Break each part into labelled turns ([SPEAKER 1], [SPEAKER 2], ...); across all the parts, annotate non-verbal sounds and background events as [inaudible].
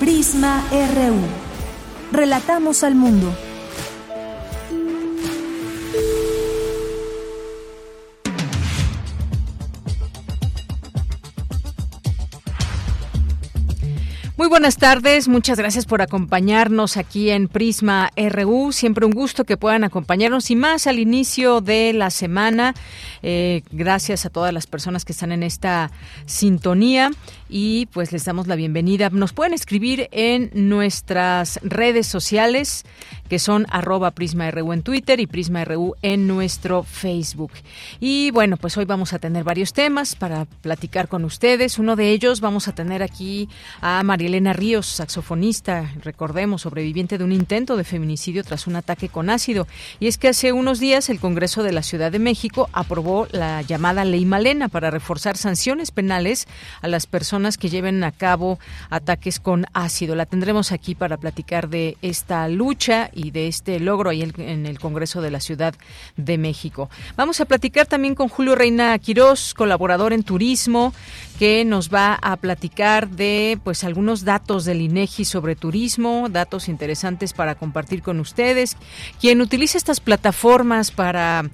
[SPEAKER 1] Prisma RU. Relatamos al mundo.
[SPEAKER 2] Muy buenas tardes, muchas gracias por acompañarnos aquí en Prisma RU. Siempre un gusto que puedan acompañarnos y más al inicio de la semana. Eh, gracias a todas las personas que están en esta sintonía y pues les damos la bienvenida. Nos pueden escribir en nuestras redes sociales que son arroba PrismaRU en Twitter y PrismaRU en nuestro Facebook. Y bueno, pues hoy vamos a tener varios temas para platicar con ustedes. Uno de ellos vamos a tener aquí a Marielena Ríos, saxofonista, recordemos, sobreviviente de un intento de feminicidio tras un ataque con ácido. Y es que hace unos días el Congreso de la Ciudad de México aprobó la llamada Ley Malena para reforzar sanciones penales a las personas que lleven a cabo ataques con ácido. La tendremos aquí para platicar de esta lucha y de este logro ahí en el Congreso de la Ciudad de México. Vamos a platicar también con Julio Reina Quirós, colaborador en turismo, que nos va a platicar de pues algunos datos del INEGI sobre turismo, datos interesantes para compartir con ustedes. Quien utiliza estas plataformas para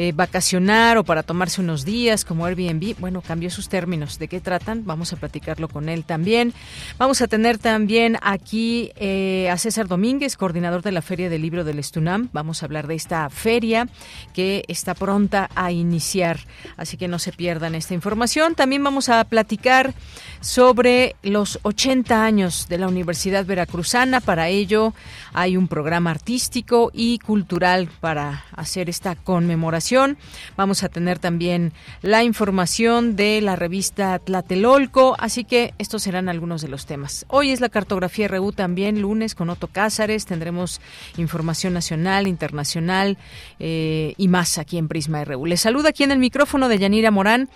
[SPEAKER 2] eh, vacacionar o para tomarse unos días como Airbnb, bueno, cambió sus términos. ¿De qué tratan? Vamos a platicarlo con él también. Vamos a tener también aquí eh, a César Domínguez, coordinador de la Feria del Libro del Estunam. Vamos a hablar de esta feria que está pronta a iniciar, así que no se pierdan esta información. También vamos a platicar sobre los 80 años de la Universidad Veracruzana. Para ello hay un programa artístico y cultural para hacer esta conmemoración Vamos a tener también la información de la revista Tlatelolco, así que estos serán algunos de los temas. Hoy es la cartografía RU también, lunes con Otto Cázares. Tendremos información nacional, internacional eh, y más aquí en Prisma RU. Les saluda aquí en el micrófono de Yanira Morán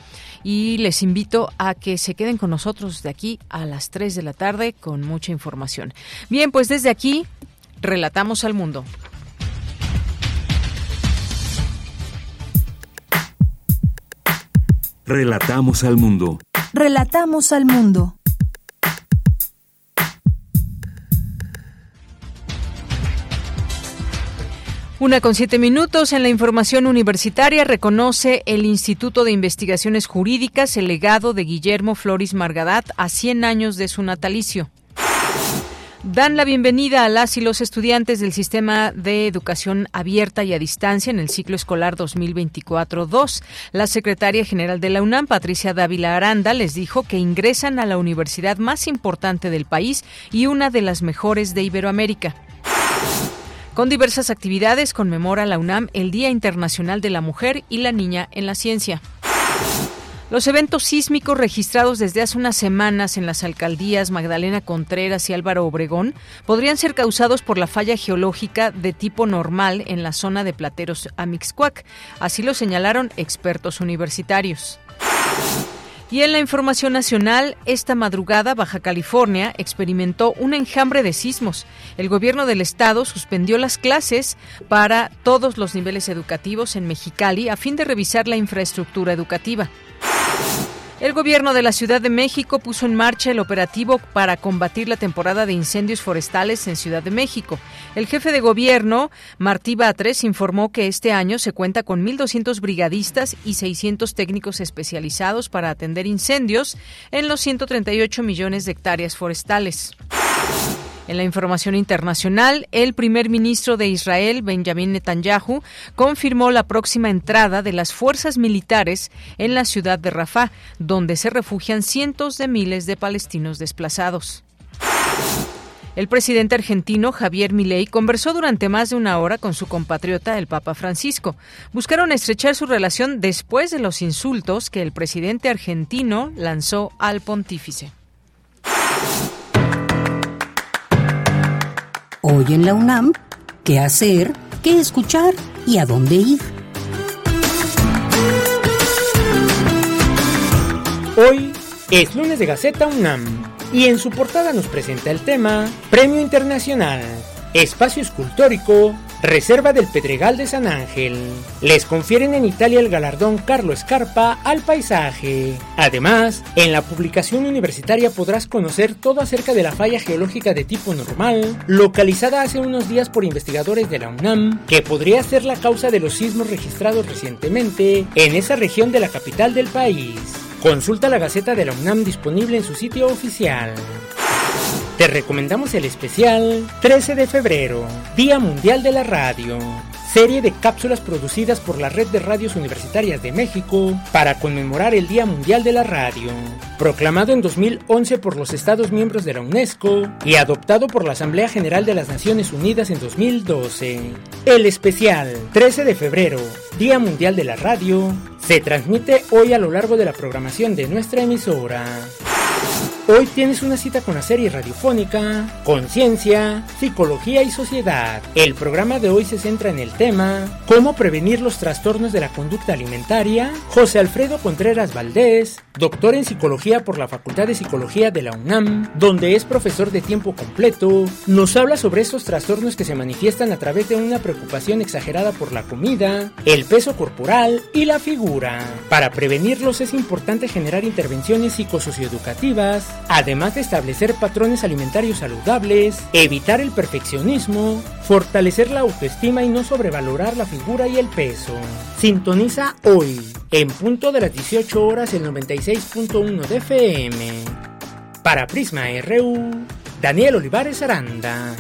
[SPEAKER 2] y les invito a que se queden con nosotros de aquí a las 3 de la tarde con mucha información. Bien, pues desde aquí relatamos al mundo.
[SPEAKER 3] Relatamos al mundo.
[SPEAKER 1] Relatamos al mundo.
[SPEAKER 2] Una con siete minutos en la información universitaria reconoce el Instituto de Investigaciones Jurídicas el legado de Guillermo Floris Margadat a 100 años de su natalicio dan la bienvenida a las y los estudiantes del sistema de educación abierta y a distancia en el ciclo escolar 2024-2. La secretaria general de la UNAM, Patricia Dávila Aranda, les dijo que ingresan a la universidad más importante del país y una de las mejores de Iberoamérica. Con diversas actividades conmemora la UNAM el Día Internacional de la Mujer y la Niña en la Ciencia. Los eventos sísmicos registrados desde hace unas semanas en las alcaldías Magdalena Contreras y Álvaro Obregón podrían ser causados por la falla geológica de tipo normal en la zona de Plateros Amixcuac. Así lo señalaron expertos universitarios. Y en la información nacional, esta madrugada Baja California experimentó un enjambre de sismos. El gobierno del estado suspendió las clases para todos los niveles educativos en Mexicali a fin de revisar la infraestructura educativa. El gobierno de la Ciudad de México puso en marcha el operativo para combatir la temporada de incendios forestales en Ciudad de México. El jefe de gobierno, Martí Batres, informó que este año se cuenta con 1.200 brigadistas y 600 técnicos especializados para atender incendios en los 138 millones de hectáreas forestales. En la información internacional, el primer ministro de Israel, Benjamin Netanyahu, confirmó la próxima entrada de las fuerzas militares en la ciudad de Rafah, donde se refugian cientos de miles de palestinos desplazados. El presidente argentino Javier Milei conversó durante más de una hora con su compatriota el Papa Francisco. Buscaron estrechar su relación después de los insultos que el presidente argentino lanzó al pontífice.
[SPEAKER 4] Hoy en la UNAM, ¿qué hacer? ¿Qué escuchar? ¿Y a dónde ir?
[SPEAKER 5] Hoy es lunes de Gaceta UNAM y en su portada nos presenta el tema Premio Internacional, Espacio Escultórico, Reserva del Pedregal de San Ángel. Les confieren en Italia el galardón Carlo Scarpa al paisaje. Además, en la publicación universitaria podrás conocer todo acerca de la falla geológica de tipo normal, localizada hace unos días por investigadores de la UNAM, que podría ser la causa de los sismos registrados recientemente en esa región de la capital del país. Consulta la Gaceta de la UNAM disponible en su sitio oficial. Te recomendamos el especial 13 de febrero, Día Mundial de la Radio, serie de cápsulas producidas por la Red de Radios Universitarias de México para conmemorar el Día Mundial de la Radio, proclamado en 2011 por los Estados miembros de la UNESCO y adoptado por la Asamblea General de las Naciones Unidas en 2012. El especial 13 de febrero, Día Mundial de la Radio, se transmite hoy a lo largo de la programación de nuestra emisora. Hoy tienes una cita con la serie radiofónica Conciencia, Psicología y Sociedad. El programa de hoy se centra en el tema ¿Cómo prevenir los trastornos de la conducta alimentaria? José Alfredo Contreras Valdés, doctor en Psicología por la Facultad de Psicología de la UNAM, donde es profesor de tiempo completo, nos habla sobre estos trastornos que se manifiestan a través de una preocupación exagerada por la comida, el peso corporal y la figura. Para prevenirlos es importante generar intervenciones psicosocioeducativas además de establecer patrones alimentarios saludables, evitar el perfeccionismo, fortalecer la autoestima y no sobrevalorar la figura y el peso. Sintoniza hoy, en punto de las 18 horas, el 96.1 de FM. Para Prisma RU, Daniel Olivares Aranda.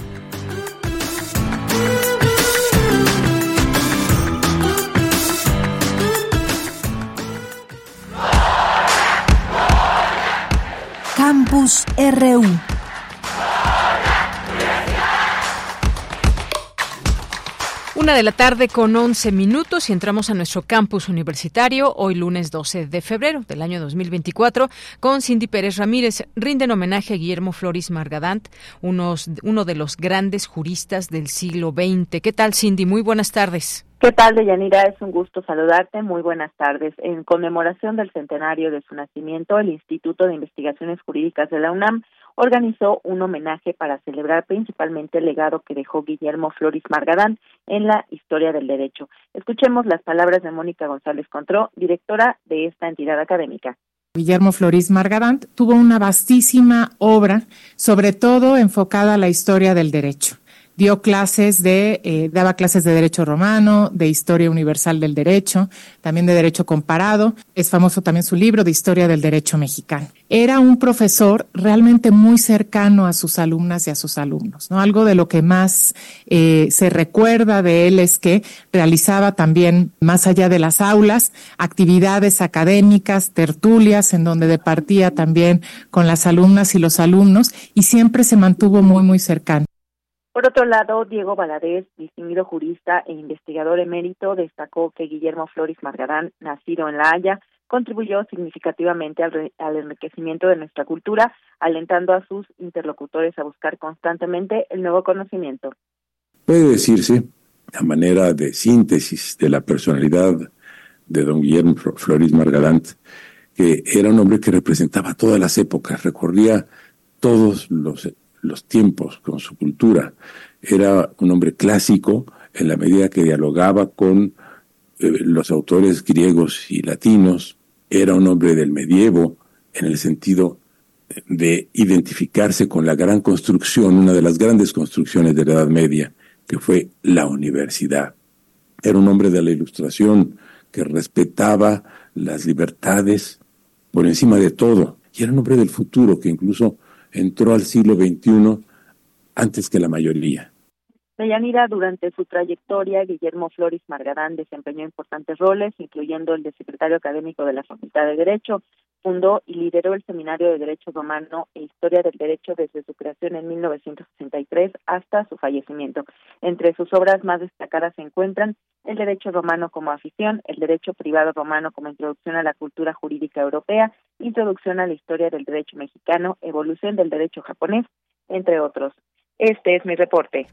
[SPEAKER 1] Campus RU.
[SPEAKER 2] Una de la tarde con 11 minutos y entramos a nuestro campus universitario hoy lunes 12 de febrero del año 2024 con Cindy Pérez Ramírez. Rinden homenaje a Guillermo Floris Margadant, unos, uno de los grandes juristas del siglo XX. ¿Qué tal, Cindy? Muy buenas tardes.
[SPEAKER 6] ¿Qué tal, Deyanira? Es un gusto saludarte. Muy buenas tardes. En conmemoración del centenario de su nacimiento, el Instituto de Investigaciones Jurídicas de la UNAM organizó un homenaje para celebrar principalmente el legado que dejó Guillermo Floris Margadán en la historia del derecho. Escuchemos las palabras de Mónica González Contró, directora de esta entidad académica.
[SPEAKER 7] Guillermo Floris Margadant tuvo una vastísima obra, sobre todo enfocada a la historia del derecho dio clases de, eh, daba clases de derecho romano, de historia universal del derecho, también de derecho comparado. Es famoso también su libro de historia del derecho mexicano. Era un profesor realmente muy cercano a sus alumnas y a sus alumnos. ¿no? Algo de lo que más eh, se recuerda de él es que realizaba también, más allá de las aulas, actividades académicas, tertulias, en donde departía también con las alumnas y los alumnos y siempre se mantuvo muy, muy cercano.
[SPEAKER 6] Por otro lado, Diego Valadez, distinguido jurista e investigador emérito, destacó que Guillermo Flores Margarán, nacido en La Haya, contribuyó significativamente al, al, enriquecimiento de nuestra cultura, alentando a sus interlocutores a buscar constantemente el nuevo conocimiento.
[SPEAKER 8] Puede decirse, a manera de síntesis de la personalidad de don Guillermo Flores Margarán, que era un hombre que representaba todas las épocas, recorría todos los los tiempos, con su cultura. Era un hombre clásico en la medida que dialogaba con eh, los autores griegos y latinos. Era un hombre del medievo en el sentido de identificarse con la gran construcción, una de las grandes construcciones de la Edad Media, que fue la universidad. Era un hombre de la ilustración que respetaba las libertades por encima de todo. Y era un hombre del futuro que incluso entró al siglo XXI antes que la mayoría.
[SPEAKER 6] Deyanira, durante su trayectoria, Guillermo Flores Margarán desempeñó importantes roles, incluyendo el de secretario académico de la Facultad de Derecho, fundó y lideró el Seminario de Derecho Romano e Historia del Derecho desde su creación en 1963 hasta su fallecimiento. Entre sus obras más destacadas se encuentran El Derecho Romano como afición, El Derecho Privado Romano como introducción a la cultura jurídica europea, Introducción a la historia del derecho mexicano, Evolución del derecho japonés, entre otros. Este es mi reporte.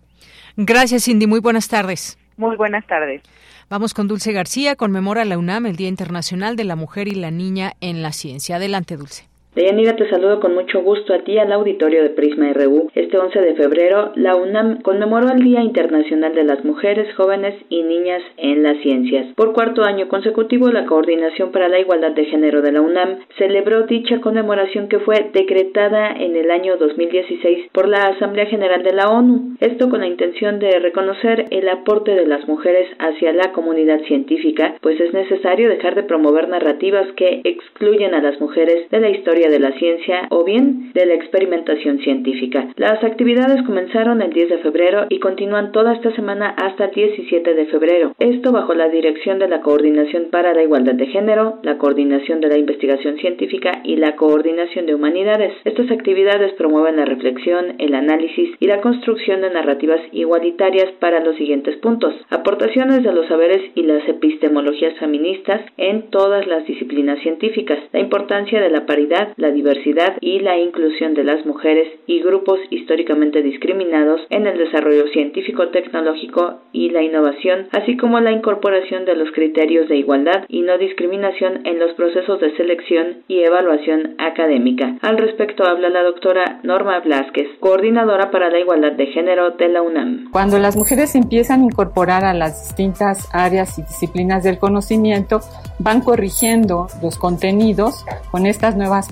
[SPEAKER 2] Gracias, Cindy. Muy buenas tardes.
[SPEAKER 6] Muy buenas tardes.
[SPEAKER 2] Vamos con Dulce García. Conmemora la UNAM el Día Internacional de la Mujer y la Niña en la Ciencia. Adelante, Dulce.
[SPEAKER 9] Deyanira, te saludo con mucho gusto a ti al auditorio de Prisma RU. Este 11 de febrero, la UNAM conmemoró el Día Internacional de las Mujeres, Jóvenes y Niñas en las Ciencias. Por cuarto año consecutivo, la Coordinación para la Igualdad de Género de la UNAM celebró dicha conmemoración que fue decretada en el año 2016 por la Asamblea General de la ONU. Esto con la intención de reconocer el aporte de las mujeres hacia la comunidad científica, pues es necesario dejar de promover narrativas que excluyen a las mujeres de la historia de la ciencia o bien de la experimentación científica. Las actividades comenzaron el 10 de febrero y continúan toda esta semana hasta el 17 de febrero. Esto bajo la dirección de la Coordinación para la Igualdad de Género, la Coordinación de la Investigación Científica y la Coordinación de Humanidades. Estas actividades promueven la reflexión, el análisis y la construcción de narrativas igualitarias para los siguientes puntos. Aportaciones de los saberes y las epistemologías feministas en todas las disciplinas científicas. La importancia de la paridad, la diversidad y la inclusión de las mujeres y grupos históricamente discriminados en el desarrollo científico-tecnológico y la innovación, así como la incorporación de los criterios de igualdad y no discriminación en los procesos de selección y evaluación académica. Al respecto habla la doctora Norma Blasquez, coordinadora para la igualdad de género de la UNAM.
[SPEAKER 10] Cuando las mujeres empiezan a incorporar a las distintas áreas y disciplinas del conocimiento, van corrigiendo los contenidos con estas nuevas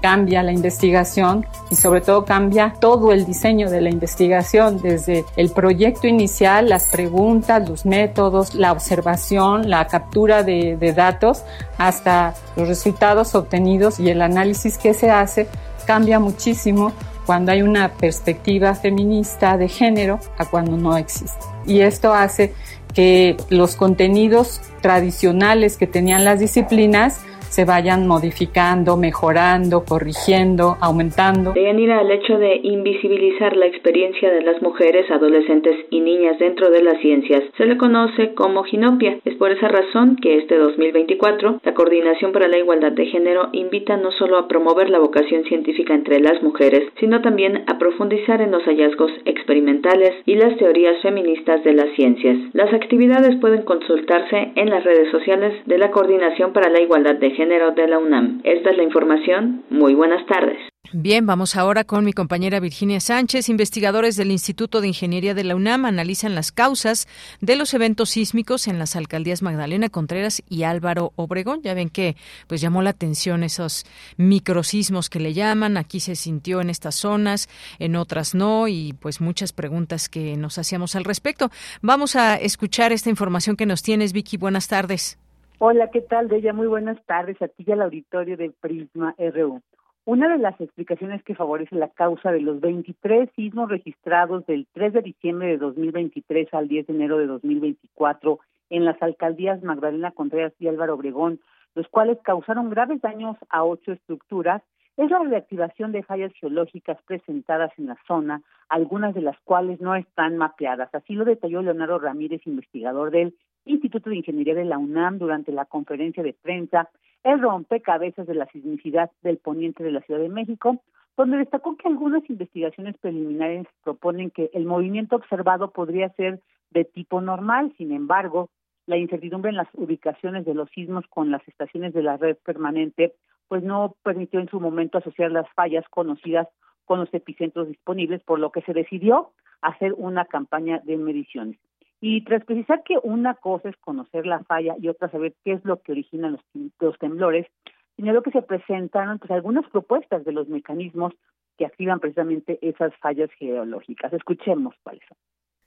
[SPEAKER 10] Cambia la investigación y sobre todo cambia todo el diseño de la investigación, desde el proyecto inicial, las preguntas, los métodos, la observación, la captura de, de datos, hasta los resultados obtenidos y el análisis que se hace cambia muchísimo cuando hay una perspectiva feminista de género a cuando no existe. Y esto hace que los contenidos tradicionales que tenían las disciplinas se vayan modificando, mejorando, corrigiendo, aumentando.
[SPEAKER 9] ir al hecho de invisibilizar la experiencia de las mujeres, adolescentes y niñas dentro de las ciencias se le conoce como ginopia. Es por esa razón que este 2024 la Coordinación para la Igualdad de Género invita no solo a promover la vocación científica entre las mujeres, sino también a profundizar en los hallazgos experimentales y las teorías feministas de las ciencias. Las actividades pueden consultarse en las redes sociales de la Coordinación para la Igualdad de Género de la UNAM. Esta es la información. Muy buenas tardes.
[SPEAKER 2] Bien, vamos ahora con mi compañera Virginia Sánchez. Investigadores del Instituto de Ingeniería de la UNAM analizan las causas de los eventos sísmicos en las alcaldías Magdalena Contreras y Álvaro Obregón. Ya ven que pues llamó la atención esos microsismos que le llaman. Aquí se sintió en estas zonas, en otras no, y pues muchas preguntas que nos hacíamos al respecto. Vamos a escuchar esta información que nos tienes, Vicky. Buenas tardes.
[SPEAKER 11] Hola, ¿qué tal, Bella? Muy buenas tardes a ti y al auditorio de Prisma RU. Una de las explicaciones que favorece la causa de los 23 sismos registrados del 3 de diciembre de 2023 al 10 de enero de 2024 en las alcaldías Magdalena Contreras y Álvaro Obregón, los cuales causaron graves daños a ocho estructuras, es la reactivación de fallas geológicas presentadas en la zona, algunas de las cuales no están mapeadas. Así lo detalló Leonardo Ramírez, investigador del Instituto de Ingeniería de la UNAM durante la conferencia de prensa El rompecabezas de la sismicidad del poniente de la Ciudad de México, donde destacó que algunas investigaciones preliminares proponen que el movimiento observado podría ser de tipo normal, sin embargo, la incertidumbre en las ubicaciones de los sismos con las estaciones de la red permanente, pues no permitió en su momento asociar las fallas conocidas con los epicentros disponibles, por lo que se decidió hacer una campaña de mediciones. Y tras precisar que una cosa es conocer la falla y otra saber qué es lo que origina los, los temblores, señaló que se presentaron pues, algunas propuestas de los mecanismos que activan precisamente esas fallas geológicas. Escuchemos cuáles son.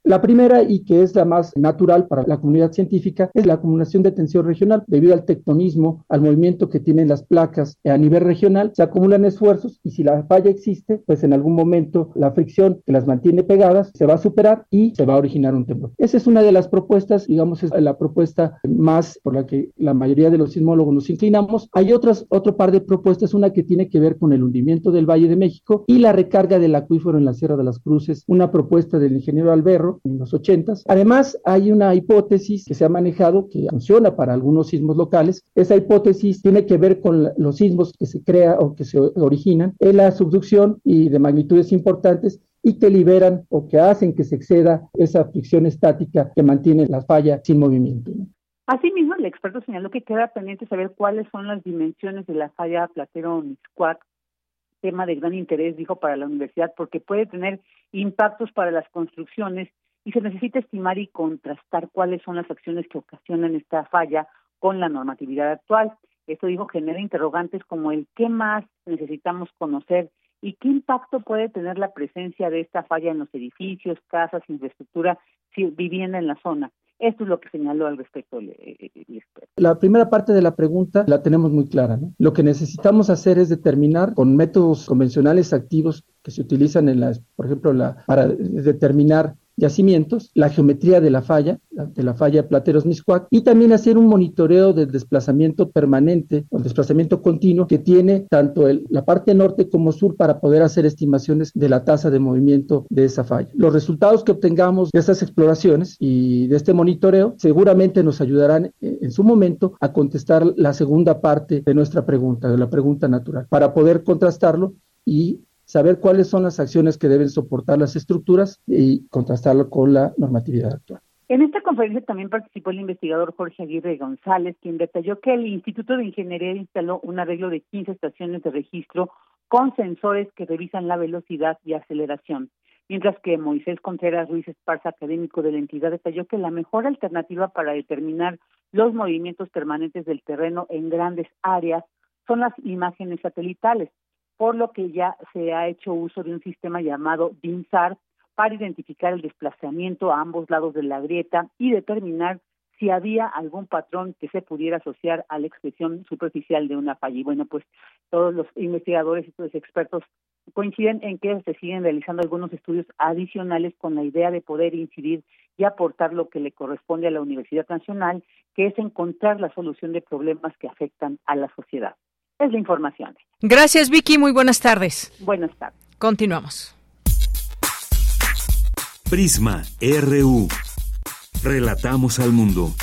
[SPEAKER 12] La primera, y que es la más natural para la comunidad científica, es la acumulación de tensión regional. Debido al tectonismo, al movimiento que tienen las placas a nivel regional, se acumulan esfuerzos y si la falla existe, pues en algún momento la fricción que las mantiene pegadas se va a superar y se va a originar un temblor. Esa es una de las propuestas, digamos, es la propuesta más por la que la mayoría de los sismólogos nos inclinamos. Hay otras, otro par de propuestas, una que tiene que ver con el hundimiento del Valle de México y la recarga del acuífero en la Sierra de las Cruces, una propuesta del ingeniero Alberro en los ochentas. Además, hay una hipótesis que se ha manejado que funciona para algunos sismos locales. Esa hipótesis tiene que ver con los sismos que se crea o que se originan en la subducción y de magnitudes importantes y que liberan o que hacen que se exceda esa fricción estática que mantiene la falla sin movimiento.
[SPEAKER 11] Asimismo, el experto señaló que queda pendiente saber cuáles son las dimensiones de la falla Platero-Mixcuac, tema de gran interés, dijo, para la universidad, porque puede tener impactos para las construcciones y se necesita estimar y contrastar cuáles son las acciones que ocasionan esta falla con la normatividad actual. Esto dijo genera interrogantes como el qué más necesitamos conocer y qué impacto puede tener la presencia de esta falla en los edificios, casas, infraestructura, vivienda en la zona. Esto es lo que señaló al respecto el, experto.
[SPEAKER 12] La primera parte de la pregunta la tenemos muy clara. ¿no? Lo que necesitamos hacer es determinar con métodos convencionales activos que se utilizan en las, por ejemplo, la, para determinar yacimientos, la geometría de la falla, de la falla Plateros Miscuac, y también hacer un monitoreo del desplazamiento permanente o desplazamiento continuo que tiene tanto el, la parte norte como sur para poder hacer estimaciones de la tasa de movimiento de esa falla. Los resultados que obtengamos de estas exploraciones y de este monitoreo seguramente nos ayudarán eh, en su momento a contestar la segunda parte de nuestra pregunta, de la pregunta natural, para poder contrastarlo y saber cuáles son las acciones que deben soportar las estructuras y contrastarlo con la normatividad actual.
[SPEAKER 11] En esta conferencia también participó el investigador Jorge Aguirre González, quien detalló que el Instituto de Ingeniería instaló un arreglo de 15 estaciones de registro con sensores que revisan la velocidad y aceleración. Mientras que Moisés Contreras Ruiz Esparza, académico de la entidad, detalló que la mejor alternativa para determinar los movimientos permanentes del terreno en grandes áreas son las imágenes satelitales, por lo que ya se ha hecho uso de un sistema llamado DINSAR para identificar el desplazamiento a ambos lados de la grieta y determinar si había algún patrón que se pudiera asociar a la expresión superficial de una falla. Y bueno, pues todos los investigadores y todos los expertos coinciden en que se siguen realizando algunos estudios adicionales con la idea de poder incidir y aportar lo que le corresponde a la Universidad Nacional, que es encontrar la solución de problemas que afectan a la sociedad. Es la información.
[SPEAKER 2] Gracias, Vicky. Muy buenas tardes.
[SPEAKER 11] Buenas tardes.
[SPEAKER 2] Continuamos.
[SPEAKER 3] Prisma RU. Relatamos al mundo.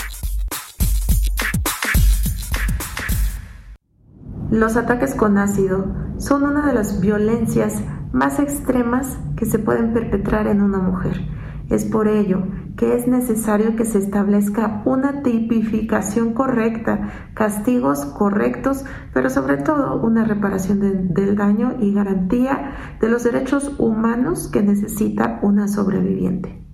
[SPEAKER 13] Los ataques con ácido son una de las violencias más extremas que se pueden perpetrar en una mujer. Es por ello que es necesario que se establezca una tipificación correcta, castigos correctos, pero sobre todo una reparación del daño y garantía de los derechos humanos que necesita una sobreviviente.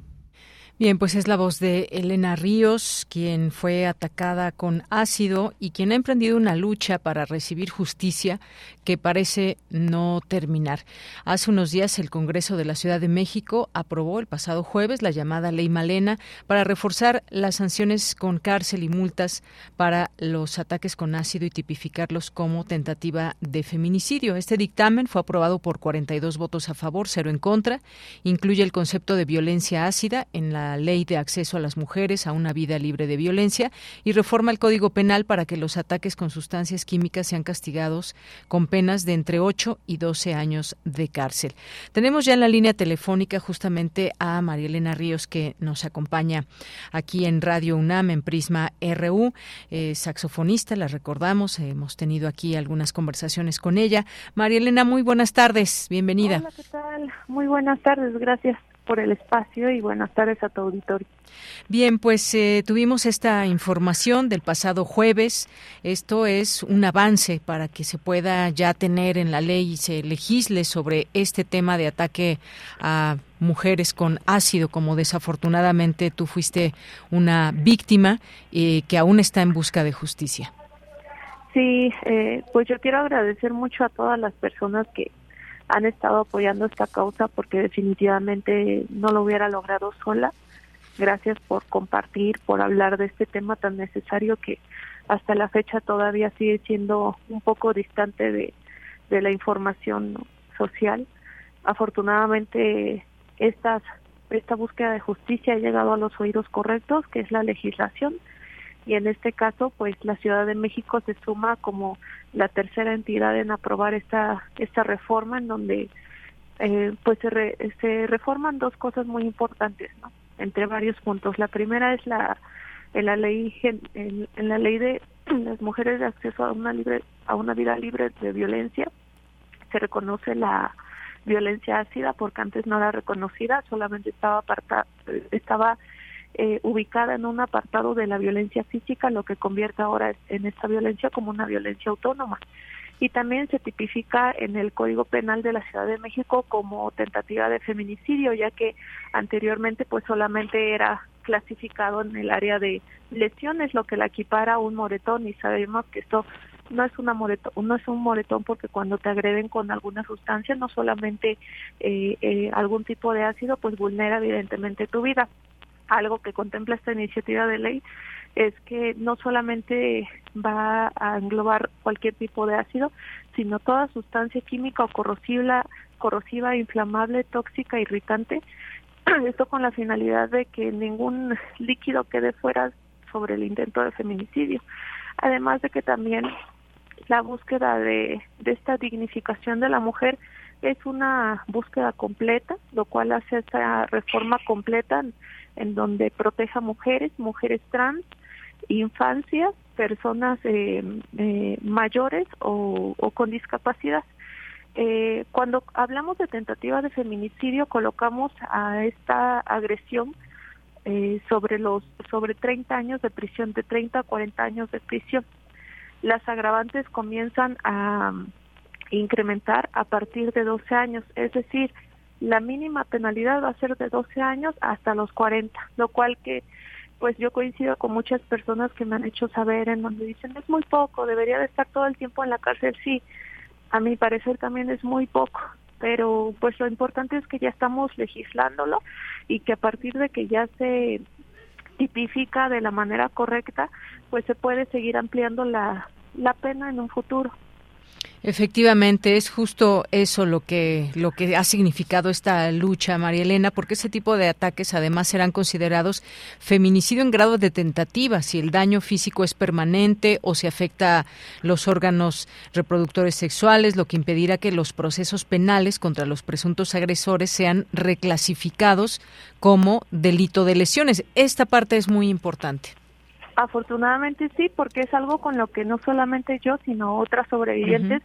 [SPEAKER 2] Bien, pues es la voz de Elena Ríos, quien fue atacada con ácido y quien ha emprendido una lucha para recibir justicia que parece no terminar. Hace unos días el Congreso de la Ciudad de México aprobó el pasado jueves la llamada Ley Malena para reforzar las sanciones con cárcel y multas para los ataques con ácido y tipificarlos como tentativa de feminicidio. Este dictamen fue aprobado por 42 votos a favor, cero en contra. Incluye el concepto de violencia ácida en la ley de acceso a las mujeres a una vida libre de violencia y reforma el Código Penal para que los ataques con sustancias químicas sean castigados con penas de entre 8 y 12 años de cárcel. Tenemos ya en la línea telefónica justamente a María Elena Ríos que nos acompaña aquí en Radio UNAM en Prisma RU, saxofonista, la recordamos, hemos tenido aquí algunas conversaciones con ella. María Elena, muy buenas tardes, bienvenida.
[SPEAKER 14] Hola, ¿qué tal? Muy buenas tardes, gracias por el espacio y buenas tardes a tu auditorio.
[SPEAKER 2] Bien, pues eh, tuvimos esta información del pasado jueves. Esto es un avance para que se pueda ya tener en la ley y se legisle sobre este tema de ataque a mujeres con ácido, como desafortunadamente tú fuiste una víctima eh, que aún está en busca de justicia.
[SPEAKER 14] Sí, eh, pues yo quiero agradecer mucho a todas las personas que han estado apoyando esta causa porque definitivamente no lo hubiera logrado sola. Gracias por compartir, por hablar de este tema tan necesario que hasta la fecha todavía sigue siendo un poco distante de, la información social. Afortunadamente, estas, esta búsqueda de justicia ha llegado a los oídos correctos, que es la legislación, y en este caso, pues la Ciudad de México se suma como la tercera entidad en aprobar esta esta reforma, en donde eh, pues se, se reforman dos cosas muy importantes, ¿no? Entre varios puntos. La primera es la en la ley en, en la ley de [clears throat] las mujeres de acceso a una libre a una vida libre de violencia se reconoce la violencia ácida porque antes no era reconocida solamente estaba aparta, estaba eh, ubicada en un apartado de la violencia física lo que convierte ahora en esta violencia como una violencia autónoma y también se tipifica en el Código Penal de la Ciudad de México como tentativa de feminicidio, ya que anteriormente pues solamente era clasificado en el área de lesiones, lo que la equipara a un moretón y sabemos que esto no es una moretón, no es un moretón porque cuando te agreden con alguna sustancia, no solamente eh, eh, algún tipo de ácido, pues vulnera evidentemente tu vida. Algo que contempla esta iniciativa de ley es que no solamente va a englobar cualquier tipo de ácido, sino toda sustancia química o corrosiva, corrosiva, inflamable, tóxica, irritante. [clears throat] Esto con la finalidad de que ningún líquido quede fuera sobre el intento de feminicidio. Además de que también la búsqueda de, de esta dignificación de la mujer es una búsqueda completa, lo cual hace esta reforma completa en donde proteja mujeres, mujeres trans, infancia, personas eh, eh, mayores o, con discapacidad. Eh, cuando hablamos de tentativa de feminicidio, colocamos a esta agresión sobre los sobre 30 años de prisión, de 30 a 40 años de prisión. Las agravantes comienzan a incrementar a partir de 12 años, es decir, la mínima penalidad va a ser de 12 años hasta los 40, lo cual que pues yo coincido con muchas personas que me han hecho saber en donde dicen es muy poco, debería de estar todo el tiempo en la cárcel, sí, a mi parecer también es muy poco, pero pues lo importante es que ya estamos legislándolo y que a partir de que ya se tipifica de la manera correcta, pues se puede seguir ampliando la, la pena en un futuro.
[SPEAKER 2] Efectivamente, es justo eso lo que lo que ha significado esta lucha, María Elena, porque ese tipo de ataques además serán considerados feminicidio en grado de tentativa, si el daño físico es permanente o si afecta los órganos reproductores sexuales, lo que impedirá que los procesos penales contra los presuntos agresores sean reclasificados como delito de lesiones. Esta parte es muy importante.
[SPEAKER 14] Afortunadamente sí, porque es algo con lo que no solamente yo, sino otras sobrevivientes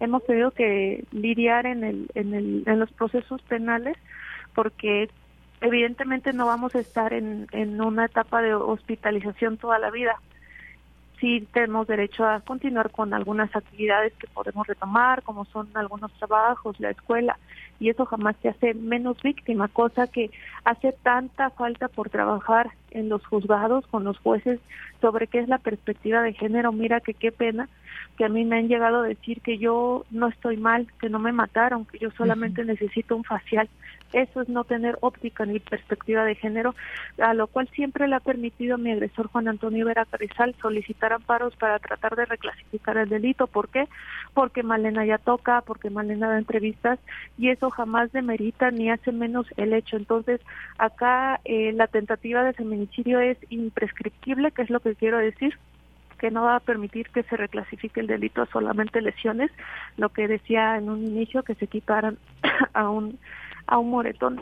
[SPEAKER 14] hemos tenido que lidiar en, el, en, el, en los procesos penales, porque evidentemente no vamos a estar en, en una etapa de hospitalización toda la vida. Sí tenemos derecho a continuar con algunas actividades que podemos retomar, como son algunos trabajos, la escuela, y eso jamás te hace menos víctima, cosa que hace tanta falta por trabajar en los juzgados con los jueces sobre qué es la perspectiva de género. Mira que qué pena que a mí me han llegado a decir que yo no estoy mal, que no me mataron, que yo solamente necesito un facial. Eso es no tener óptica ni perspectiva de género, a lo cual siempre le ha permitido a mi agresor Juan Antonio Vera Carrizal solicitar amparos para tratar de reclasificar el delito. ¿Por qué? Porque Malena ya toca, porque Malena da entrevistas y eso jamás demerita ni hace menos el hecho. Entonces, acá eh, la tentativa de feminicidio es imprescriptible, que es lo que quiero decir que no va a permitir que se reclasifique el delito a solamente lesiones, lo que decía en un inicio que se equiparan [coughs] a un a un moretón.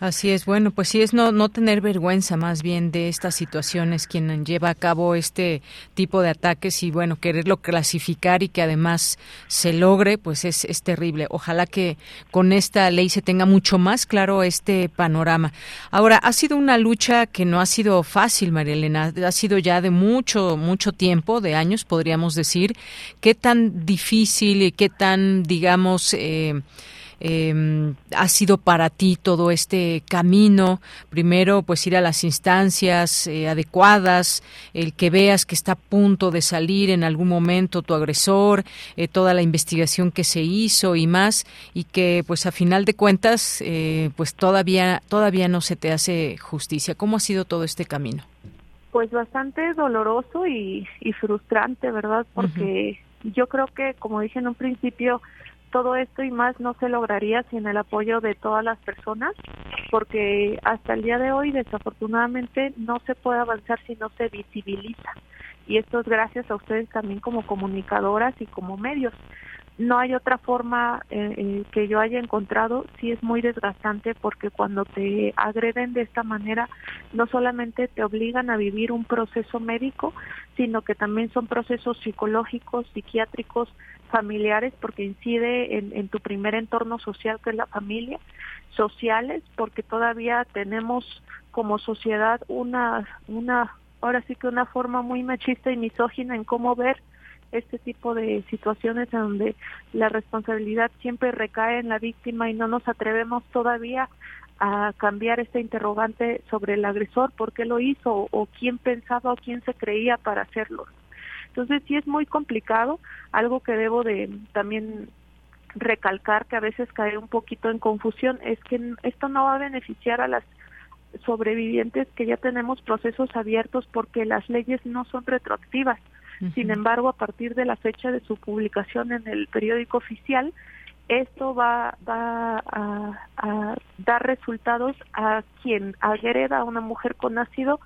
[SPEAKER 2] Así es, bueno, pues sí es no, no tener vergüenza más bien de estas situaciones quien lleva a cabo este tipo de ataques y bueno, quererlo clasificar y que además se logre, pues es, es terrible. Ojalá que con esta ley se tenga mucho más claro este panorama. Ahora, ha sido una lucha que no ha sido fácil, María Elena, ha sido ya de mucho, mucho tiempo, de años podríamos decir. ¿Qué tan difícil y qué tan, digamos, eh, em, ha sido para ti todo este camino? Primero, pues ir a las instancias eh, adecuadas, el que veas que está a punto de salir en algún momento tu agresor, eh, toda la investigación que se hizo y más, y que pues a final de cuentas, eh, pues todavía, todavía no se te hace justicia. ¿Cómo ha sido todo este camino?
[SPEAKER 14] Pues bastante doloroso y, frustrante, ¿verdad? Porque yo creo que, como dije en un principio, todo esto y más no se lograría sin el apoyo de todas las personas, porque hasta el día de hoy, desafortunadamente, no se puede avanzar si no se visibiliza. Y esto es gracias a ustedes también como comunicadoras y como medios no hay otra forma eh, eh, que yo haya encontrado, sí es muy desgastante porque cuando te agreden de esta manera, no solamente te obligan a vivir un proceso médico, sino que también son procesos psicológicos, psiquiátricos, familiares, porque incide en, tu primer entorno social que es la familia, sociales, porque todavía tenemos como sociedad una, una, ahora sí que una forma muy machista y misógina en cómo ver este tipo de situaciones en donde la responsabilidad siempre recae en la víctima y no nos atrevemos todavía a cambiar este interrogante sobre el agresor, por qué lo hizo o quién pensaba o quién se creía para hacerlo. Entonces sí es muy complicado, algo que debo de también recalcar que a veces cae un poquito en confusión es que esto no va a beneficiar a las sobrevivientes que ya tenemos procesos abiertos porque las leyes no son retroactivas. Sin embargo, a partir de la fecha de su publicación en el periódico oficial, esto va, va a, dar resultados a quien agreda a una mujer con ácido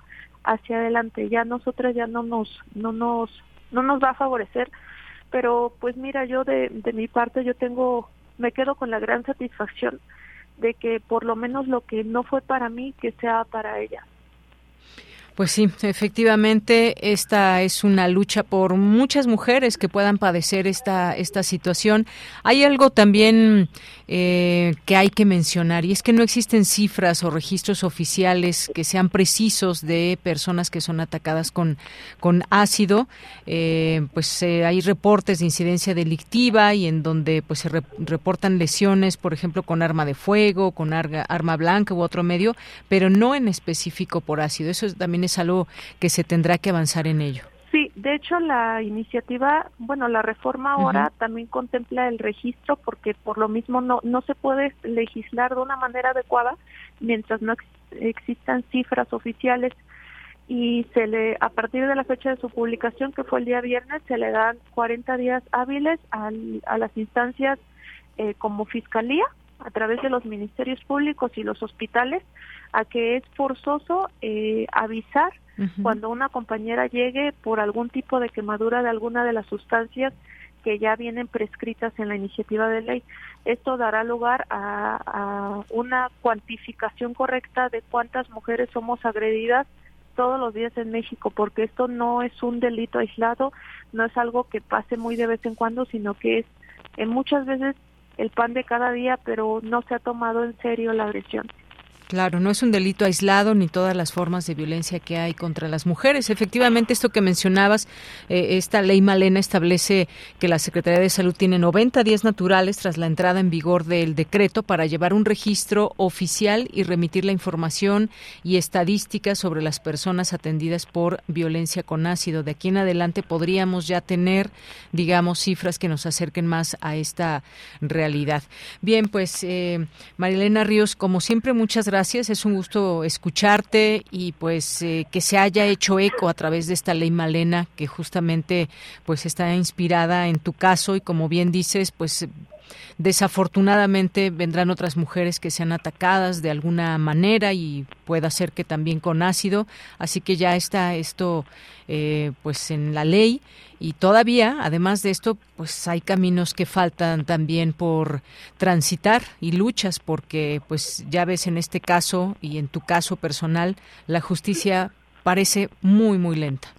[SPEAKER 14] hacia adelante. Ya nosotras ya no nos, no nos, no nos va a favorecer. Pero pues mira, yo de, de mi parte yo tengo, me quedo con la gran satisfacción de que por lo menos lo que no fue para mí, que sea para ella.
[SPEAKER 2] Pues sí, [laughs] efectivamente, esta es una lucha por muchas mujeres que puedan padecer esta, esta situación. Hay algo también eh, que hay que mencionar y es que no existen cifras o registros oficiales que sean precisos de personas que son atacadas con, con ácido. Eh, pues eh, hay reportes de incidencia delictiva y en donde pues se reportan lesiones, por ejemplo, con arma de fuego, con arma blanca u otro medio, pero no en específico por ácido. Eso también es es algo que se tendrá que avanzar en ello.
[SPEAKER 14] Sí, de hecho la iniciativa, bueno, la reforma ahora también contempla el registro porque por lo mismo no no se puede legislar de una manera adecuada mientras no existan cifras oficiales y se le a partir de la fecha de su publicación que fue el día viernes se le dan 40 días hábiles a las instancias eh, como fiscalía a través de los ministerios públicos y los hospitales a que es forzoso eh, avisar cuando una compañera llegue por algún tipo de quemadura de alguna de las sustancias que ya vienen prescritas en la iniciativa de ley. Esto dará lugar a, a una cuantificación correcta de cuántas mujeres somos agredidas todos los días en México, porque esto no es un delito aislado, no es algo que pase muy de vez en cuando, sino que es en muchas veces el pan de cada día, pero no se ha tomado en serio la agresión.
[SPEAKER 2] Claro, no es un delito aislado ni todas las formas de violencia que hay contra las mujeres. Efectivamente, esto que mencionabas, eh, esta ley Malena establece que la Secretaría de Salud tiene 90 días naturales tras la entrada en vigor del decreto para llevar un registro oficial y remitir la información y estadísticas sobre las personas atendidas por violencia con ácido. De aquí en adelante podríamos ya tener, digamos, cifras que nos acerquen más a esta realidad. Bien, pues eh, Marilena Ríos, como siempre, muchas gracias gracias. Es un gusto escucharte y pues eh, que se haya hecho eco a través de esta ley Malena que justamente pues está inspirada en tu caso y como bien dices, pues Desafortunadamente vendrán otras mujeres que sean atacadas de alguna manera y pueda ser que también con ácido, así que ya está esto eh, pues en la ley y todavía, además de esto, pues hay caminos que faltan también por transitar y luchas porque pues ya ves en este caso y en tu caso personal la justicia parece muy muy lenta.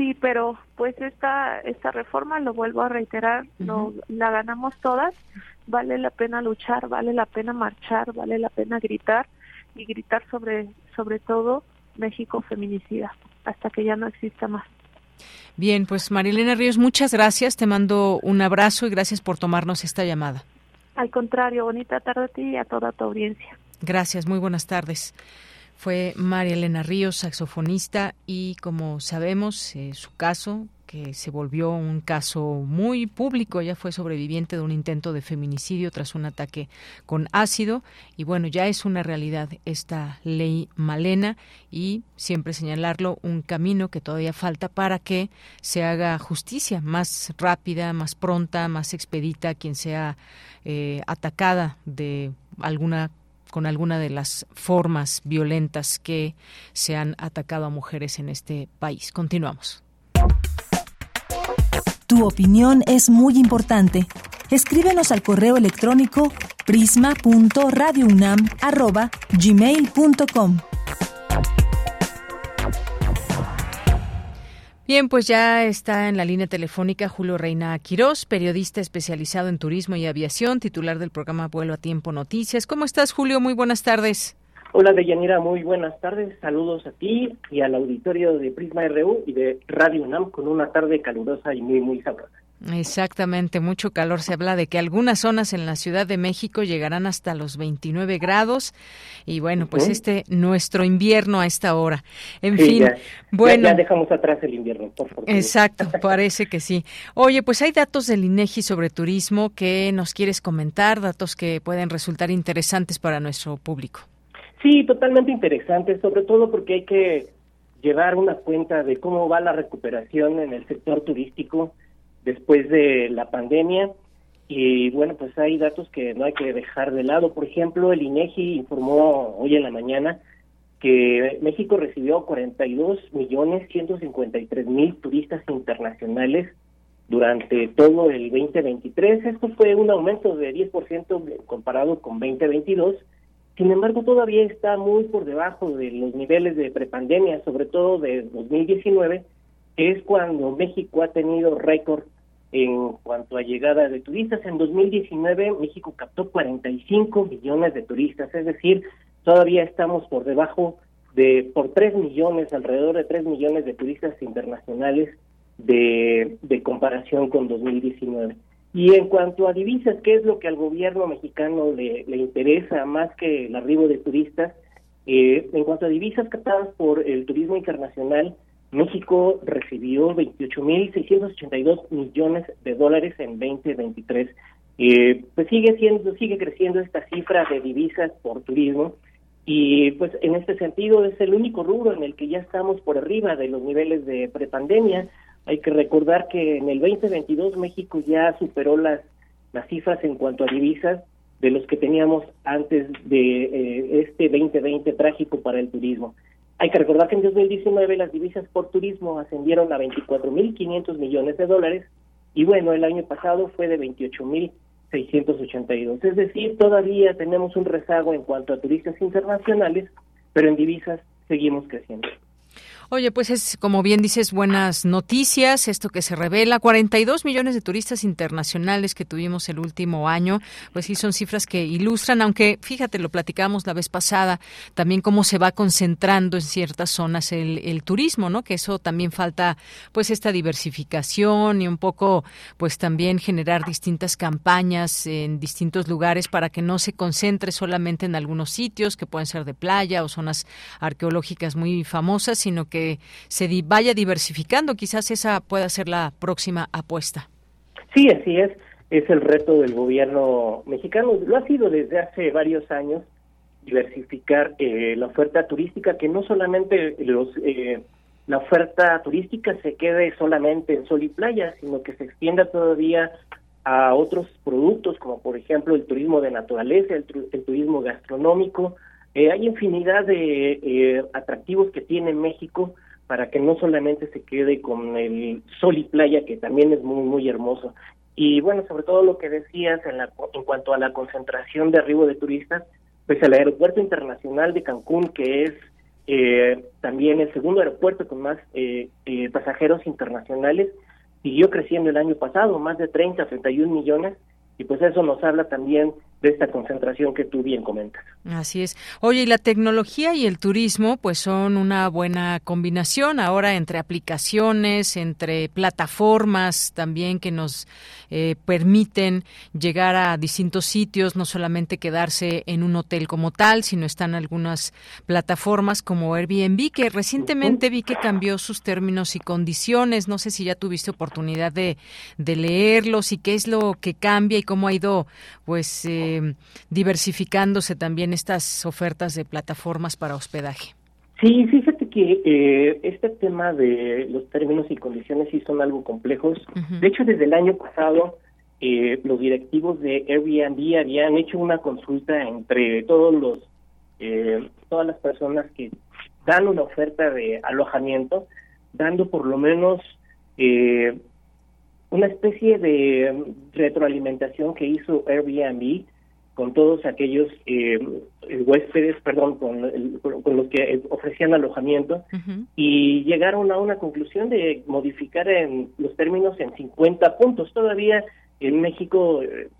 [SPEAKER 14] Sí, pero pues esta esta reforma, lo vuelvo a reiterar, no, la ganamos todas. Vale la pena luchar, vale la pena marchar, vale la pena gritar y gritar sobre sobre todo México feminicida hasta que ya no exista más.
[SPEAKER 2] Bien, pues Marilena Ríos, muchas gracias. Te mando un abrazo y gracias por tomarnos esta llamada.
[SPEAKER 14] Al contrario, bonita tarde a ti y a toda tu audiencia.
[SPEAKER 2] Gracias, muy buenas tardes. Fue María Elena Ríos, saxofonista, y como sabemos, eh, su caso que se volvió un caso muy público. Ella fue sobreviviente de un intento de feminicidio tras un ataque con ácido. Y bueno, ya es una realidad esta ley Malena y siempre señalarlo, un camino que todavía falta para que se haga justicia más rápida, más pronta, más expedita quien sea eh, atacada de alguna con alguna de las formas violentas que se han atacado a mujeres en este país. Continuamos.
[SPEAKER 1] Tu opinión es muy importante. Escríbenos al correo electrónico prisma.radiounam@gmail.com.
[SPEAKER 2] Bien, pues ya está en la línea telefónica Julio Reina Quirós, periodista especializado en turismo y aviación, titular del programa Vuelo a Tiempo Noticias. ¿Cómo estás, Julio? Muy buenas tardes.
[SPEAKER 15] Hola Deyanira, muy buenas tardes. Saludos a ti y al auditorio de Prisma RU y de Radio UNAM con una tarde calurosa y muy, muy sabrosa.
[SPEAKER 2] Exactamente, mucho calor. Se habla de que algunas zonas en la Ciudad de México llegarán hasta los 29 grados y bueno, pues este nuestro invierno a esta hora. En fin, bueno.
[SPEAKER 15] Ya, dejamos atrás el invierno, por favor.
[SPEAKER 2] Exacto, [laughs] parece que sí. Oye, pues hay datos del INEGI sobre turismo que nos quieres comentar, datos que pueden resultar interesantes para nuestro público.
[SPEAKER 15] Sí, totalmente interesante, sobre todo porque hay que llevar una cuenta de cómo va la recuperación en el sector turístico después de la pandemia. Y bueno, pues hay datos que no hay que dejar de lado. Por ejemplo, el INEGI informó hoy en la mañana que México recibió 42 millones 153 mil turistas internacionales durante todo el 2023. Esto fue un aumento de 10% comparado con 2022 sin embargo, todavía está muy por debajo de los niveles de prepandemia, sobre todo de 2019, es cuando México ha tenido récord en cuanto a llegada de turistas. En 2019 México captó 45 millones de turistas, es decir, todavía estamos por debajo de por 3 millones, alrededor de 3 millones de turistas internacionales de, de comparación con 2019. Y en cuanto a divisas, ¿qué es lo que al gobierno mexicano le, le interesa más que el arribo de turistas? Eh, en cuanto a divisas captadas por el turismo internacional, México recibió 28.682 millones de dólares en 2023. Eh, pues sigue siendo, sigue creciendo esta cifra de divisas por turismo y pues en este sentido es el único rubro en el que ya estamos por arriba de los niveles de prepandemia. Hay que recordar que en el 2022 México ya superó las, las cifras en cuanto a divisas de los que teníamos antes de eh, este 2020 trágico para el turismo. Hay que recordar que en 2019 las divisas por turismo ascendieron a 24.500 millones de dólares y bueno, el año pasado fue de 28.682. Es decir, todavía tenemos un rezago en cuanto a turistas internacionales, pero en divisas seguimos creciendo.
[SPEAKER 2] Oye, pues es, como bien dices, buenas noticias, esto que se revela, 42 millones de turistas internacionales que tuvimos el último año, pues sí son cifras que ilustran, aunque fíjate, lo platicamos la vez pasada, también cómo se va concentrando en ciertas zonas el, el turismo, ¿no? Que eso también falta, pues esta diversificación y un poco, pues también generar distintas campañas en distintos lugares para que no se concentre solamente en algunos sitios que pueden ser de playa o zonas arqueológicas muy famosas, sino que se vaya diversificando. Quizás esa pueda ser la próxima apuesta.
[SPEAKER 15] Sí, así es. Es el reto del gobierno mexicano. Lo ha sido desde hace varios años diversificar eh, la oferta turística, que no solamente los eh, la oferta turística se quede solamente en sol y playa, sino que se extienda todavía a otros productos, como por ejemplo el turismo de naturaleza, el turismo gastronómico, eh, hay infinidad de eh, atractivos que tiene México para que no solamente se quede con el sol y playa, que también es muy, muy hermoso. Y bueno, sobre todo lo que decías en, la, en cuanto a la concentración de arribo de turistas, pues el aeropuerto internacional de Cancún, que es eh, también el segundo aeropuerto con más pasajeros internacionales, siguió creciendo el año pasado, más de 30, 31 millones, y pues eso nos habla también de esta concentración que tú bien comentas.
[SPEAKER 2] Así es. Oye, y la tecnología y el turismo, pues son una buena combinación ahora entre aplicaciones, entre plataformas también que nos eh, permiten llegar a distintos sitios, no solamente quedarse en un hotel como tal, sino están algunas plataformas como Airbnb, que recientemente vi que cambió sus términos y condiciones. No sé si ya tuviste oportunidad de, de leerlos y qué es lo que cambia y cómo ha ido, pues, eh, diversificándose también estas ofertas de plataformas para hospedaje.
[SPEAKER 15] Sí, fíjate que eh, este tema de los términos y condiciones sí son algo complejos. De hecho, desde el año pasado, eh, los directivos de Airbnb habían hecho una consulta entre todos los, eh, todas las personas que dan una oferta de alojamiento, dando por lo menos una especie de retroalimentación que hizo Airbnb con todos aquellos eh, huéspedes, perdón, con, los que ofrecían alojamiento y llegaron a una conclusión de modificar en los términos en 50 puntos. Todavía en México eh,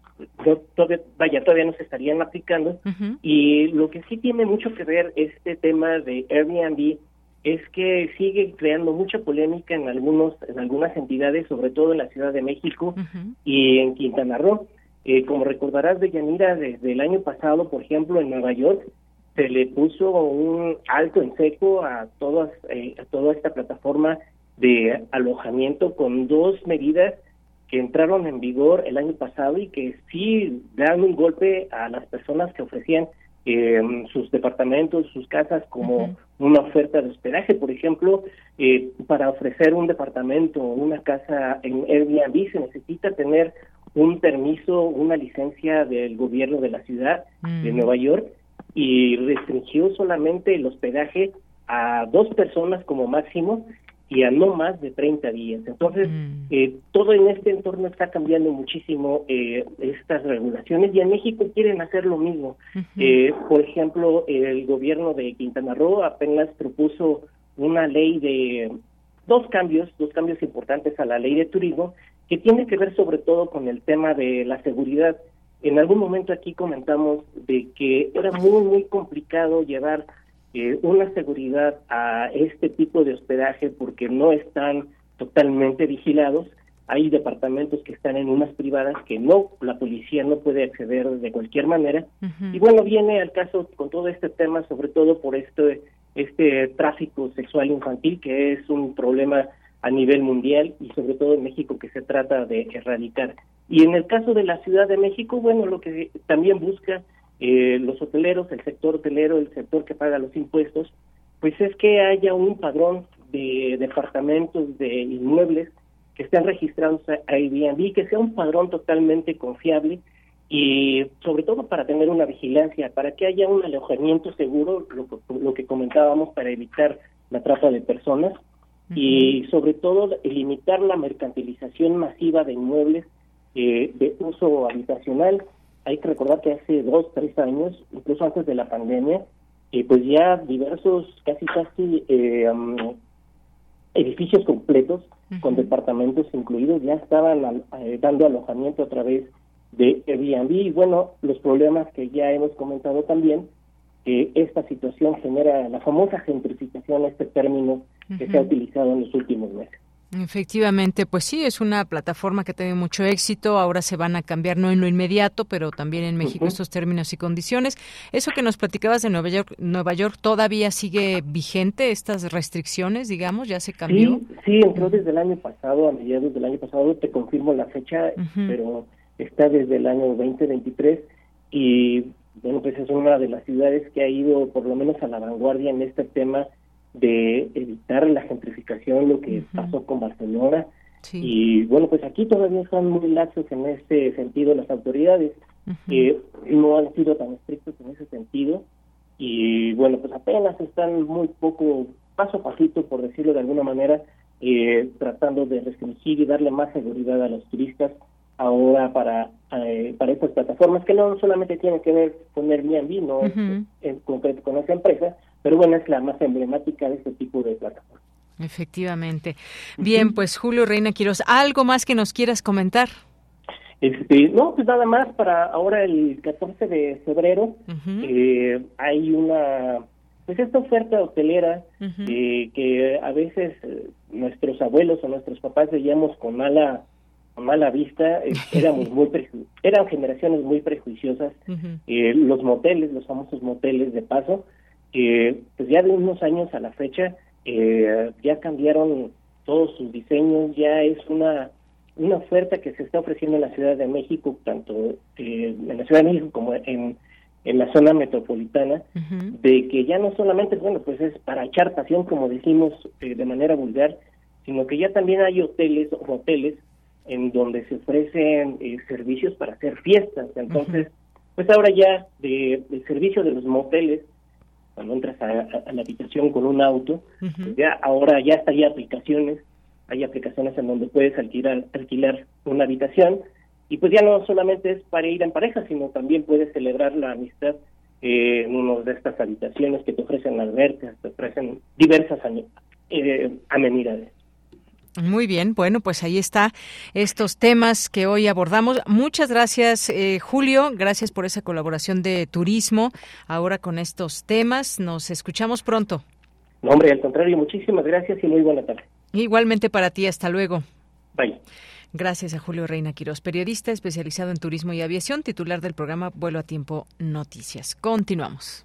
[SPEAKER 15] todavía, vaya, todavía no se estarían aplicando y lo que sí tiene mucho que ver este tema de Airbnb es que sigue creando mucha polémica en algunos en algunas entidades, sobre todo en la Ciudad de México y en Quintana Roo. Eh, como recordarás, de Yanira, desde el año pasado, por ejemplo, en Nueva York, se le puso un alto en seco a, todas, eh, a toda esta plataforma de alojamiento con dos medidas que entraron en vigor el año pasado y que sí dan un golpe a las personas que ofrecían eh, sus departamentos, sus casas como una oferta de hospedaje. Por ejemplo, eh, para ofrecer un departamento o una casa en Airbnb se necesita tener un permiso, una licencia del gobierno de la ciudad de mm. Nueva York y restringió solamente el hospedaje a dos personas como máximo y a no más de 30 días. Entonces, mm. eh, todo en este entorno está cambiando muchísimo eh, estas regulaciones y en México quieren hacer lo mismo. eh, por ejemplo, el gobierno de Quintana Roo apenas propuso una ley de dos cambios, dos cambios importantes a la ley de turismo que tiene que ver sobre todo con el tema de la seguridad. En algún momento aquí comentamos de que era muy, muy complicado llevar eh, una seguridad a este tipo de hospedaje porque no están totalmente vigilados. Hay departamentos que están en unas privadas que no, la policía no puede acceder de cualquier manera. Y bueno, viene al caso con todo este tema, sobre todo por este, este tráfico sexual infantil, que es un problema a nivel mundial y sobre todo en México que se trata de erradicar. Y en el caso de la Ciudad de México, bueno, lo que también busca eh, los hoteleros, el sector hotelero, el sector que paga los impuestos, pues es que haya un padrón de departamentos, de inmuebles que estén registrados a Airbnb, que sea un padrón totalmente confiable y sobre todo para tener una vigilancia, para que haya un alojamiento seguro, lo, lo que comentábamos, para evitar la trata de personas y sobre todo limitar la mercantilización masiva de inmuebles eh, de uso habitacional. Hay que recordar que hace dos, tres años, incluso antes de la pandemia, eh, pues ya diversos, casi casi eh, edificios completos con departamentos incluidos ya estaban dando alojamiento a través de Airbnb. Y bueno, los problemas que ya hemos comentado también, que esta situación genera la famosa gentrificación, este término que se ha utilizado en los últimos meses.
[SPEAKER 2] Efectivamente, pues sí, es una plataforma que tiene mucho éxito. Ahora se van a cambiar, no en lo inmediato, pero también en México estos términos y condiciones. Eso que nos platicabas de Nueva York, Nueva York todavía sigue vigente estas restricciones, digamos, ya se cambió.
[SPEAKER 15] Sí, sí, entró desde el año pasado, a mediados del año pasado. Te confirmo la fecha, pero está desde el año 2023 y bueno, pues es una de las ciudades que ha ido por lo menos a la vanguardia en este tema de evitar la gentrificación, lo que pasó con Barcelona. Y bueno, pues aquí todavía están muy laxos en este sentido las autoridades, que no han sido tan estrictos en ese sentido. Y bueno, pues apenas están muy poco, paso a pasito, por decirlo de alguna manera, eh, tratando de restringir y darle más seguridad a los turistas ahora para eh, para estas plataformas que no solamente tienen que ver con Airbnb, no en concreto con esa empresa, pero bueno, es la más emblemática de este tipo de plataformas.
[SPEAKER 2] Efectivamente. Bien, pues Julio Reina Quiroz, ¿algo más que nos quieras comentar?
[SPEAKER 15] Este, no, pues nada más para ahora el 14 de febrero eh, hay una, pues esta oferta hotelera eh, que a veces eh, nuestros abuelos o nuestros papás veíamos con mala con mala vista, [laughs] éramos muy eran generaciones muy prejuiciosas. los moteles, los famosos moteles de paso, pues ya de unos años a la fecha ya cambiaron todos sus diseños, ya es una una oferta que se está ofreciendo en la Ciudad de México, tanto eh, en la Ciudad de México como en, en la zona metropolitana, de que ya no solamente, bueno, pues es para echar pasión, como decimos eh, de manera vulgar, sino que ya también hay hoteles o hoteles en donde se ofrecen eh, servicios para hacer fiestas. Entonces, pues ahora ya de, del servicio de los moteles, cuando entras a, la habitación con un auto, pues ya ahora ya está aplicaciones hay aplicaciones en donde puedes alquilar, alquilar una habitación y pues ya no solamente es para ir en pareja, sino también puedes celebrar la amistad eh, en una de estas habitaciones que te ofrecen albercas, te ofrecen diversas eh, amenidades.
[SPEAKER 2] Muy bien, bueno, pues ahí está estos temas que hoy abordamos. Muchas gracias, eh, Julio. Gracias por esa colaboración de turismo ahora con estos temas. Nos escuchamos pronto.
[SPEAKER 15] No, hombre, al contrario, muchísimas gracias y muy buena tarde.
[SPEAKER 2] Igualmente para ti, hasta luego.
[SPEAKER 15] Bye.
[SPEAKER 2] Gracias a Julio Reina Quiroz, periodista especializado en turismo y aviación, titular del programa Vuelo a Tiempo Noticias. Continuamos.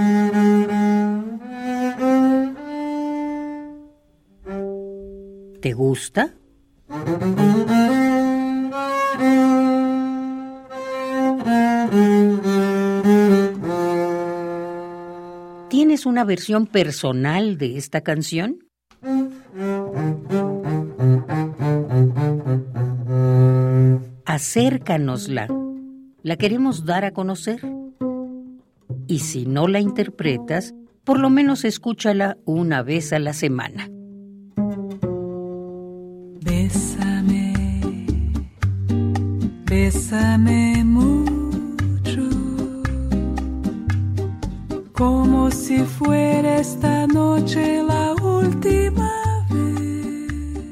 [SPEAKER 4] ¿Te gusta? ¿Tienes una versión personal de esta canción? acércanosla. La queremos dar a conocer. Y si no la interpretas, por lo menos escúchala una vez a la semana.
[SPEAKER 16] Bésame mucho, como si fuera esta noche la última vez.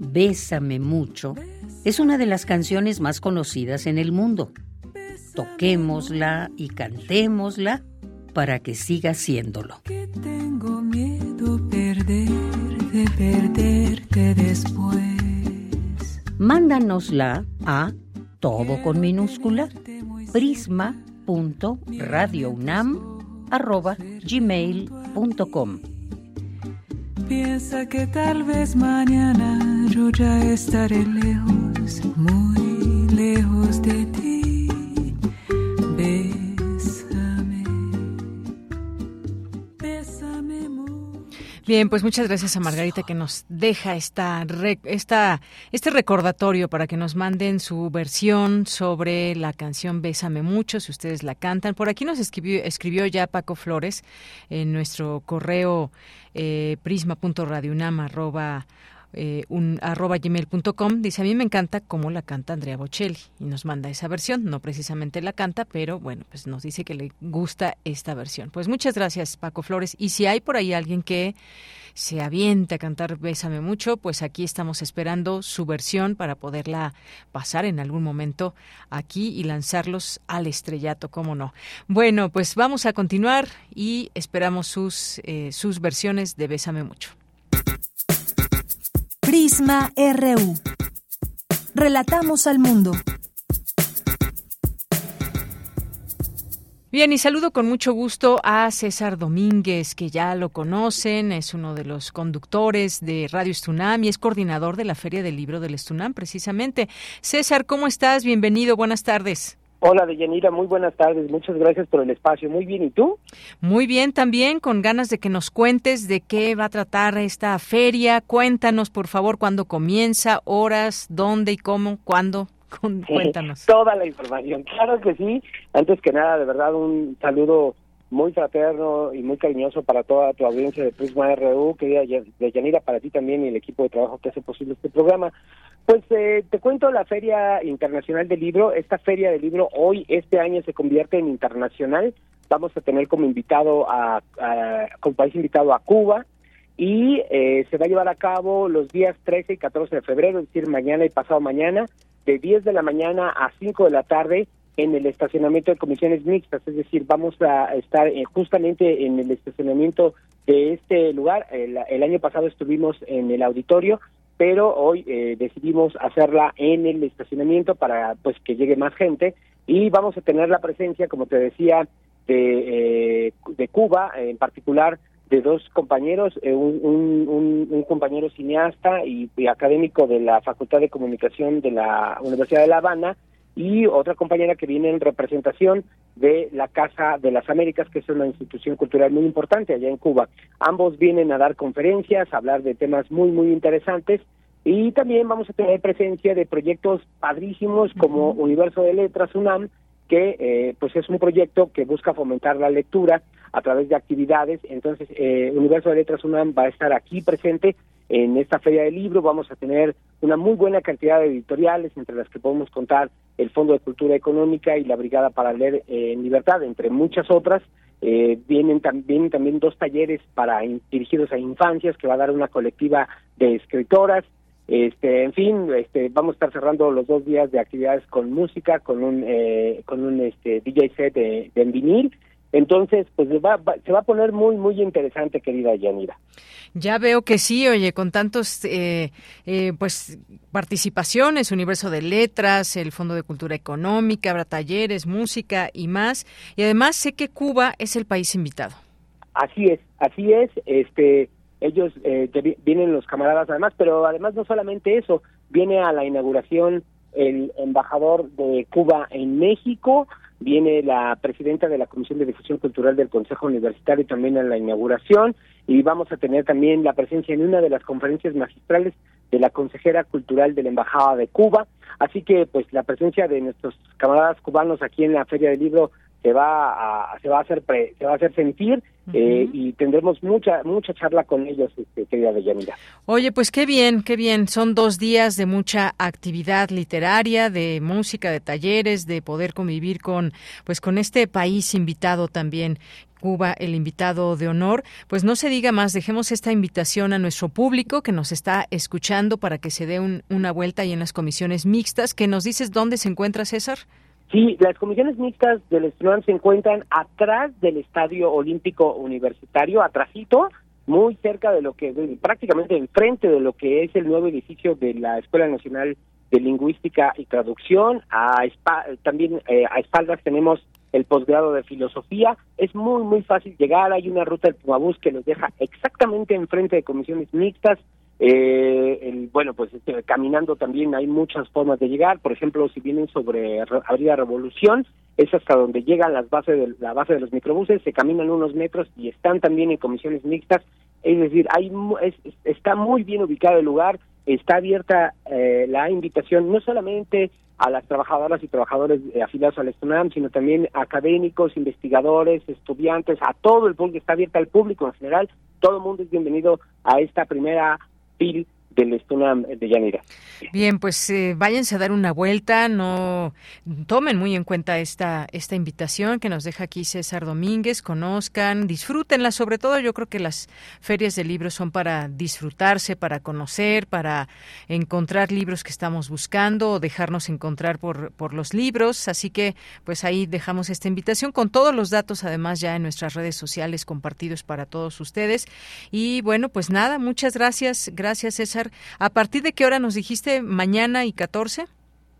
[SPEAKER 4] Bésame mucho es una de las canciones más conocidas en el mundo. Toquémosla y cantémosla para que siga siéndolo.
[SPEAKER 16] tengo miedo perder, de perderte después.
[SPEAKER 4] Mándanosla a todo con minúscula prisma.radiounam@gmail.com.
[SPEAKER 16] Piensa que tal vez mañana yo ya estaré lejos muy lejos de ti.
[SPEAKER 2] Bien, pues muchas gracias a Margarita que nos deja esta, esta, este recordatorio para que nos manden su versión sobre la canción Bésame mucho, si ustedes la cantan. Por aquí nos escribió, escribió ya Paco Flores en nuestro correo eh, eh, un arroba gmail.com dice a mí me encanta cómo la canta Andrea Bocelli y nos manda esa versión. No precisamente la canta pero bueno pues nos dice que le gusta esta versión. Pues muchas gracias Paco Flores. Y si hay por ahí alguien que se avienta a cantar Bésame mucho pues aquí estamos esperando su versión para poderla pasar en algún momento aquí y lanzarlos al estrellato cómo no bueno pues vamos a continuar y esperamos sus eh, sus versiones de Bésame mucho
[SPEAKER 1] Prisma RU. Relatamos al mundo.
[SPEAKER 2] Bien, y saludo con mucho gusto a César Domínguez, que ya lo conocen, es uno de los conductores de Radio Estunam y es coordinador de la Feria del Libro del Estunam, precisamente. César, ¿cómo estás? Bienvenido, buenas tardes.
[SPEAKER 17] Hola, Deyanira, muy buenas tardes. Muchas gracias por el espacio. Muy bien, ¿y tú?
[SPEAKER 2] Muy bien, también con ganas de que nos cuentes de qué va a tratar esta feria. Cuéntanos, por favor, cuándo comienza, horas, dónde y cómo, cuándo. [laughs] [laughs] cuéntanos.
[SPEAKER 17] Toda la información, claro que sí. Antes que nada, de verdad, un saludo muy fraterno y muy cariñoso para toda tu audiencia de Prisma RU, querida de Yanira, para ti también y el equipo de trabajo que hace posible este programa. Pues eh, te cuento la Feria Internacional del Libro. Esta Feria del Libro hoy, este año, se convierte en internacional. Vamos a tener como invitado a, como país invitado a Cuba y eh, se va a llevar a cabo los días 13 y 14 de febrero, es decir, mañana y pasado mañana, de 10 de la mañana a 5 de la tarde en el estacionamiento de comisiones mixtas, es decir, vamos a estar eh, justamente en el estacionamiento de este lugar. El, año pasado estuvimos en el auditorio, pero hoy eh, decidimos hacerla en el estacionamiento para pues que llegue más gente y vamos a tener la presencia, como te decía, de, eh, de Cuba, en particular de dos compañeros, un, un, compañero cineasta y académico de la Facultad de Comunicación de la Universidad de La Habana, y otra compañera que viene en representación de la Casa de las Américas, que es una institución cultural muy importante allá en Cuba. Ambos vienen a dar conferencias, a hablar de temas muy, muy interesantes y también vamos a tener presencia de proyectos padrísimos como Universo de Letras UNAM, que eh, pues es un proyecto que busca fomentar la lectura a través de actividades. Entonces, eh, Universo de Letras UNAM va a estar aquí presente en esta feria del libro. Vamos a tener una muy buena cantidad de editoriales, entre las que podemos contar el Fondo de Cultura Económica y la Brigada para Leer eh, en Libertad, entre muchas otras. Eh, vienen, también también dos talleres para dirigidos a infancias que va a dar una colectiva de escritoras. Este, en fin, este, vamos a estar cerrando los dos días de actividades con música, con un eh, con un este, DJ set de, de vinil entonces, pues va, se va a poner muy, muy interesante, querida Yanira.
[SPEAKER 2] Ya veo que sí, oye, con tantos, eh, eh, pues, participaciones, Universo de Letras, el Fondo de Cultura Económica, habrá talleres, música y más. Y además sé que Cuba es el país invitado.
[SPEAKER 17] Así es, así es. Este, ellos eh, vienen los camaradas además, pero además no solamente eso, viene a la inauguración el embajador de Cuba en México, viene la presidenta de la Comisión de Difusión Cultural del Consejo Universitario también en la inauguración y vamos a tener también la presencia en una de las conferencias magistrales de la consejera cultural de la Embajada de Cuba. Así que pues la presencia de nuestros camaradas cubanos aquí en la Feria del Libro se va a, se va a hacer se va a hacer sentir eh, y tendremos mucha mucha charla con ellos este, querida Deyanira.
[SPEAKER 2] Oye pues qué bien qué bien son dos días de mucha actividad literaria de música de talleres de poder convivir con pues con este país invitado también Cuba, el invitado de honor. Pues no se diga más, dejemos esta invitación a nuestro público que nos está escuchando para que se dé una vuelta ahí en las comisiones mixtas. ¿Que nos dices dónde se encuentra César?
[SPEAKER 17] Sí, las comisiones mixtas del Estudiante se encuentran atrás del Estadio Olímpico Universitario, atrásito, muy cerca de lo que, prácticamente enfrente de lo que es el nuevo edificio de la Escuela Nacional de Lingüística y Traducción. A también eh, a espaldas tenemos el posgrado de filosofía. Es muy, muy fácil llegar. Hay una ruta del Pumabús que nos deja exactamente enfrente de comisiones mixtas. Eh, el, bueno, pues este, caminando también hay muchas formas de llegar. Por ejemplo, si vienen sobre Avenida Revolución, es hasta donde llegan las bases de la base de los microbuses, se caminan unos metros y están también en comisiones mixtas. Es decir, hay está muy bien ubicado el lugar, está abierta eh, la invitación no solamente a las trabajadoras y trabajadores eh, afiliados al STUNAM, sino también académicos, investigadores, estudiantes, a todo el público, está abierta al público en general, todo el mundo es bienvenido a esta primera feel del Stunam de Yanira.
[SPEAKER 2] Bien, pues eh, váyanse a dar una vuelta, no tomen muy en cuenta esta esta invitación que nos deja aquí César Domínguez, conozcan, disfrútenla, sobre todo yo creo que las ferias de libros son para disfrutarse, para conocer, para encontrar libros que estamos buscando o dejarnos encontrar por por los libros, así que pues ahí dejamos esta invitación con todos los datos además ya en nuestras redes sociales compartidos para todos ustedes. Y bueno, pues nada, muchas gracias, gracias César ¿A partir de qué hora nos dijiste mañana y 14?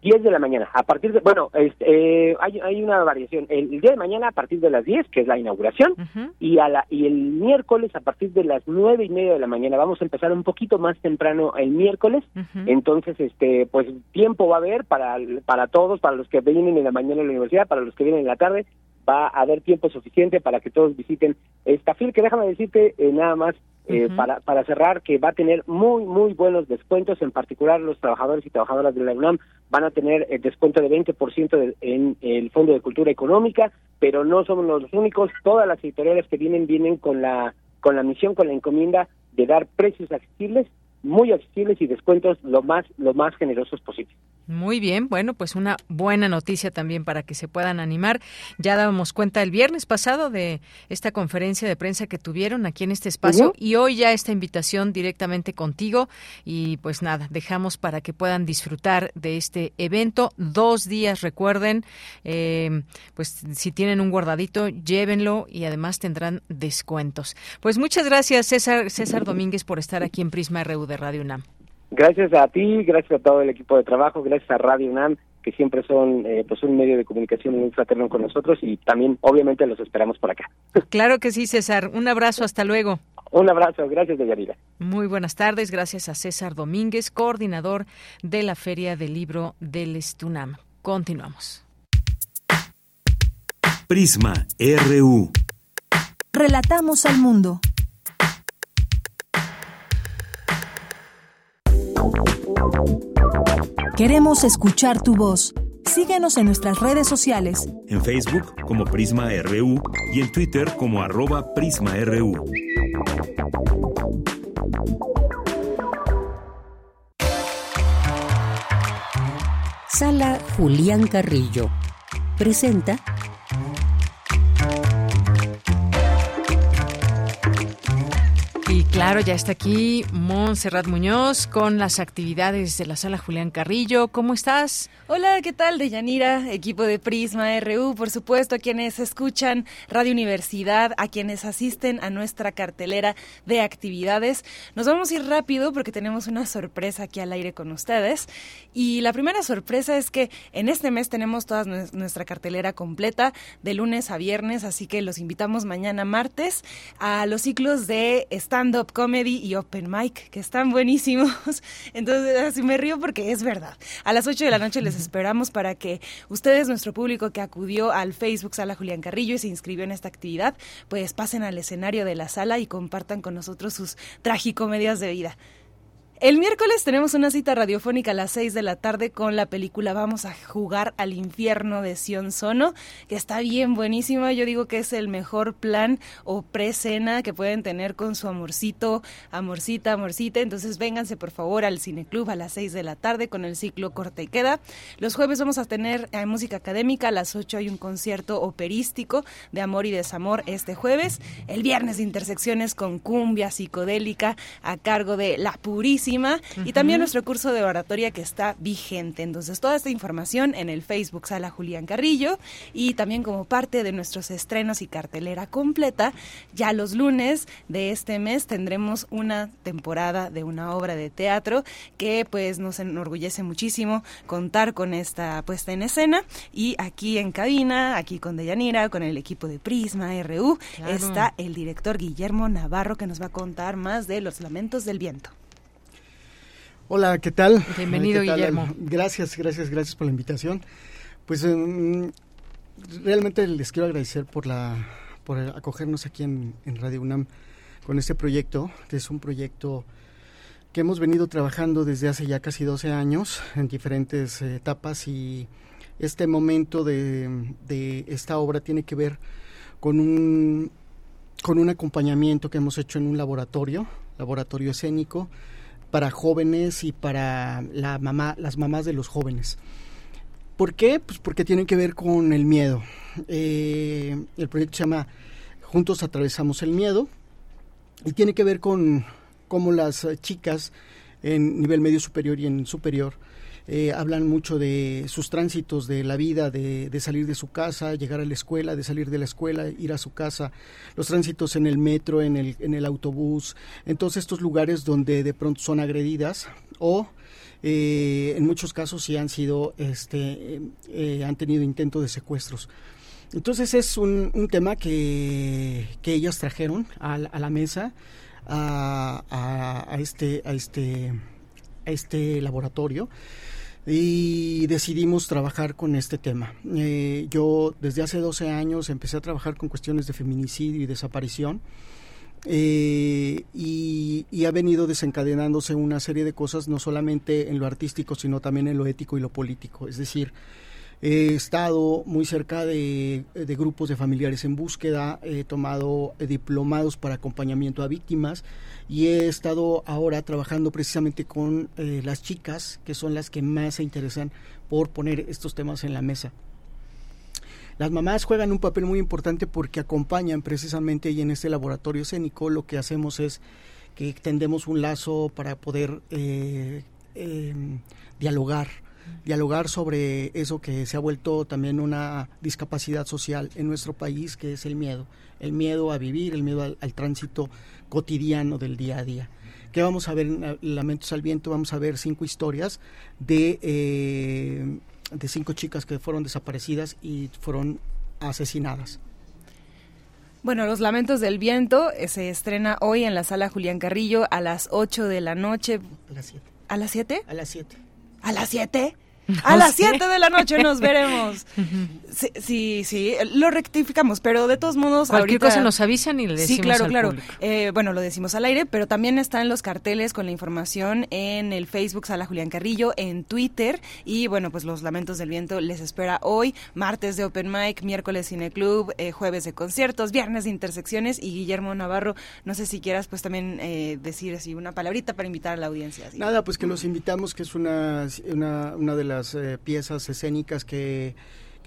[SPEAKER 17] 10 de la mañana. A partir de, bueno, este, hay, hay una variación. El, día de mañana a partir de las 10, que es la inauguración, y a la y el miércoles a partir de las nueve y media de la mañana. Vamos a empezar un poquito más temprano el miércoles. Entonces, este, pues tiempo va a haber para, para todos, para los que vienen en la mañana a la universidad, para los que vienen en la tarde, va a haber tiempo suficiente para que todos visiten esta fil, que déjame decirte eh, nada más eh, para, para cerrar, que va a tener muy, muy buenos descuentos, en particular los trabajadores y trabajadoras de la UNAM van a tener el descuento de 20% de, en el Fondo de Cultura Económica, pero no somos los únicos, todas las editoriales que vienen vienen con la con la misión, con la encomienda de dar precios accesibles muy accesibles y descuentos lo más lo más generosos posible.
[SPEAKER 2] Muy bien, bueno, pues una buena noticia también para que se puedan animar. Ya dábamos cuenta el viernes pasado de esta conferencia de prensa que tuvieron aquí en este espacio y hoy ya esta invitación directamente contigo y pues nada, dejamos para que puedan disfrutar de este evento. Dos días, recuerden, eh, pues si tienen un guardadito, llévenlo y además tendrán descuentos. Pues muchas gracias César, César Domínguez por estar aquí en Prisma RU de Radio UNAM.
[SPEAKER 17] Gracias a ti, gracias a todo el equipo de trabajo, gracias a Radio UNAM, que siempre son eh, pues un medio de comunicación muy fraterno con nosotros y también obviamente los esperamos por acá. [laughs]
[SPEAKER 2] Claro que sí, César. Un abrazo, hasta luego.
[SPEAKER 17] Un abrazo, gracias, Deyanira.
[SPEAKER 2] Muy buenas tardes, gracias a César Domínguez, coordinador de la Feria del Libro del Estunam. Continuamos.
[SPEAKER 3] Prisma RU.
[SPEAKER 1] Relatamos al mundo. Queremos escuchar tu voz. Síguenos en nuestras redes sociales.
[SPEAKER 3] En Facebook como Prisma RU y en Twitter como arroba PrismaRU.
[SPEAKER 4] Sala Julián Carrillo presenta
[SPEAKER 2] claro, ya está aquí Montserrat Muñoz con las actividades de la sala Julián Carrillo. ¿Cómo estás?
[SPEAKER 18] Hola, ¿qué tal? Deyanira, equipo de Prisma RU, por supuesto, a quienes escuchan Radio Universidad, a quienes asisten a nuestra cartelera de actividades. Nos vamos a ir rápido porque tenemos una sorpresa aquí al aire con ustedes. Y la primera sorpresa es que en este mes tenemos toda nuestra cartelera completa de lunes a viernes, así que los invitamos mañana martes a los ciclos de stand-up comedy y open mic, que están buenísimos. [laughs] Entonces, así me río porque es verdad. A las 8 de la noche les esperamos para que ustedes, nuestro público que acudió al Facebook Sala Julián Carrillo y se inscribió en esta actividad, pues pasen al escenario de la sala y compartan con nosotros sus tragicomedias de vida. El miércoles tenemos una cita radiofónica a las 6 de la tarde con la película Vamos a jugar al infierno de Sion Sono, que está bien buenísima. Yo digo que es el mejor plan o pre-cena que pueden tener con su amorcito, amorcita, amorcita. Entonces vénganse por favor al Cineclub a las 6 de la tarde con el ciclo Corte y Queda. Los jueves vamos a tener eh, música académica, a las 8 hay un concierto operístico de amor y desamor este jueves. El viernes intersecciones con cumbia psicodélica a cargo de La Purísima y también nuestro curso de oratoria que está vigente. Entonces, toda esta información en el Facebook Sala Julián Carrillo y también como parte de nuestros estrenos y cartelera completa, ya los lunes de este mes tendremos una temporada de una obra de teatro que pues nos enorgullece muchísimo contar con esta puesta en escena y aquí en cabina, aquí con Deyanira, con el equipo de Prisma RU,
[SPEAKER 2] Claro.
[SPEAKER 18] está el director Guillermo Navarro que nos va a contar más de Los Lamentos del Viento.
[SPEAKER 19] Hola, ¿qué tal?
[SPEAKER 2] Bienvenido,
[SPEAKER 19] ¿Qué tal?
[SPEAKER 2] Guillermo.
[SPEAKER 19] Gracias, gracias, gracias por la invitación. Pues mm, realmente les quiero agradecer por la por acogernos aquí en, en Radio UNAM con este proyecto, que es un proyecto que hemos venido trabajando desde hace ya casi 12 años en diferentes eh, etapas y este momento de, de esta obra tiene que ver con un con un acompañamiento que hemos hecho en un laboratorio, laboratorio escénico, para jóvenes y para la mamá, las mamás de los jóvenes. ¿Por qué? Pues porque tiene que ver con el miedo. Eh, el proyecto se llama Juntos atravesamos el miedo y tiene que ver con cómo las chicas en nivel medio superior y en superior eh, hablan mucho de sus tránsitos de la vida, de, salir de su casa, llegar a la escuela, de salir de la escuela, ir a su casa, los tránsitos en el metro, en el, autobús, en todos estos lugares donde de pronto son agredidas o eh, en muchos casos sí han sido, este, eh, han tenido intento de secuestros. Entonces es un, un tema que, que ellas trajeron a, la- a la mesa, a, a- a este, a, este, a este laboratorio y decidimos trabajar con este tema. Eh, yo desde hace 12 años empecé a trabajar con cuestiones de feminicidio y desaparición Eh, y, ha venido desencadenándose una serie de cosas, no solamente en lo artístico, sino también en lo ético y lo político. Es decir, he estado muy cerca de, de grupos de familiares en búsqueda, he tomado diplomados para acompañamiento a víctimas y he estado ahora trabajando precisamente con eh, las chicas, que son las que más se interesan por poner estos temas en la mesa. Las mamás juegan un papel muy importante porque acompañan precisamente y en este laboratorio escénico lo que hacemos es que extendemos un lazo para poder eh, eh, dialogar, dialogar sobre eso que se ha vuelto también una discapacidad social en nuestro país, que es el miedo, el miedo a vivir, el miedo al, al tránsito cotidiano del día a día. ¿Qué vamos a ver en Lamentos al Viento? Vamos a ver cinco historias de... Eh, de cinco chicas que fueron desaparecidas y fueron asesinadas.
[SPEAKER 18] Bueno, Los Lamentos del Viento eh, se estrena hoy en la sala Julián Carrillo a las 8 de la noche.
[SPEAKER 19] A las 7.
[SPEAKER 18] ¿A las 7?
[SPEAKER 19] A las 7.
[SPEAKER 18] ¿A las 7? A las 7 de la noche nos veremos. [laughs] Sí, sí, sí, lo rectificamos, pero de todos modos.
[SPEAKER 2] Cualquier
[SPEAKER 18] ahorita...
[SPEAKER 2] cosa nos avisan y le decimos.
[SPEAKER 18] Sí, claro,
[SPEAKER 2] al
[SPEAKER 18] claro. Eh, bueno, lo decimos al aire, pero también están los carteles con la información en el Facebook Sala Julián Carrillo, en Twitter. Y bueno, pues los Lamentos del Viento les espera hoy, martes de Open Mic, miércoles Cine Club, eh, jueves de conciertos, viernes de intersecciones. Y Guillermo Navarro, no sé si quieras pues también eh, decir así una palabrita para invitar a la audiencia.
[SPEAKER 19] Nada, pues que los invitamos, que es una, una, una de las eh, piezas escénicas que,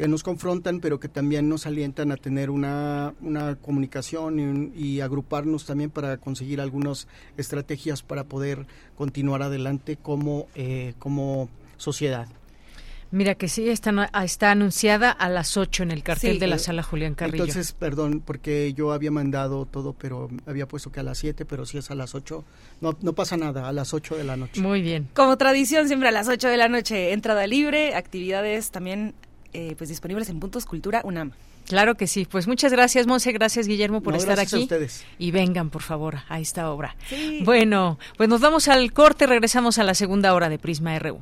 [SPEAKER 19] nos confrontan, pero que también nos alientan a tener una, una comunicación y, y, agruparnos también para conseguir algunas estrategias para poder continuar adelante como, eh, como sociedad.
[SPEAKER 2] Mira que sí, está, está anunciada a las 8 en el cartel
[SPEAKER 19] Sí,
[SPEAKER 2] de la
[SPEAKER 19] eh,
[SPEAKER 2] sala Julián Carrillo.
[SPEAKER 19] Entonces, perdón, porque yo había mandado todo, pero había puesto que a las 7, pero si es a las 8, no, no pasa nada, a las 8 de la noche.
[SPEAKER 2] Muy bien.
[SPEAKER 18] Como tradición, siempre a las 8 de la noche, entrada libre, actividades también eh, pues disponibles en Puntos Cultura UNAM.
[SPEAKER 2] Claro que sí. Pues muchas gracias, Monse. Gracias, Guillermo, por
[SPEAKER 19] No,
[SPEAKER 2] estar
[SPEAKER 19] gracias a
[SPEAKER 2] aquí.
[SPEAKER 19] ustedes.
[SPEAKER 2] Y vengan, por favor, a esta obra.
[SPEAKER 18] Sí.
[SPEAKER 2] Bueno, pues nos vamos al corte. Regresamos a la segunda hora de Prisma RU.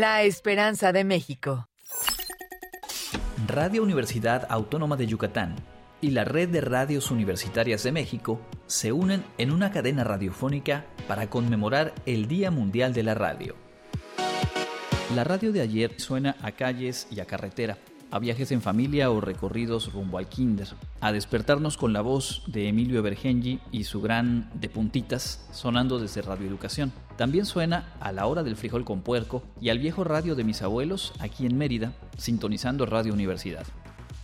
[SPEAKER 20] La esperanza de México.
[SPEAKER 21] Radio Universidad Autónoma de Yucatán y la Red de Radios Universitarias de México se unen en una cadena radiofónica para conmemorar el Día Mundial de la Radio. La radio de ayer suena a calles y a carretera, a viajes en familia o recorridos rumbo al kinder, a despertarnos con la voz de Emilio Evergengi y su gran de puntitas sonando desde Radio Educación. También suena a la hora del frijol con puerco y al viejo radio de mis abuelos aquí en Mérida, sintonizando Radio Universidad.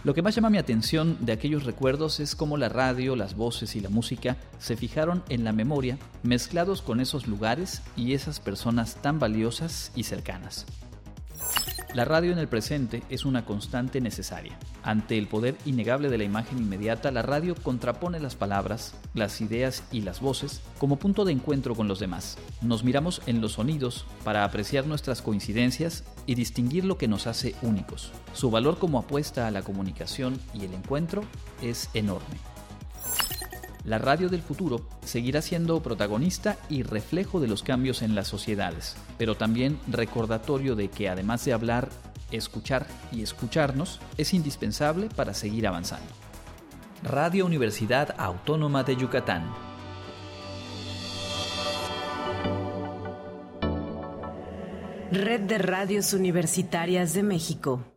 [SPEAKER 21] Lo que más llama mi atención de aquellos recuerdos es cómo la radio, las voces y la música se fijaron en la memoria, mezclados con esos lugares y esas personas tan valiosas y cercanas. La radio en el presente es una constante necesaria. Ante el poder innegable de la imagen inmediata, la radio contrapone las palabras, las ideas y las voces como punto de encuentro con los demás. Nos miramos en los sonidos para apreciar nuestras coincidencias y distinguir lo que nos hace únicos. Su valor como apuesta a la comunicación y el encuentro es enorme la radio del futuro seguirá siendo protagonista y reflejo de los cambios en las sociedades, pero también recordatorio de que además de hablar, escuchar y escucharnos es indispensable para seguir avanzando. Radio Universidad Autónoma de Yucatán.
[SPEAKER 20] Red de Radios Universitarias de México.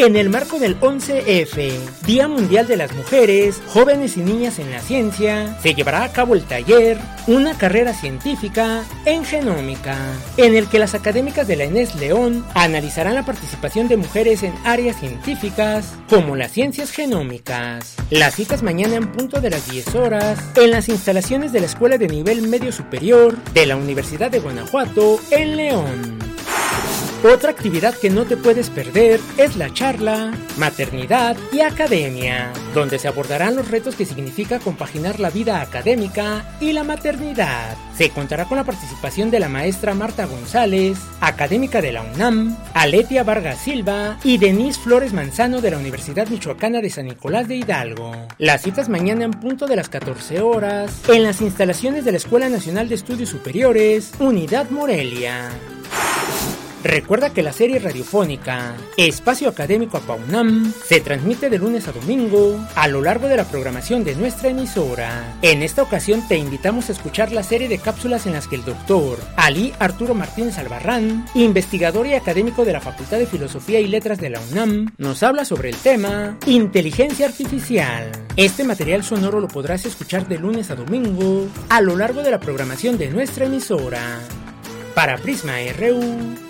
[SPEAKER 5] En el marco del 11F, Día Mundial de las Mujeres, Jóvenes y Niñas en la Ciencia, se llevará a cabo el taller Una carrera científica en genómica, en el que las académicas de la Inés León analizarán la participación de mujeres en áreas científicas como las ciencias genómicas. Las citas mañana en punto de las 10 horas en las instalaciones de la Escuela de Nivel Medio Superior de la Universidad de Guanajuato en León. Otra actividad que no te puedes perder es la charla Maternidad y Academia, donde se abordarán los retos que significa compaginar la vida académica y la maternidad. Se contará con la participación de la maestra Marta González, académica de la UNAM, Aletia Vargas Silva y Denise Flores Manzano de la Universidad Michoacana de San Nicolás de Hidalgo. Las citas mañana en punto de las 14 horas en las instalaciones de la Escuela Nacional de Estudios Superiores, Unidad Morelia. Recuerda que la serie radiofónica Espacio Académico Apaunam se transmite de lunes a domingo a lo largo de la programación de nuestra emisora. En esta ocasión te invitamos a escuchar la serie de cápsulas en las que el doctor Ali Arturo Martínez Albarrán, investigador y académico de la Facultad de Filosofía y Letras de la UNAM, nos habla sobre el tema Inteligencia Artificial. Este material sonoro lo podrás escuchar de lunes a domingo a lo largo de la programación de nuestra emisora. Para Prisma RU,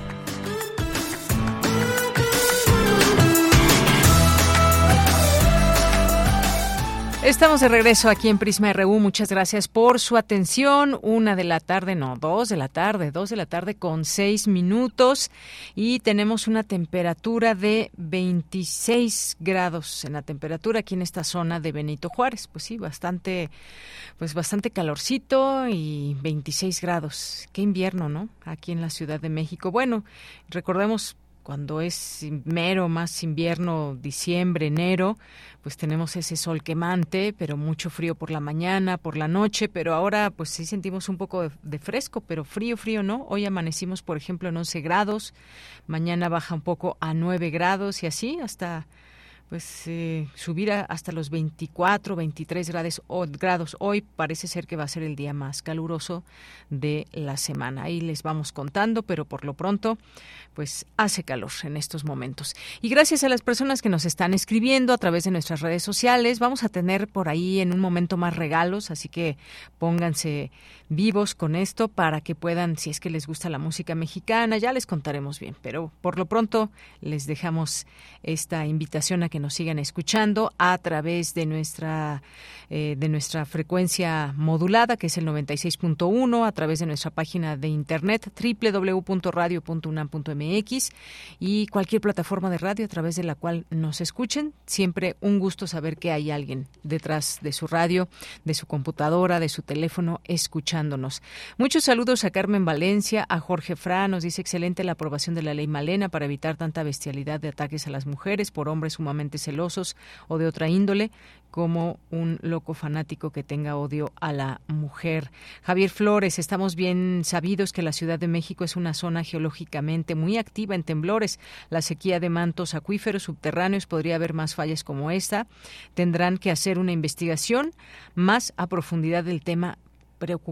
[SPEAKER 2] Estamos de regreso aquí en Prisma RU. Muchas gracias por su atención. Una de la tarde, no, dos de la tarde, dos de la tarde con seis minutos. Y tenemos una temperatura de 26 grados en la temperatura aquí en esta zona de Benito Juárez. Pues sí, bastante, pues bastante calorcito y 26 grados. Qué invierno, ¿no? Aquí en la Ciudad de México. Bueno, recordemos cuando es mero, más invierno, diciembre, enero, pues tenemos ese sol quemante, pero mucho frío por la mañana, por la noche, pero ahora pues sí sentimos un poco de, de, fresco, pero frío, frío no. Hoy amanecimos, por ejemplo, en 11 grados, mañana baja un poco a 9 grados y así hasta pues eh, subir hasta los 24, 23 grados, o, grados. Hoy parece ser que va a ser el día más caluroso de la semana. Ahí les vamos contando, pero por lo pronto, pues hace calor en estos momentos. Y gracias a las personas que nos están escribiendo a través de nuestras redes sociales, vamos a tener por ahí en un momento más regalos, así que pónganse vivos con esto para que puedan, si es que les gusta la música mexicana, ya les contaremos bien, pero por lo pronto les dejamos esta invitación a que nos sigan escuchando a través de nuestra eh, de nuestra frecuencia modulada que es el 96.1 a través de nuestra página de internet www.radio.unam.mx y cualquier plataforma de radio a través de la cual nos escuchen. Siempre un gusto saber que hay alguien detrás de su radio de su computadora de su teléfono muchos saludos a Carmen Valencia a Jorge Fra nos dice excelente la aprobación de la ley Malena para evitar tanta bestialidad de ataques a las mujeres por hombres sumamente celosos o de otra índole, como un loco fanático que tenga odio a la mujer. Javier Flores, estamos bien sabidos que la Ciudad de México es una zona geológicamente muy activa en temblores. La sequía de mantos acuíferos subterráneos podría haber más fallas como esta. Tendrán que hacer una investigación más a profundidad del tema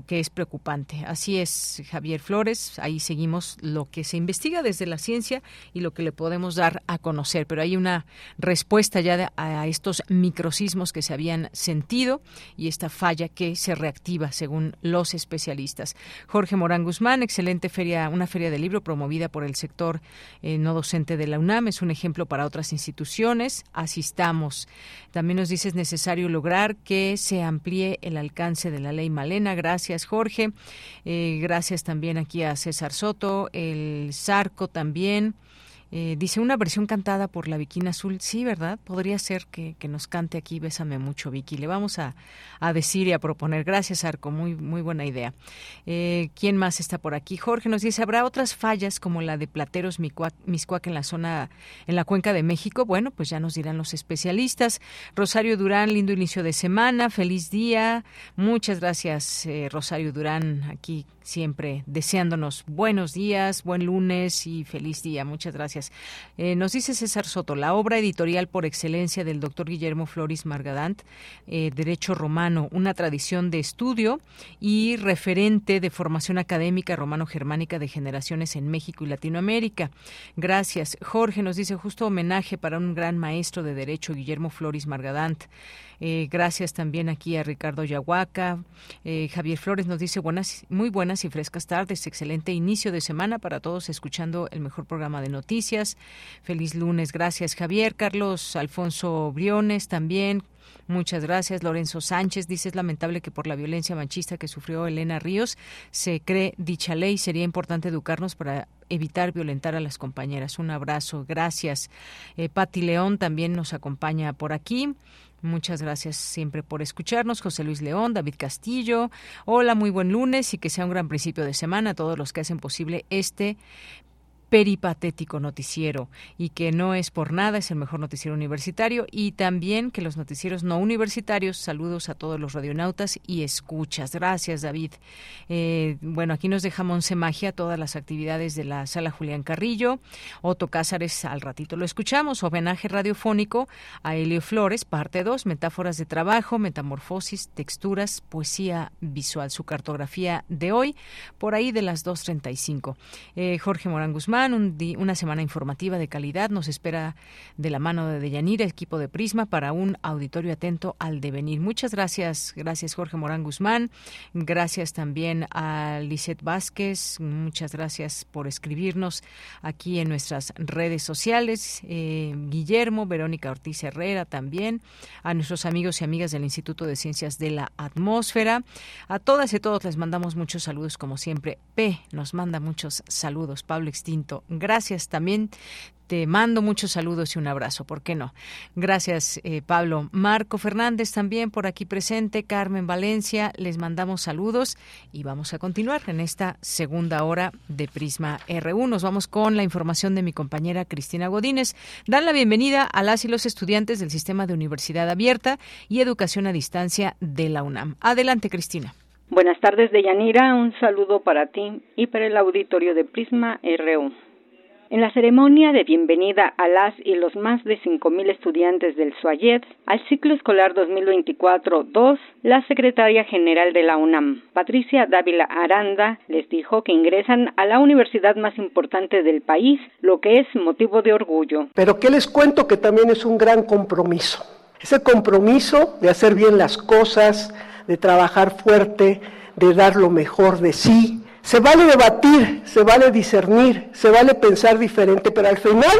[SPEAKER 2] que es preocupante. Así es, Javier Flores, ahí seguimos lo que se investiga desde la ciencia y lo que le podemos dar a conocer, pero hay una respuesta ya a estos microsismos que se habían sentido y esta falla que se reactiva según los especialistas. Jorge Morán Guzmán, excelente feria, una feria de libro promovida por el sector eh, no docente de la UNAM, es un ejemplo para otras instituciones. Asistamos. También nos dice es necesario lograr que se amplíe el alcance de la ley Malena Gracias, Jorge. Eh, gracias también aquí a César Soto, el Zarco también. Eh, dice una versión cantada por la Viquina Azul. Sí, ¿verdad? Podría ser que, nos cante aquí Bésame mucho, Vicky. Le vamos a, decir y a proponer. Gracias, Arco. Muy, muy buena idea. Eh, ¿Quién más está por aquí? Jorge nos dice, ¿habrá otras fallas como la de Plateros Miscuac en la zona, en la cuenca de México? Bueno, pues ya nos dirán los especialistas. Rosario Durán, lindo inicio de semana. Feliz día. Muchas gracias, eh, Rosario Durán, aquí siempre deseándonos buenos días, buen lunes y feliz día. Muchas gracias. Eh, nos dice César Soto, la obra editorial por excelencia del doctor Guillermo Floris Margadant, eh, Derecho Romano, una tradición de estudio y referente de formación académica romano-germánica de generaciones en México y Latinoamérica. Gracias. Jorge nos dice justo homenaje para un gran maestro de Derecho, Guillermo Floris Margadant. Eh, gracias también aquí a Ricardo Yahuaca. Javier Flores nos dice buenas, muy buenas y frescas tardes. Excelente inicio de semana para todos escuchando el mejor programa de noticias. Feliz lunes. Gracias, Javier. Carlos Alfonso Briones también. Muchas gracias. Lorenzo Sánchez dice es lamentable que por la violencia machista que sufrió Elena Ríos se cree dicha ley. Sería importante educarnos para evitar violentar a las compañeras. Un abrazo. Gracias. Eh, Pati León también nos acompaña por aquí. Muchas gracias siempre por escucharnos. José Luis León, David Castillo. Hola, muy buen lunes y que sea un gran principio de semana a todos los que hacen posible este peripatético noticiero y que no es por nada, es el mejor noticiero universitario y también que los noticieros no universitarios, saludos a todos los radionautas y escuchas. Gracias, David. Eh, bueno, aquí nos deja Monse Magia todas las actividades de la sala Julián Carrillo. Otto Cázares, al ratito lo escuchamos. Homenaje radiofónico a Helio Flores, parte 2, metáforas de trabajo, metamorfosis, texturas, poesía visual. Su cartografía de hoy, por ahí de las 2.35. Eh, Jorge Morán Guzmán una semana informativa de calidad. Nos espera de la mano de Deyanira, equipo de Prisma, para un auditorio atento al devenir. Muchas gracias, gracias Jorge Morán Guzmán, gracias también a Lisette Vázquez, muchas gracias por escribirnos aquí en nuestras redes sociales, eh, Guillermo, Verónica Ortiz Herrera también, a nuestros amigos y amigas del Instituto de Ciencias de la Atmósfera, a todas y todos les mandamos muchos saludos como siempre. P nos manda muchos saludos, Pablo Extinto Gracias también. Te mando muchos saludos y un abrazo, ¿por qué no? Gracias, eh, Pablo. Marco Fernández también por aquí presente, Carmen Valencia, les mandamos saludos y vamos a continuar en esta segunda hora de Prisma RU. Nos vamos con la información de mi compañera Cristina Godínez. Dan la bienvenida a las y los estudiantes del Sistema de Universidad Abierta y Educación a Distancia de la UNAM. Adelante, Cristina.
[SPEAKER 22] Buenas tardes, Deyanira. Un saludo para ti y para el auditorio de Prisma RU. En la ceremonia de bienvenida a las y los más de 5.000 estudiantes del SUAYED al ciclo escolar 2024-2, la secretaria general de la UNAM, Patricia Dávila Aranda, les dijo que ingresan a la universidad más importante del país, lo que es motivo de orgullo.
[SPEAKER 23] Pero que les cuento que también es un gran compromiso. Ese compromiso de hacer bien las cosas, de trabajar fuerte, de dar lo mejor de sí. Se vale debatir, se vale discernir, se vale pensar diferente, pero al final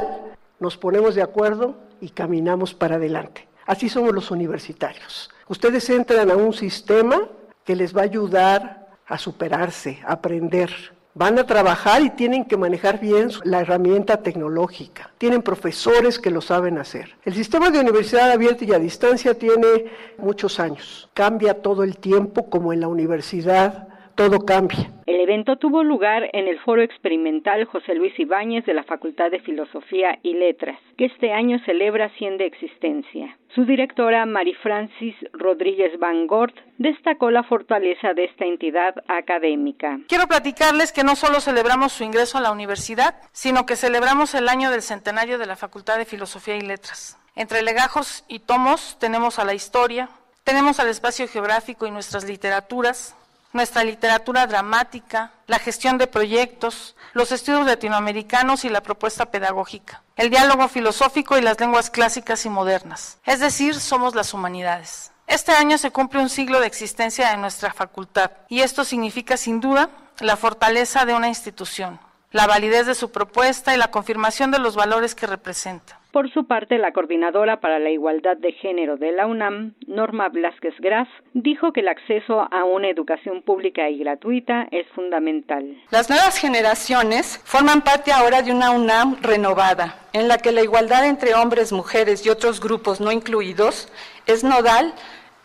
[SPEAKER 23] nos ponemos de acuerdo y caminamos para adelante. Así somos los universitarios. Ustedes entran a un sistema que les va a ayudar a superarse, a aprender, van a trabajar y tienen que manejar bien la herramienta tecnológica. Tienen profesores que lo saben hacer. El sistema de universidad abierta y a distancia tiene muchos años. Cambia todo el tiempo como en la universidad todo cambia.
[SPEAKER 22] El evento tuvo lugar en el Foro Experimental José Luis Ibáñez de la Facultad de Filosofía y Letras, que este año celebra 100 de existencia. Su directora, Mari Francis Rodríguez Van Gort, destacó la fortaleza de esta entidad académica.
[SPEAKER 24] Quiero platicarles que no solo celebramos su ingreso a la universidad, sino que celebramos el año del centenario de la Facultad de Filosofía y Letras. Entre legajos y tomos tenemos a la historia, tenemos al espacio geográfico y nuestras literaturas, nuestra literatura dramática, la gestión de proyectos, los estudios latinoamericanos y la propuesta pedagógica, el diálogo filosófico y las lenguas clásicas y modernas. Es decir, somos las humanidades. Este año se cumple un siglo de existencia de nuestra facultad y esto significa sin duda la fortaleza de una institución, la validez de su propuesta y la confirmación de los valores que representa.
[SPEAKER 22] Por su parte, la coordinadora para la igualdad de género de la UNAM, Norma Blasquez Graf, dijo que el acceso a una educación pública y gratuita es fundamental.
[SPEAKER 25] Las nuevas generaciones forman parte ahora de una UNAM renovada, en la que la igualdad entre hombres, mujeres y otros grupos no incluidos es nodal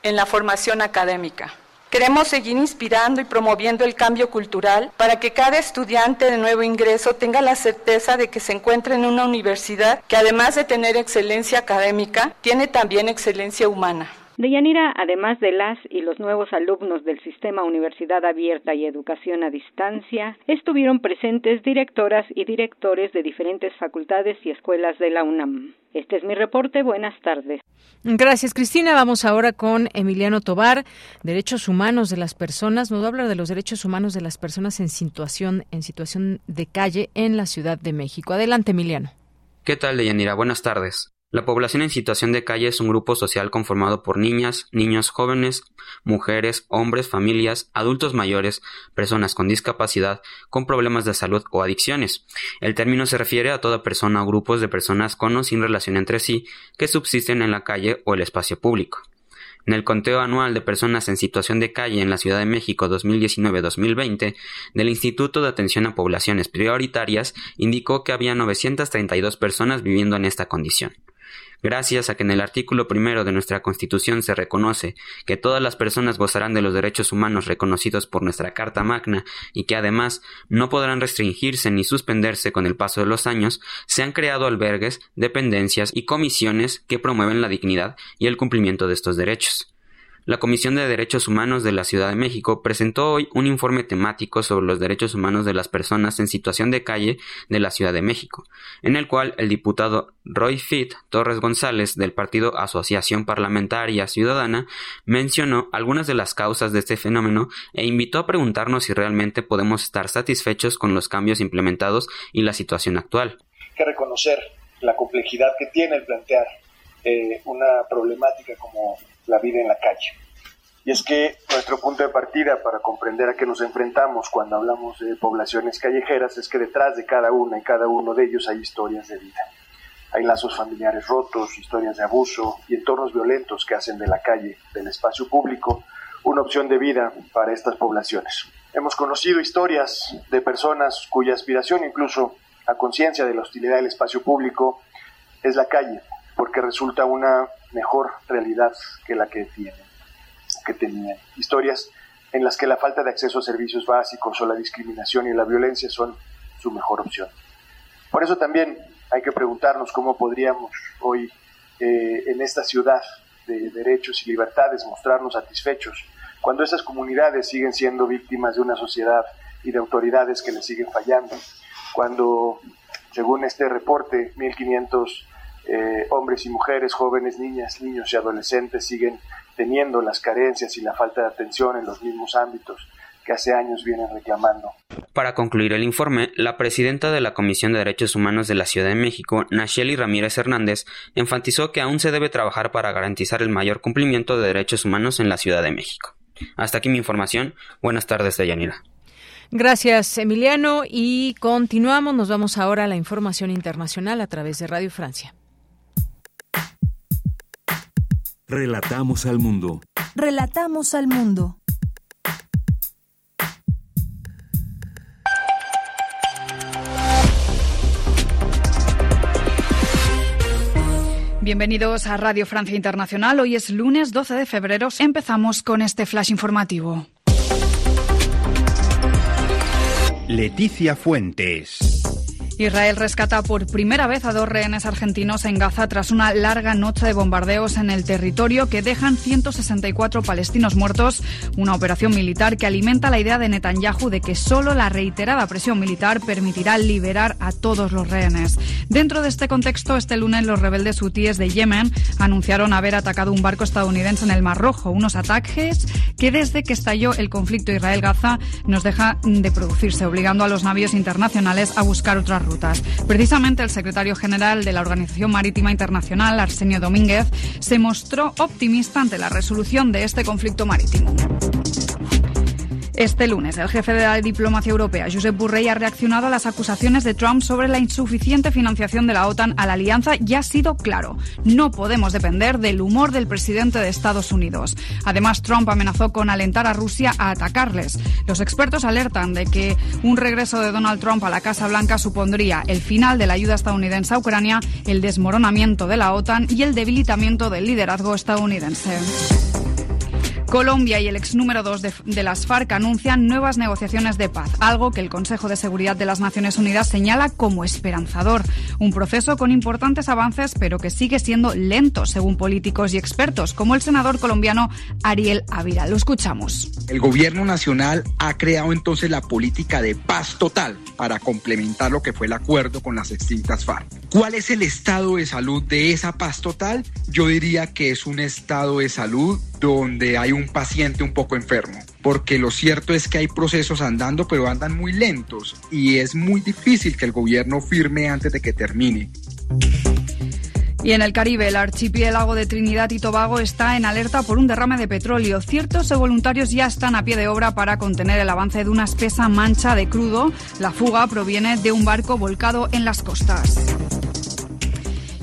[SPEAKER 25] en la formación académica. Queremos seguir inspirando y promoviendo el cambio cultural para que cada estudiante de nuevo ingreso tenga la certeza de que se encuentra en una universidad que además de tener excelencia académica, tiene también excelencia humana.
[SPEAKER 22] Deyanira, además de las y los nuevos alumnos del sistema Universidad Abierta y Educación a Distancia, estuvieron presentes directoras y directores de diferentes facultades y escuelas de la UNAM. Este es mi reporte. Buenas tardes.
[SPEAKER 2] Gracias, Cristina. Vamos ahora con Emiliano Tobar, Derechos Humanos de las Personas. Nos va a hablar de los derechos humanos de las personas en situación, en situación de calle en la Ciudad de México. Adelante, Emiliano.
[SPEAKER 26] ¿Qué tal, Deyanira? Buenas tardes. La población en situación de calle es un grupo social conformado por niñas, niños jóvenes, mujeres, hombres, familias, adultos mayores, personas con discapacidad, con problemas de salud o adicciones. El término se refiere a toda persona o grupos de personas con o sin relación entre sí que subsisten en la calle o el espacio público. En el conteo anual de personas en situación de calle en la Ciudad de México 2019-2020 del Instituto de Atención a Poblaciones Prioritarias indicó que había 932 personas viviendo en esta condición. Gracias a que en el artículo primero de nuestra Constitución se reconoce que todas las personas gozarán de los derechos humanos reconocidos por nuestra Carta Magna y que además no podrán restringirse ni suspenderse con el paso de los años, se han creado albergues, dependencias y comisiones que promueven la dignidad y el cumplimiento de estos derechos. La Comisión de Derechos Humanos de la Ciudad de México presentó hoy un informe temático sobre los derechos humanos de las personas en situación de calle de la Ciudad de México, en el cual el diputado Roy Fit Torres González del partido Asociación Parlamentaria Ciudadana mencionó algunas de las causas de este fenómeno e invitó a preguntarnos si realmente podemos estar satisfechos con los cambios implementados y la situación actual.
[SPEAKER 27] Hay que reconocer la complejidad que tiene el plantear eh, una problemática como la vida en la calle. Y es que nuestro punto de partida para comprender a qué nos enfrentamos cuando hablamos de poblaciones callejeras es que detrás de cada una y cada uno de ellos hay historias de vida. Hay lazos familiares rotos, historias de abuso y entornos violentos que hacen de la calle, del espacio público, una opción de vida para estas poblaciones. Hemos conocido historias de personas cuya aspiración incluso a conciencia de la hostilidad del espacio público es la calle, porque resulta una mejor realidad que la que tienen, que tenían. Historias en las que la falta de acceso a servicios básicos o la discriminación y la violencia son su mejor opción. Por eso también hay que preguntarnos cómo podríamos hoy eh, en esta ciudad de derechos y libertades mostrarnos satisfechos cuando esas comunidades siguen siendo víctimas de una sociedad y de autoridades que les siguen fallando, cuando, según este reporte, 1.500 eh, hombres y mujeres, jóvenes, niñas, niños y adolescentes siguen teniendo las carencias y la falta de atención en los mismos ámbitos que hace años vienen reclamando.
[SPEAKER 26] Para concluir el informe, la presidenta de la Comisión de Derechos Humanos de la Ciudad de México, Nacheli Ramírez Hernández, enfatizó que aún se debe trabajar para garantizar el mayor cumplimiento de derechos humanos en la Ciudad de México. Hasta aquí mi información. Buenas tardes, Deyanira.
[SPEAKER 2] Gracias, Emiliano. Y continuamos. Nos vamos ahora a la información internacional a través de Radio Francia.
[SPEAKER 3] Relatamos al mundo.
[SPEAKER 1] Relatamos al mundo.
[SPEAKER 28] Bienvenidos a Radio Francia Internacional. Hoy es lunes 12 de febrero. Empezamos con este flash informativo.
[SPEAKER 29] Leticia Fuentes.
[SPEAKER 28] Israel rescata por primera vez a dos rehenes argentinos en Gaza tras una larga noche de bombardeos en el territorio que dejan 164 palestinos muertos, una operación militar que alimenta la idea de Netanyahu de que solo la reiterada presión militar permitirá liberar a todos los rehenes. Dentro de este contexto, este lunes los rebeldes hutíes de Yemen anunciaron haber atacado un barco estadounidense en el Mar Rojo, unos ataques que desde que estalló el conflicto Israel-Gaza nos deja de producirse, obligando a los navíos internacionales a buscar otras rutas. Precisamente el secretario general de la Organización Marítima Internacional, Arsenio Domínguez, se mostró optimista ante la resolución de este conflicto marítimo. Este lunes, el jefe de la diplomacia europea, Josep Borrell, ha reaccionado a las acusaciones de Trump sobre la insuficiente financiación de la OTAN a la alianza y ha sido claro. No podemos depender del humor del presidente de Estados Unidos. Además, Trump amenazó con alentar a Rusia a atacarles. Los expertos alertan de que un regreso de Donald Trump a la Casa Blanca supondría el final de la ayuda estadounidense a Ucrania, el desmoronamiento de la OTAN y el debilitamiento del liderazgo estadounidense. Colombia y el ex número 2 de, de, las FARC anuncian nuevas negociaciones de paz, algo que el Consejo de Seguridad de las Naciones Unidas señala como esperanzador. Un proceso con importantes avances, pero que sigue siendo lento, según políticos y expertos, como el senador colombiano Ariel Ávila. Lo escuchamos.
[SPEAKER 30] El gobierno nacional ha creado entonces la política de paz total para complementar lo que fue el acuerdo con las extintas FARC. ¿Cuál es el estado de salud de esa paz total? Yo diría que es un estado de salud donde hay un paciente un poco enfermo, porque lo cierto es que hay procesos andando, pero andan muy lentos y es muy difícil que el gobierno firme antes de que termine.
[SPEAKER 28] Y en el Caribe, el archipiélago de Trinidad y Tobago está en alerta por un derrame de petróleo. Ciertos voluntarios ya están a pie de obra para contener el avance de una espesa mancha de crudo. La fuga proviene de un barco volcado en las costas.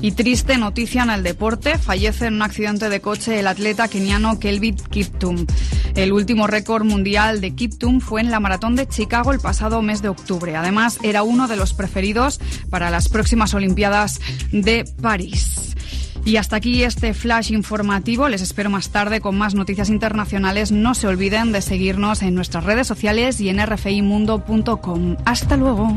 [SPEAKER 28] Y triste noticia en el deporte, fallece en un accidente de coche el atleta keniano Kelvin Kiptum. El último récord mundial de Kiptum fue en la maratón de Chicago el pasado mes de octubre. Además, era uno de los preferidos para las próximas Olimpiadas de París. Y hasta aquí este flash informativo. Les espero más tarde con más noticias internacionales. No se olviden de seguirnos en nuestras redes sociales y en rfimundo.com. Hasta luego.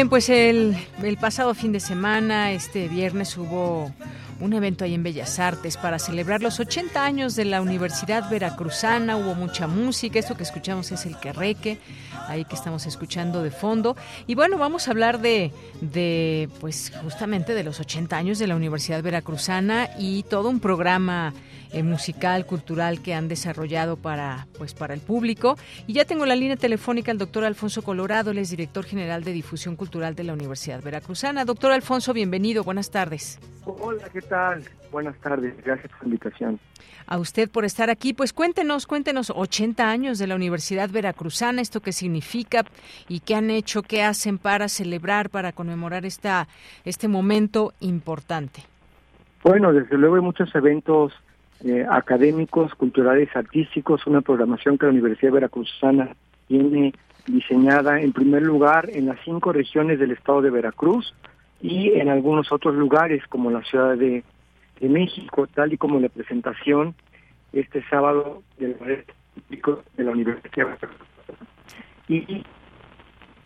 [SPEAKER 2] Bien, pues el, pasado fin de semana, este viernes, hubo un evento ahí en Bellas Artes para celebrar los 80 años de la Universidad Veracruzana. Hubo mucha música, esto que escuchamos es el Querreque, ahí que estamos escuchando de fondo. Y bueno, vamos a hablar de, de pues justamente de los 80 años de la Universidad Veracruzana y todo un programa eh, musical, cultural que han desarrollado para, pues, para el público. Y ya tengo la línea telefónica al doctor Alfonso Colorado, él es director general de difusión cultural de la Universidad Veracruzana. Doctor Alfonso, bienvenido, buenas tardes.
[SPEAKER 31] Hola, ¿qué tal? Buenas tardes, gracias por la invitación.
[SPEAKER 2] A usted por estar aquí. Pues cuéntenos, cuéntenos, 80 años de la Universidad Veracruzana, esto qué significa y qué han hecho, qué hacen para celebrar, para conmemorar esta, este momento importante.
[SPEAKER 31] Bueno, desde luego hay muchos eventos eh, académicos, culturales, artísticos, una programación que la Universidad Veracruzana tiene diseñada en primer lugar en las cinco regiones del estado de Veracruz y en algunos otros lugares como la Ciudad de, de México, tal y como la presentación este sábado del de la Universidad Veracruz. Y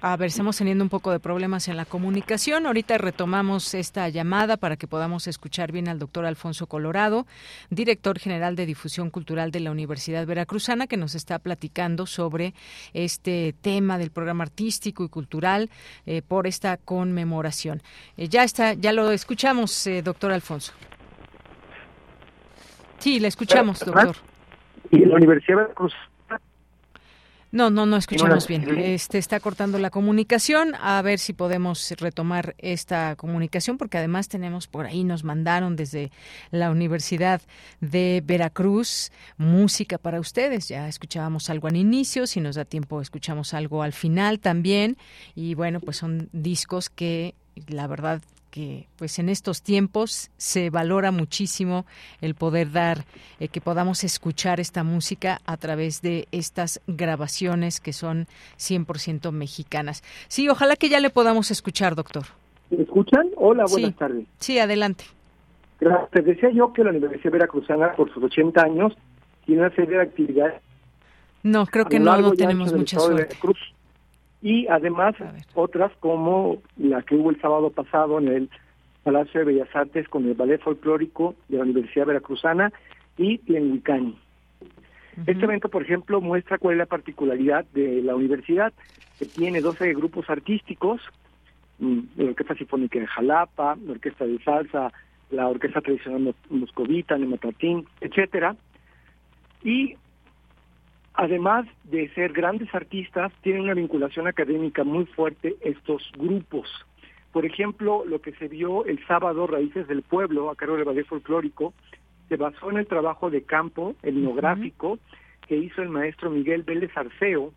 [SPEAKER 2] a ver, estamos teniendo un poco de problemas en la comunicación. Ahorita retomamos esta llamada para que podamos escuchar bien al doctor Alfonso Colorado, director general de difusión cultural de la Universidad Veracruzana, que nos está platicando sobre este tema del programa artístico y cultural eh, por esta conmemoración. Eh, ya está, ya lo escuchamos, eh, doctor Alfonso. Sí, le escuchamos, doctor.
[SPEAKER 31] Y la Universidad Veracruzana
[SPEAKER 2] No, no, no escuchamos bien. Este está cortando la comunicación. A ver si podemos retomar esta comunicación, porque además tenemos por ahí, nos mandaron desde la Universidad de Veracruz música para ustedes. Ya escuchábamos algo al inicio, si nos da tiempo escuchamos algo al final también. Y bueno, pues son discos que la verdad que pues en estos tiempos se valora muchísimo el poder dar eh, que podamos escuchar esta música a través de estas grabaciones que son 100% mexicanas. Sí, ojalá que ya le podamos escuchar, doctor.
[SPEAKER 31] ¿Me escuchan? Hola, buenas tardes.
[SPEAKER 2] Sí, adelante.
[SPEAKER 31] Gracias. Decía yo que la Universidad Veracruzana, por sus 80 años, tiene una serie de actividades.
[SPEAKER 2] No, creo que no, no tenemos mucha suerte
[SPEAKER 31] y además otras como la que hubo el sábado pasado en el Palacio de Bellas Artes con el Ballet Folclórico de la Universidad Veracruzana y Tlenhuicani. Este evento, por ejemplo, muestra cuál es la particularidad de la universidad, que tiene 12 grupos artísticos, mm, la Orquesta Sinfónica de Jalapa, la Orquesta de Salsa, la Orquesta Tradicional Moscovita, Nematatín, etcétera, y Además de ser grandes artistas, tienen una vinculación académica muy fuerte estos grupos. Por ejemplo, lo que se vio el sábado, Raíces del Pueblo, a cargo del ballet folclórico, se basó en el trabajo de campo etnográfico que hizo el maestro Miguel Vélez Arceo,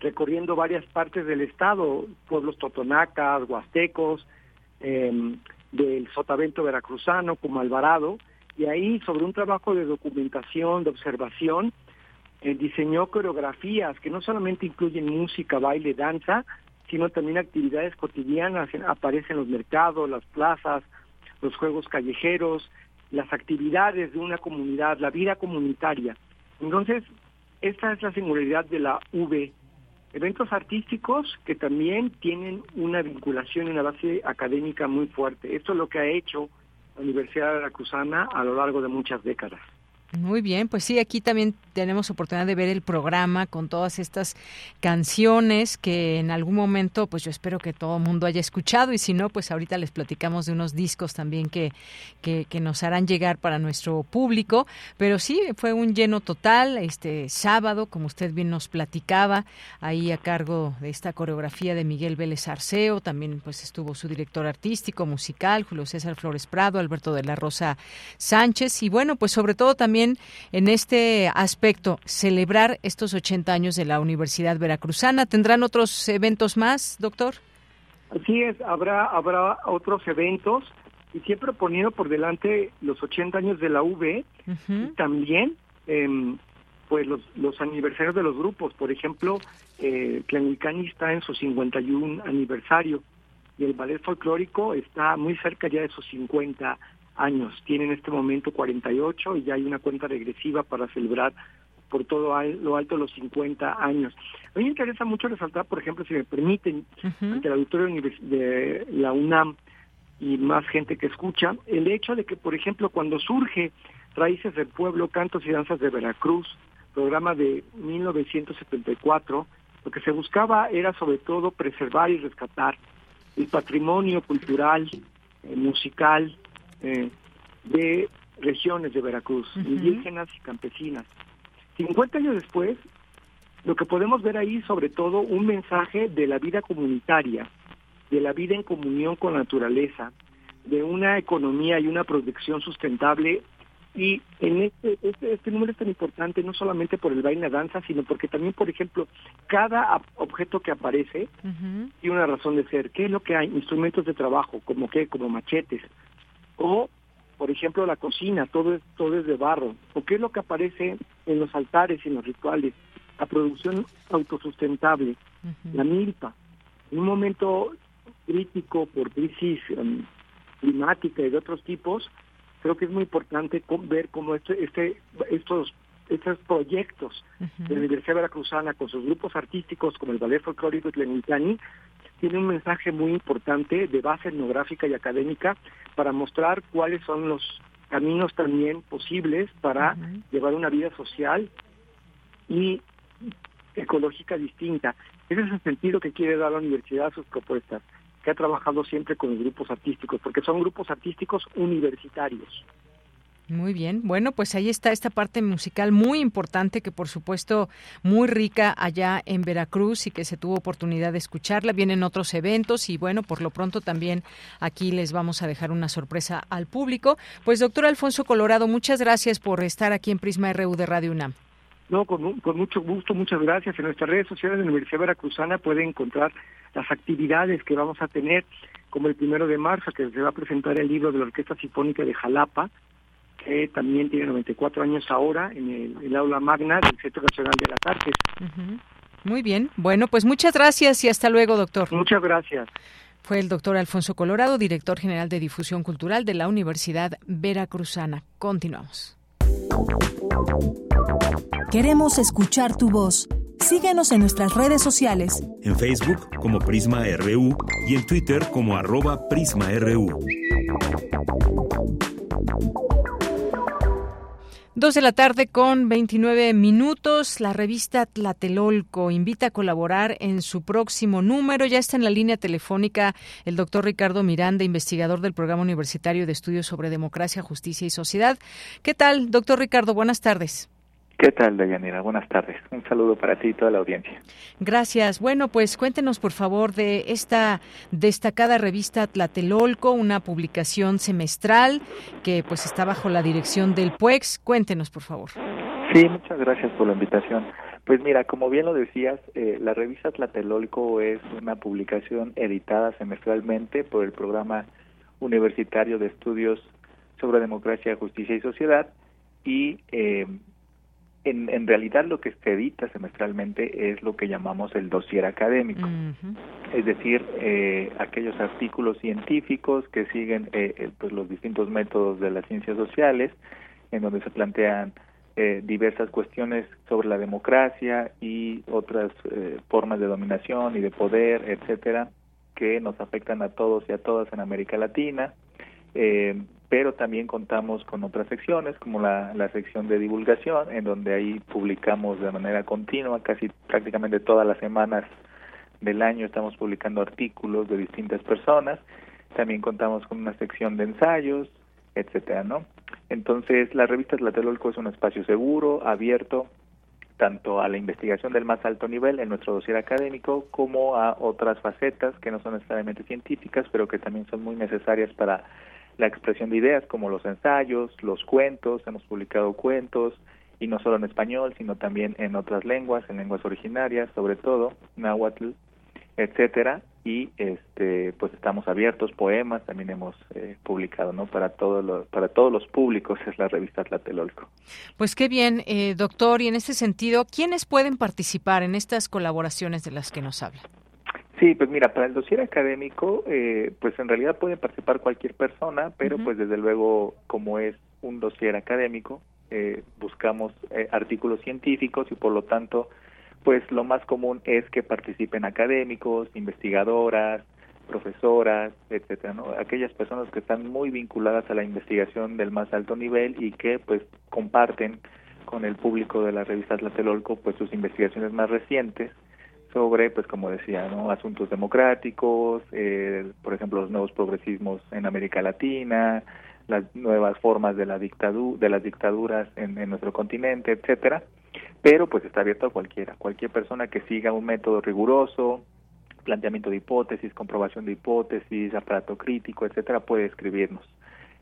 [SPEAKER 31] recorriendo varias partes del estado, pueblos totonacas, huastecos, em, del sotavento veracruzano como Alvarado, y ahí sobre un trabajo de documentación, de observación, eh, diseñó coreografías que no solamente incluyen música, baile, danza, sino también actividades cotidianas, aparecen los mercados, las plazas, los juegos callejeros, las actividades de una comunidad, la vida comunitaria. Entonces, esta es la singularidad de la V. Eventos artísticos que también tienen una vinculación y una base académica muy fuerte. Esto es lo que ha hecho la Universidad de Veracruzana a lo largo de muchas décadas.
[SPEAKER 2] Muy bien, pues sí, aquí también tenemos oportunidad de ver el programa con todas estas canciones que en algún momento, pues yo espero que todo el mundo haya escuchado y si no, pues ahorita les platicamos de unos discos también que, que, nos harán llegar para nuestro público. Pero sí, fue un lleno total este sábado, como usted bien nos platicaba, ahí a cargo de esta coreografía de Miguel Vélez Arceo, también pues estuvo su director artístico, musical, Julio César Flores Prado, Alberto de la Rosa Sánchez y bueno, pues sobre todo también en este aspecto, celebrar estos 80 años de la Universidad Veracruzana. ¿Tendrán otros eventos más, doctor?
[SPEAKER 31] Así es, habrá, habrá otros eventos y siempre poniendo por delante los 80 años de la UV y también em, pues los, los aniversarios de los grupos. Por ejemplo, eh, está en su 51 aniversario y el ballet folclórico está muy cerca ya de sus 50 años. Tiene en este momento 48 y ya hay una cuenta regresiva para celebrar por todo lo alto los 50 años. A mí me interesa mucho resaltar, por ejemplo, si me permiten, ante el auditorio de la UNAM y más gente que escucha, el hecho de que, por ejemplo, cuando surge Raíces del Pueblo, Cantos y Danzas de Veracruz, programa de 1974, lo que se buscaba era sobre todo preservar y rescatar el patrimonio cultural, eh, musical, eh, de regiones de Veracruz, indígenas y campesinas. 50 años después, lo que podemos ver ahí sobre todo un mensaje de la vida comunitaria, de la vida en comunión con la naturaleza, de una economía y una producción sustentable. Y en este, este, este número es tan importante no solamente por el baile y la danza, sino porque también, por ejemplo, cada objeto que aparece tiene una razón de ser. ¿Qué es lo que hay? Instrumentos de trabajo, como qué, como machetes, o por ejemplo la cocina, todo es, todo es de barro, o qué es lo que aparece en los altares y en los rituales, la producción autosustentable, la milpa. En un momento crítico por crisis em, climática y de otros tipos, creo que es muy importante ver cómo este, este, estos estos proyectos de la Universidad Veracruzana con sus grupos artísticos como el Ballet Folclórico Tlenitani tiene un mensaje muy importante de base etnográfica y académica para mostrar cuáles son los caminos también posibles para llevar una vida social y ecológica distinta. Ese es el sentido que quiere dar la universidad a sus propuestas, que ha trabajado siempre con grupos artísticos, porque son grupos artísticos universitarios.
[SPEAKER 2] Muy bien. Bueno, pues ahí está esta parte musical muy importante que por supuesto muy rica allá en Veracruz y que se tuvo oportunidad de escucharla. Vienen otros eventos y bueno, por lo pronto también aquí les vamos a dejar una sorpresa al público. Pues doctor Alfonso Colorado, muchas gracias por estar aquí en Prisma RU de Radio UNAM.
[SPEAKER 31] No, con, mucho gusto, muchas gracias. En nuestras redes sociales de la Universidad Veracruzana pueden encontrar las actividades que vamos a tener, como el primero de marzo, que se va a presentar el libro de la Orquesta Sinfónica de Jalapa, que también tiene 94 años ahora en el, aula magna del Centro Nacional de las Artes.
[SPEAKER 2] Muy bien. Bueno, pues muchas gracias y hasta luego, doctor.
[SPEAKER 31] Muchas gracias.
[SPEAKER 2] Fue el doctor Alfonso Colorado, director general de difusión cultural de la Universidad Veracruzana. Continuamos.
[SPEAKER 1] Queremos escuchar tu voz. Síguenos en nuestras redes sociales.
[SPEAKER 3] En Facebook como Prisma RU y en Twitter como arroba PrismaRU.
[SPEAKER 2] Dos de la tarde con 29 minutos. La revista Tlatelolco invita a colaborar en su próximo número. Ya está en la línea telefónica el doctor Ricardo Miranda, investigador del Programa Universitario de Estudios sobre Democracia, Justicia y Sociedad. ¿Qué tal, doctor Ricardo? Buenas tardes.
[SPEAKER 32] ¿Qué tal, Dayanira? Buenas tardes. Un saludo para ti y toda la audiencia.
[SPEAKER 2] Gracias. Bueno, pues cuéntenos, por favor, de esta destacada revista Tlatelolco, una publicación semestral que pues está bajo la dirección del PUEX. Cuéntenos, por favor.
[SPEAKER 32] Sí, muchas gracias por la invitación. Pues mira, como bien lo decías, eh, la revista Tlatelolco es una publicación editada semestralmente por el Programa Universitario de Estudios sobre Democracia, Justicia y Sociedad y eh, en, en, realidad lo que se edita semestralmente es lo que llamamos el dossier académico, es decir, eh, aquellos artículos científicos que siguen eh, eh, pues los distintos métodos de las ciencias sociales, en donde se plantean eh, diversas cuestiones sobre la democracia y otras eh, formas de dominación y de poder, etcétera, que nos afectan a todos y a todas en América Latina. Eh, pero también contamos con otras secciones, como la, la sección de divulgación, en donde ahí publicamos de manera continua, casi prácticamente todas las semanas del año estamos publicando artículos de distintas personas. También contamos con una sección de ensayos, etcétera, ¿no? Entonces, la revista Tlatelolco es un espacio seguro, abierto, tanto a la investigación del más alto nivel en nuestro dossier académico como a otras facetas que no son necesariamente científicas, pero que también son muy necesarias para la expresión de ideas como los ensayos, los cuentos, hemos publicado cuentos y no solo en español, sino también en otras lenguas, en lenguas originarias, sobre todo náhuatl, etcétera, y este pues estamos abiertos poemas también hemos eh, publicado no para todos los para todos los públicos [laughs] es la revista Tlatelolco.
[SPEAKER 2] Pues qué bien eh, doctor y en este sentido quiénes pueden participar en estas colaboraciones de las que nos habla
[SPEAKER 32] Sí, pues mira, para el dossier académico, eh, pues en realidad puede participar cualquier persona, pero pues desde luego, como es un dossier académico, eh, buscamos eh, artículos científicos y por lo tanto, pues lo más común es que participen académicos, investigadoras, profesoras, etcétera, ¿no? Aquellas personas que están muy vinculadas a la investigación del más alto nivel y que pues comparten con el público de la revista Tlatelolco pues sus investigaciones más recientes sobre, pues como decía, ¿no? asuntos democráticos, eh, por ejemplo, los nuevos progresismos en América Latina, las nuevas formas de la dictadura, de las dictaduras en, en, nuestro continente, etcétera. Pero pues está abierto a cualquiera, cualquier persona que siga un método riguroso, planteamiento de hipótesis, comprobación de hipótesis, aparato crítico, etcétera, puede escribirnos.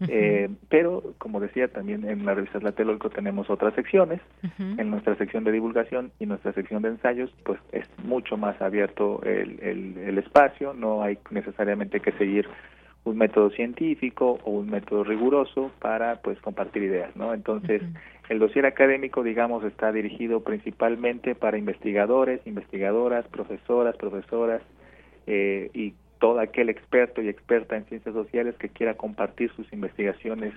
[SPEAKER 32] Eh, pero, como decía, también en la revista Tlatelolco tenemos otras secciones. En nuestra sección de divulgación y nuestra sección de ensayos, pues es mucho más abierto el, el, el espacio, no hay necesariamente que seguir un método científico o un método riguroso para pues compartir ideas, ¿no? Entonces, el dossier académico, digamos, está dirigido principalmente para investigadores, investigadoras, profesoras, profesoras eh, y todo aquel experto y experta en ciencias sociales que quiera compartir sus investigaciones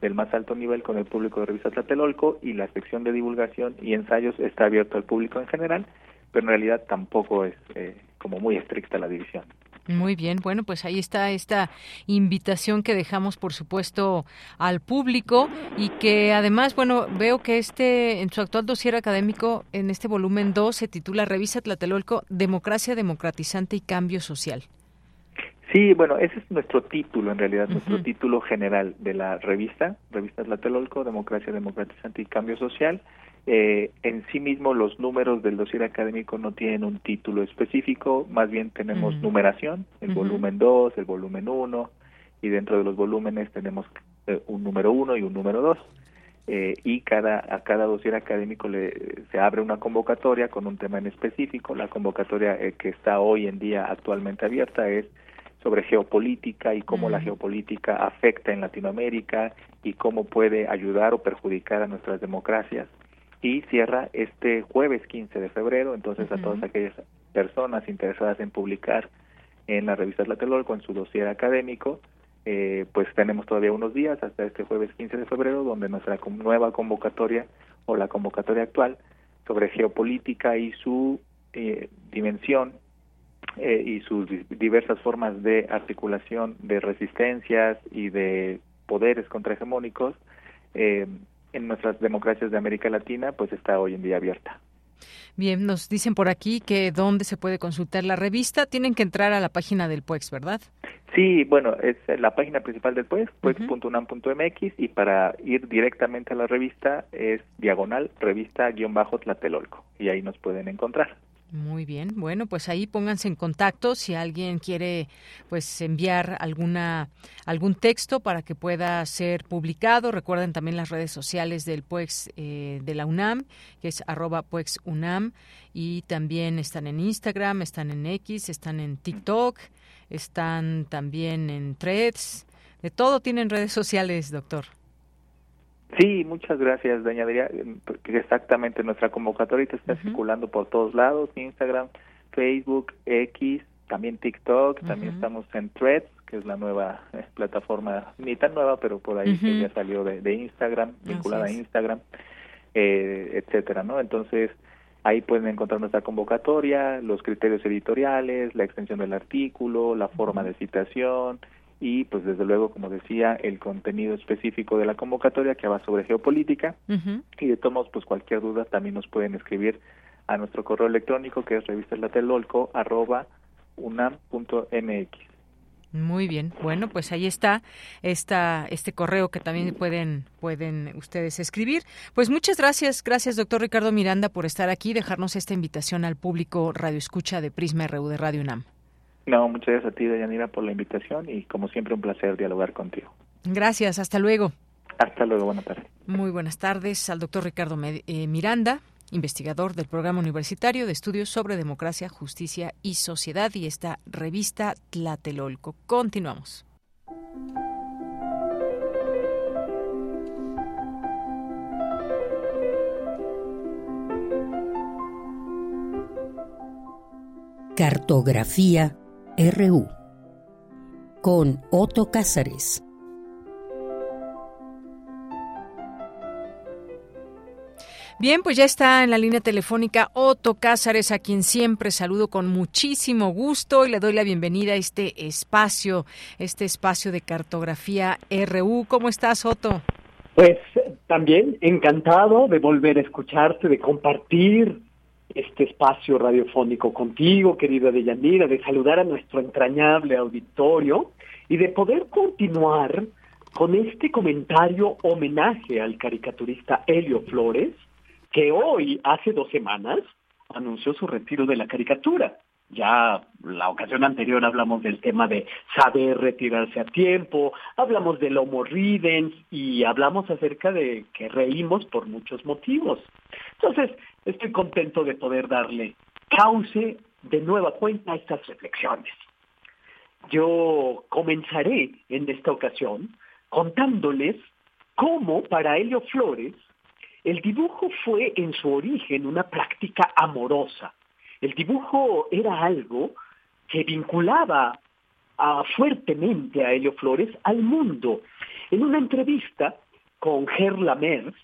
[SPEAKER 32] del más alto nivel con el público de Revista Tlatelolco y la sección de divulgación y ensayos está abierto al público en general, pero en realidad tampoco es eh, como muy estricta la división.
[SPEAKER 2] Muy bien, bueno, pues ahí está esta invitación que dejamos, por supuesto, al público y que además, bueno, veo que este, en su actual dossier académico, en este volumen 2, se titula Revisa Tlatelolco, Democracia Democratizante y Cambio Social.
[SPEAKER 32] Sí, bueno, ese es nuestro título en realidad, nuestro título general de la revista, Revista Tlatelolco, Democracia Democratizante y Cambio Social. Eh, en sí mismo los números del dossier académico no tienen un título específico, más bien tenemos numeración, el volumen 2, el volumen 1, y dentro de los volúmenes tenemos eh, un número 1 y un número 2. Eh, y cada a cada dossier académico le, se abre una convocatoria con un tema en específico. La convocatoria eh, que está hoy en día actualmente abierta es sobre geopolítica y cómo la geopolítica afecta en Latinoamérica y cómo puede ayudar o perjudicar a nuestras democracias. Y cierra este jueves 15 de febrero, entonces a todas aquellas personas interesadas en publicar en la revista Tlatelolco, en su dossier académico, eh, pues tenemos todavía unos días hasta este jueves 15 de febrero, donde nuestra nueva convocatoria o la convocatoria actual sobre geopolítica y su eh, dimensión eh, y sus diversas formas de articulación de resistencias y de poderes contrahegemónicos eh, en nuestras democracias de América Latina, pues está hoy en día abierta.
[SPEAKER 2] Bien, nos dicen por aquí que dónde se puede consultar la revista. Tienen que entrar a la página del PUEX, ¿verdad?
[SPEAKER 32] Sí, bueno, es la página principal del PUEX, puex.unam.mx, y para ir directamente a la revista es diagonal revista-tlatelolco, y ahí nos pueden encontrar.
[SPEAKER 2] Muy bien, bueno, pues ahí pónganse en contacto si alguien quiere pues enviar alguna algún texto para que pueda ser publicado. Recuerden también las redes sociales del PUEX eh, de la UNAM, que es arroba PUEXUNAM, y también están en Instagram, están en X, están en TikTok, están también en Threads, de todo tienen redes sociales, doctor.
[SPEAKER 32] Sí, muchas gracias, doña Adriana. Exactamente, nuestra convocatoria está circulando por todos lados, Instagram, Facebook, X, también TikTok, también estamos en Threads, que es la nueva eh, plataforma, ni tan nueva, pero por ahí que ya salió de, Instagram, vinculada a Instagram, eh, etcétera, ¿no? Entonces, ahí pueden encontrar nuestra convocatoria, los criterios editoriales, la extensión del artículo, la forma de citación, y pues desde luego, como decía, el contenido específico de la convocatoria que va sobre geopolítica y de todos pues cualquier duda también nos pueden escribir a nuestro correo electrónico que es revistaslatelolco@unam.mx.
[SPEAKER 2] Muy bien. Bueno, pues ahí está esta, este correo que también pueden, pueden ustedes escribir. Pues muchas gracias, gracias doctor Ricardo Miranda por estar aquí, dejarnos esta invitación al público Radio Escucha de Prisma RU de Radio UNAM.
[SPEAKER 32] No, muchas gracias a ti, Dayanira, por la invitación y como siempre un placer dialogar contigo.
[SPEAKER 2] Gracias, hasta luego.
[SPEAKER 32] Hasta luego, buenas tardes.
[SPEAKER 2] Muy buenas tardes al doctor Ricardo eh, Miranda, investigador del Programa Universitario de Estudios sobre Democracia, Justicia y Sociedad y esta revista Tlatelolco. Continuamos.
[SPEAKER 4] Cartografía RU con Otto Cázares.
[SPEAKER 2] Bien, pues ya está en la línea telefónica Otto Cázares, a quien siempre saludo con muchísimo gusto y le doy la bienvenida a este espacio, este espacio de cartografía RU. ¿Cómo estás, Otto?
[SPEAKER 33] Pues también encantado de volver a escucharte, de compartir este espacio radiofónico contigo, querida Deyanira, de saludar a nuestro entrañable auditorio y de poder continuar con este comentario homenaje al caricaturista Helio Flores, que hoy, hace dos semanas, anunció su retiro de la caricatura. Ya la ocasión anterior hablamos del tema de saber retirarse a tiempo, hablamos del Homo Ridens y hablamos acerca de que reímos por muchos motivos. Entonces, estoy contento de poder darle cauce de nueva cuenta a estas reflexiones. Yo comenzaré en esta ocasión contándoles cómo para Helio Flores el dibujo fue en su origen una práctica amorosa el dibujo era algo que vinculaba fuertemente a Helio Flores al mundo. En una entrevista con Gerla Merz,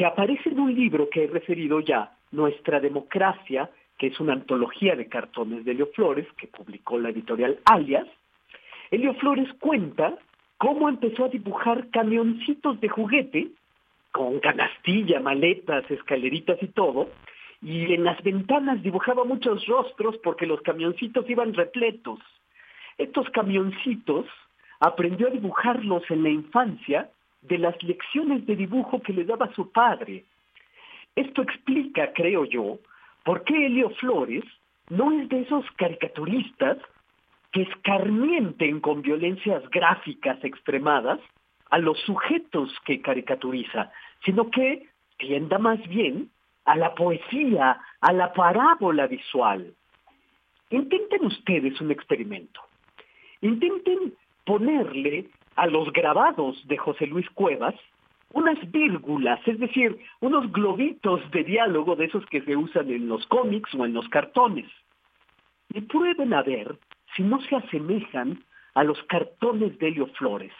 [SPEAKER 33] que aparece en un libro que he referido ya, Nuestra Democracia, que es una antología de cartones de Helio Flores, que publicó la editorial Alias, Helio Flores cuenta cómo empezó a dibujar camioncitos de juguete, con canastilla, maletas, escaleritas y todo, y en las ventanas dibujaba muchos rostros porque los camioncitos iban repletos. Estos camioncitos aprendió a dibujarlos en la infancia de las lecciones de dibujo que le daba su padre. Esto explica, creo yo, por qué Helio Flores no es de esos caricaturistas que escarmienten con violencias gráficas extremadas a los sujetos que caricaturiza, sino que tienda más bien a la poesía, a la parábola visual. Intenten ustedes un experimento. Intenten ponerle a los grabados de José Luis Cuevas unas vírgulas, es decir, unos globitos de diálogo de esos que se usan en los cómics o en los cartones. Y prueben a ver si no se asemejan a los cartones de Helio Flores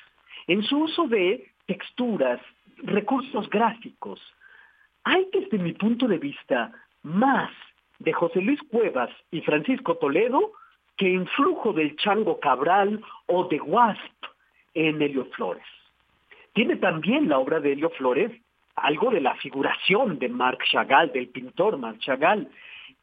[SPEAKER 33] en su uso de texturas, recursos gráficos. Hay desde mi punto de vista más de José Luis Cuevas y Francisco Toledo que en flujo del Chango Cabral o de Wasp en Helio Flores. Tiene también la obra de Helio Flores algo de la figuración de Marc Chagall, del pintor Marc Chagall.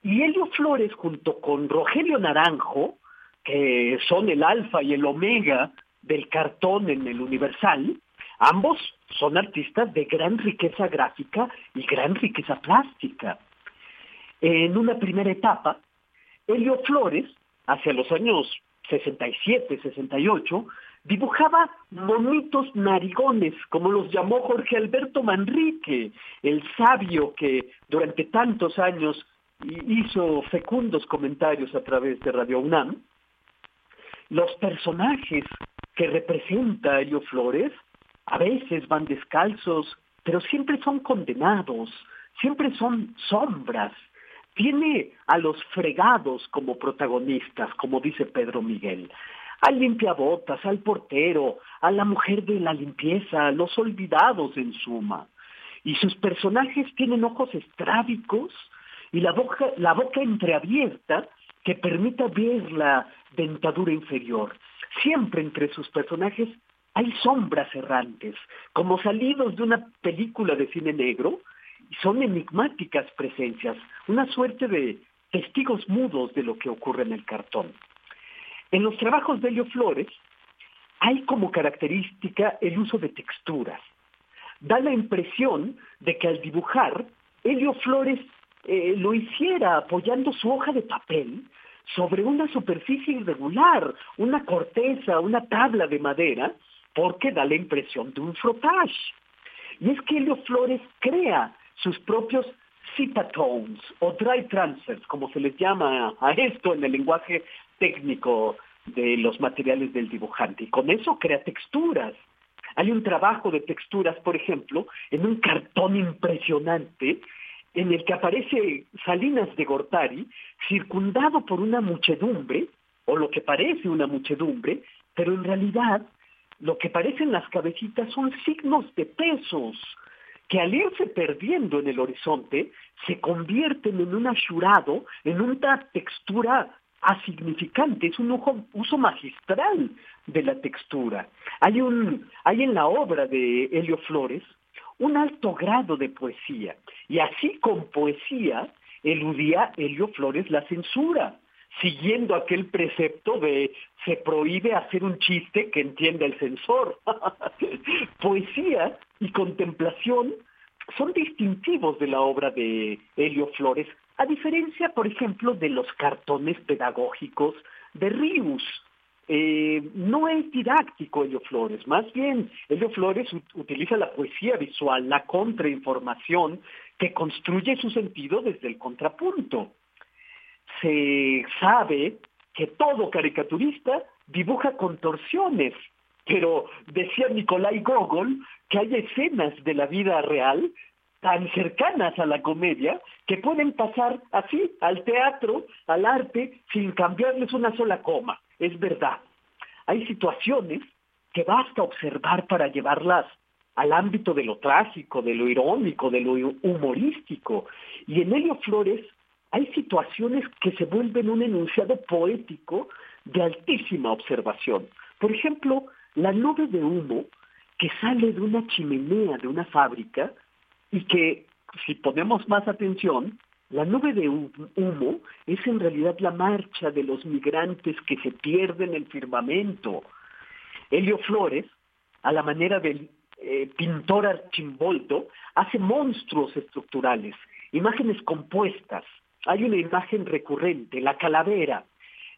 [SPEAKER 33] Y Helio Flores junto con Rogelio Naranjo, que son el alfa y el omega del cartón en el Universal, ambos son artistas de gran riqueza gráfica y gran riqueza plástica. En una primera etapa, Helio Flores, hacia los años 67, 68, dibujaba monitos narigones, como los llamó Jorge Alberto Manrique, el sabio que durante tantos años hizo fecundos comentarios a través de Radio UNAM. Los personajes que representa Helio Flores a veces van descalzos, pero siempre son condenados, siempre son sombras. Tiene a los fregados como protagonistas, como dice Pedro Miguel al limpiabotas, al portero, a la mujer de la limpieza, a los olvidados en suma. Y sus personajes tienen ojos estrábicos y la boca, la boca entreabierta que permita ver la dentadura inferior. Siempre entre sus personajes hay sombras errantes, como salidos de una película de cine negro, y son enigmáticas presencias, una suerte de testigos mudos de lo que ocurre en el cartón. En los trabajos de Helio Flores hay como característica el uso de texturas. Da la impresión de que al dibujar, Helio Flores eh, lo hiciera apoyando su hoja de papel sobre una superficie irregular, una corteza, una tabla de madera, porque da la impresión de un frotage. Y es que Helio Flores crea sus propios citatones o dry transfers, como se les llama a esto en el lenguaje técnico de los materiales del dibujante y con eso crea texturas. Hay un trabajo de texturas, por ejemplo, en un cartón impresionante en el que aparece Salinas de Gortari circundado por una muchedumbre, o lo que parece una muchedumbre, pero en realidad lo que parecen las cabecitas son signos de pesos que al irse perdiendo en el horizonte se convierten en un ashurado, en una textura asignificante, es un uso magistral de la textura. Hay, un, hay en la obra de Helio Flores un alto grado de poesía, y así con poesía eludía Helio Flores la censura, siguiendo aquel precepto de se prohíbe hacer un chiste que entienda el censor. [laughs] poesía y contemplación son distintivos de la obra de Helio Flores, a diferencia, por ejemplo, de los cartones pedagógicos de Rius. Eh, no es didáctico Helio Flores, más bien Helio Flores utiliza la poesía visual, la contrainformación, que construye su sentido desde el contrapunto. Se sabe que todo caricaturista dibuja contorsiones, pero decía Nikolai Gogol que hay escenas de la vida real tan cercanas a la comedia que pueden pasar así al teatro, al arte, sin cambiarles una sola coma. Es verdad. Hay situaciones que basta observar para llevarlas al ámbito de lo trágico, de lo irónico, de lo humorístico. Y en Helio Flores hay situaciones que se vuelven un enunciado poético de altísima observación. Por ejemplo, la nube de humo que sale de una chimenea de una fábrica y que, si ponemos más atención, La nube de humo es en realidad la marcha de los migrantes que se pierden en el firmamento. Helio Flores, a la manera del eh, pintor archimboldo, hace monstruos estructurales, imágenes compuestas. Hay una imagen recurrente, la calavera.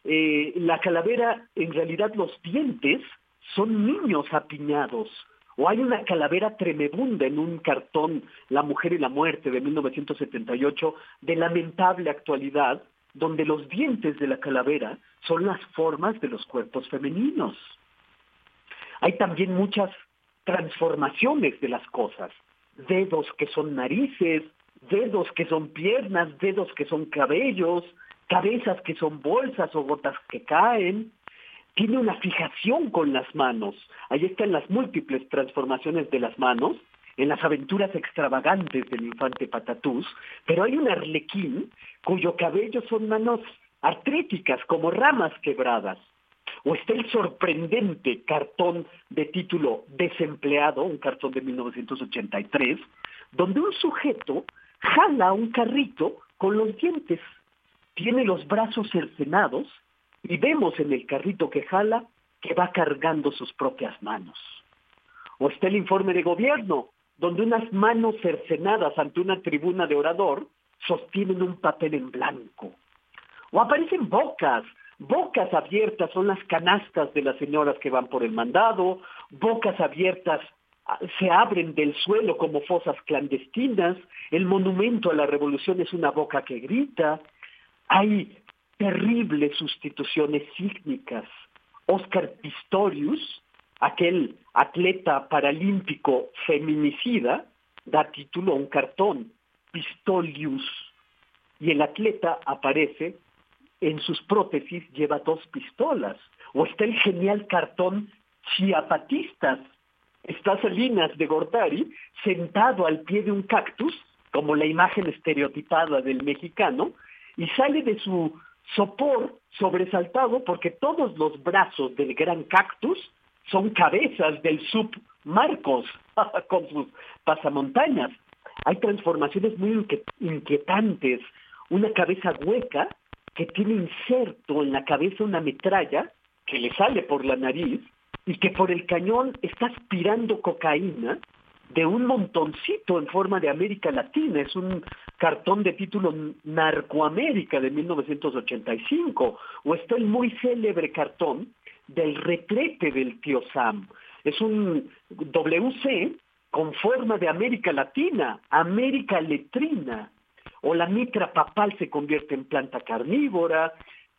[SPEAKER 33] Eh, la calavera, en realidad los dientes son niños apiñados, o hay una calavera tremebunda en un cartón, La mujer y la muerte de 1978, de lamentable actualidad, donde los dientes de la calavera son las formas de los cuerpos femeninos. Hay también muchas transformaciones de las cosas, dedos que son narices, dedos que son piernas, dedos que son cabellos, cabezas que son bolsas o gotas que caen, tiene una fijación con las manos. Ahí están las múltiples transformaciones de las manos, en las aventuras extravagantes del infante Patatús, pero hay un arlequín cuyo cabello son manos artríticas, como ramas quebradas. O está el sorprendente cartón de título Desempleado, un cartón de 1983, donde un sujeto jala un carrito con los dientes, tiene los brazos cercenados y vemos en el carrito que jala que va cargando sus propias manos. O está el informe de gobierno, donde unas manos cercenadas ante una tribuna de orador sostienen un papel en blanco. O aparecen bocas, bocas abiertas son las canastas de las señoras que van por el mandado, bocas abiertas ah, se abren del suelo como fosas clandestinas, el monumento a la revolución es una boca que grita, hay terribles sustituciones sísmicas. Oscar Pistorius, aquel atleta paralímpico feminicida, da título a un cartón, Pistolius, y el atleta aparece en sus prótesis, lleva dos pistolas. O está el genial cartón Chiapatistas, está Salinas de Gortari sentado al pie de un cactus, como la imagen estereotipada del mexicano, y sale de su sopor sobresaltado porque todos los brazos del gran cactus son cabezas del sub Marcos [laughs] con sus pasamontañas. Hay transformaciones muy inquietantes. Una cabeza hueca que tiene inserto en la cabeza una metralla que le sale por la nariz y que por el cañón está aspirando cocaína de un montoncito en forma de América Latina. Es un cartón de título Narcoamérica de 1985. O está el muy célebre cartón del retrete del tío Sam. Es un WC con forma de América Latina, América Letrina. O la mitra papal se convierte en planta carnívora,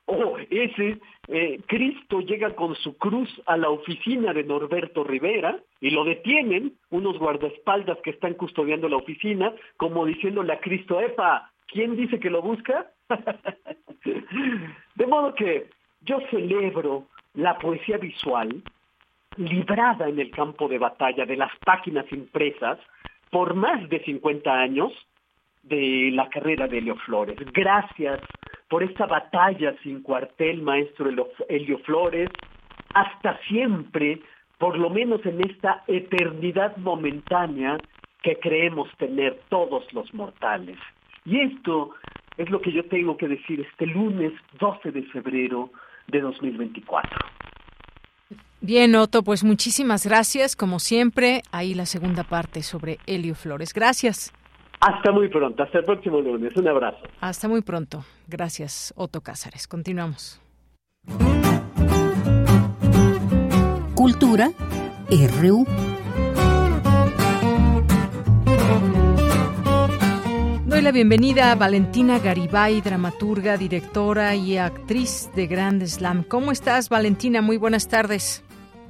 [SPEAKER 33] o ese eh, Cristo llega con su cruz a la oficina de Norberto Rivera y lo detienen unos guardaespaldas que están custodiando la oficina, como diciéndole a Cristo, Epa, ¿quién dice que lo busca? [laughs] de modo que yo celebro la poesía visual librada en el campo de batalla de las páginas impresas por más de 50 años de la carrera de Helio Flores. Gracias por esta batalla sin cuartel, maestro Helio Flores, hasta siempre, por lo menos en esta eternidad momentánea que creemos tener todos los mortales. Y esto es lo que yo tengo que decir este lunes 12 de febrero de 2024.
[SPEAKER 2] Bien, Otto, pues muchísimas gracias. Como siempre, ahí la segunda parte sobre Helio Flores. Gracias.
[SPEAKER 33] Hasta muy pronto, hasta el próximo lunes. Un abrazo.
[SPEAKER 2] Hasta muy pronto. Gracias, Otto Cázares. Continuamos.
[SPEAKER 4] Cultura RU.
[SPEAKER 2] Doy la bienvenida a Valentina Garibay, dramaturga, directora y actriz de Grand Slam. ¿Cómo estás, Valentina? Muy buenas tardes.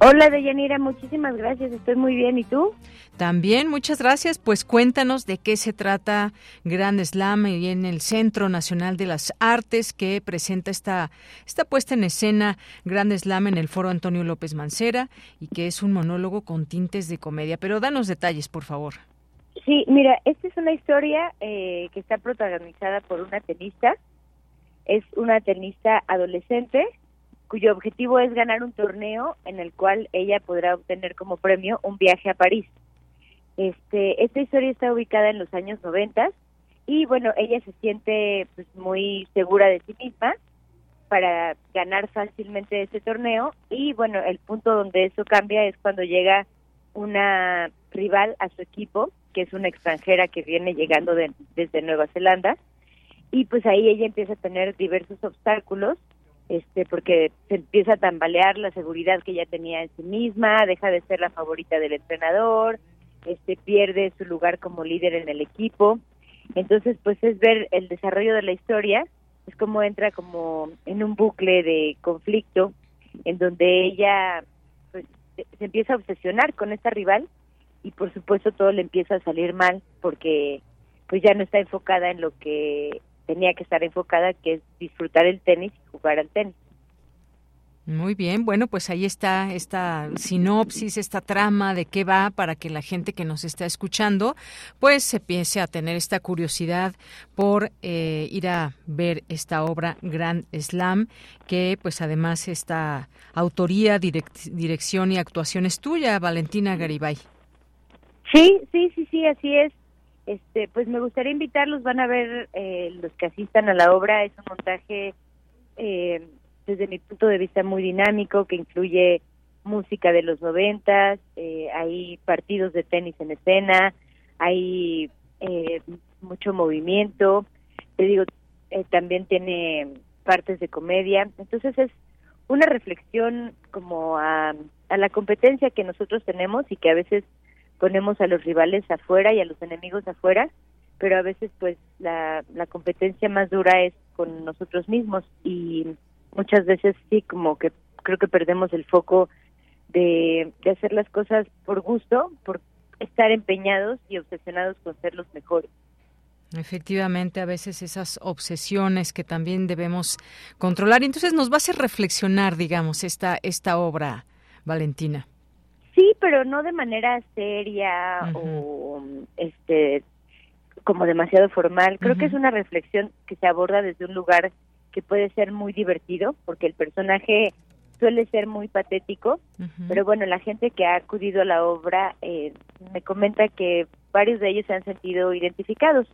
[SPEAKER 34] Hola, Deyanira, muchísimas gracias. Estoy muy bien. ¿Y tú?
[SPEAKER 2] También, muchas gracias. Pues cuéntanos de qué se trata Grand Slam y en el Centro Nacional de las Artes que presenta esta, esta puesta en escena Grand Slam en el Foro Antonio López Mancera y que es un monólogo con tintes de comedia. Pero danos detalles, por favor.
[SPEAKER 34] Sí, mira, esta es una historia eh, que está protagonizada por una tenista. Es una tenista adolescente cuyo objetivo es ganar un torneo en el cual ella podrá obtener como premio un viaje a París. Este, esta historia está ubicada en los años 90 y bueno, ella se siente pues, muy segura de sí misma para ganar fácilmente ese torneo y bueno, el punto donde eso cambia es cuando llega una rival a su equipo, que es una extranjera que viene llegando desde Nueva Zelanda y pues ahí ella empieza a tener diversos obstáculos este porque se empieza a tambalear la seguridad que ella tenía en sí misma, deja de ser la favorita del entrenador, este pierde su lugar como líder en el equipo. Entonces, pues es ver el desarrollo de la historia, es como entra como en un bucle de conflicto en donde ella pues, se empieza a obsesionar con esta rival y por supuesto todo le empieza a salir mal porque pues ya no está enfocada en lo que tenía que estar enfocada, que es disfrutar el tenis y jugar al tenis.
[SPEAKER 2] Muy bien, bueno, pues ahí está esta sinopsis, esta trama de qué va para que la gente que nos está escuchando pues se empiece a tener esta curiosidad por eh, ir a ver esta obra Grand Slam que pues además esta autoría, dirección y actuación es tuya, Valentina Garibay.
[SPEAKER 34] Sí, sí, sí, sí, así es. Este, pues me gustaría invitarlos, van a ver eh, los que asistan a la obra, es un montaje eh, desde mi punto de vista muy dinámico que incluye música de los noventas, eh, hay partidos de tenis en escena, hay eh, mucho movimiento, te digo, eh, también tiene partes de comedia, entonces es una reflexión como a, a la competencia que nosotros tenemos y que a veces ponemos a los rivales afuera y a los enemigos afuera, pero a veces pues la, la competencia más dura es con nosotros mismos y muchas veces sí como que creo que perdemos el foco de, de hacer las cosas por gusto, por estar empeñados y obsesionados con ser los mejores.
[SPEAKER 2] Efectivamente, a veces esas obsesiones que también debemos controlar. Entonces nos va a hacer reflexionar, digamos, esta, esta obra, Valentina.
[SPEAKER 34] Sí, pero no de manera seria o este como demasiado formal. Creo que es una reflexión que se aborda desde un lugar que puede ser muy divertido porque el personaje suele ser muy patético, pero bueno, la gente que ha acudido a la obra eh, me comenta que varios de ellos se han sentido identificados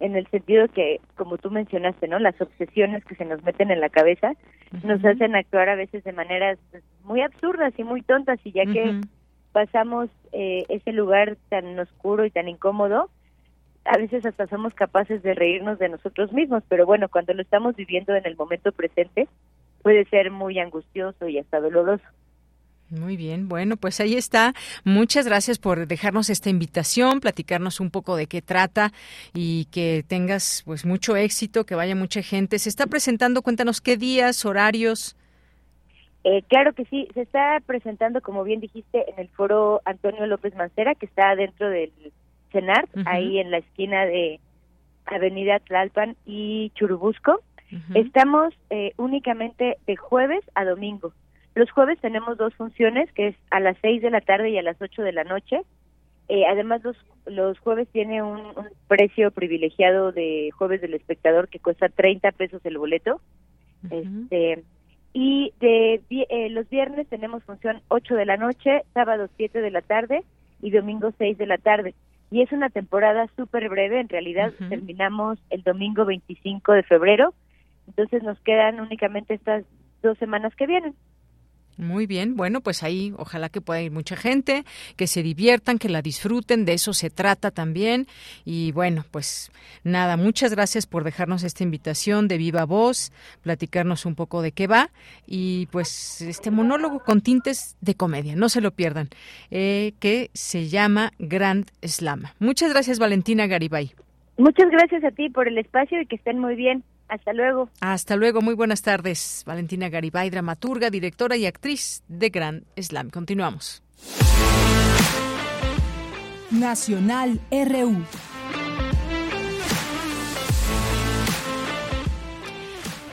[SPEAKER 34] en el sentido que, como tú mencionaste, ¿no? Las obsesiones que se nos meten en la cabeza nos hacen actuar a veces de maneras muy absurdas y muy tontas y ya que pasamos eh, ese lugar tan oscuro y tan incómodo, a veces hasta somos capaces de reírnos de nosotros mismos, pero bueno, cuando lo estamos viviendo en el momento presente, puede ser muy angustioso y hasta doloroso.
[SPEAKER 2] Muy bien, bueno, pues ahí está. Muchas gracias por dejarnos esta invitación, platicarnos un poco de qué trata y que tengas pues mucho éxito, que vaya mucha gente. Se está presentando, cuéntanos qué días, horarios.
[SPEAKER 34] Eh, claro que sí, se está presentando, como bien dijiste, en el foro Antonio López Mancera, que está dentro del cenar, ahí en la esquina de Avenida Tlalpan y Churubusco. Estamos eh, únicamente de jueves a domingo. Los jueves tenemos dos funciones, que es a las 6 de la tarde y a las 8 de la noche. Eh, además, los, los jueves tiene un, precio privilegiado de jueves del espectador que cuesta 30 pesos el boleto. este, y de eh, los viernes tenemos función 8 de la noche, sábado 7 de la tarde y domingo 6 de la tarde y es una temporada súper breve, en realidad terminamos el domingo 25 de febrero, entonces nos quedan únicamente estas dos semanas que vienen.
[SPEAKER 2] Muy bien, bueno, pues ahí ojalá que pueda ir mucha gente, que se diviertan, que la disfruten, de eso se trata también. Y bueno, pues nada, muchas gracias por dejarnos esta invitación de viva voz, platicarnos un poco de qué va y pues este monólogo con tintes de comedia, no se lo pierdan, eh, que se llama Grand Slam. Muchas gracias, Valentina Garibay.
[SPEAKER 34] Muchas gracias a ti por el espacio y que estén muy bien. Hasta luego.
[SPEAKER 2] Hasta luego, muy buenas tardes. Valentina Garibay, dramaturga, directora y actriz de Gran Slam. Continuamos.
[SPEAKER 1] Nacional RU.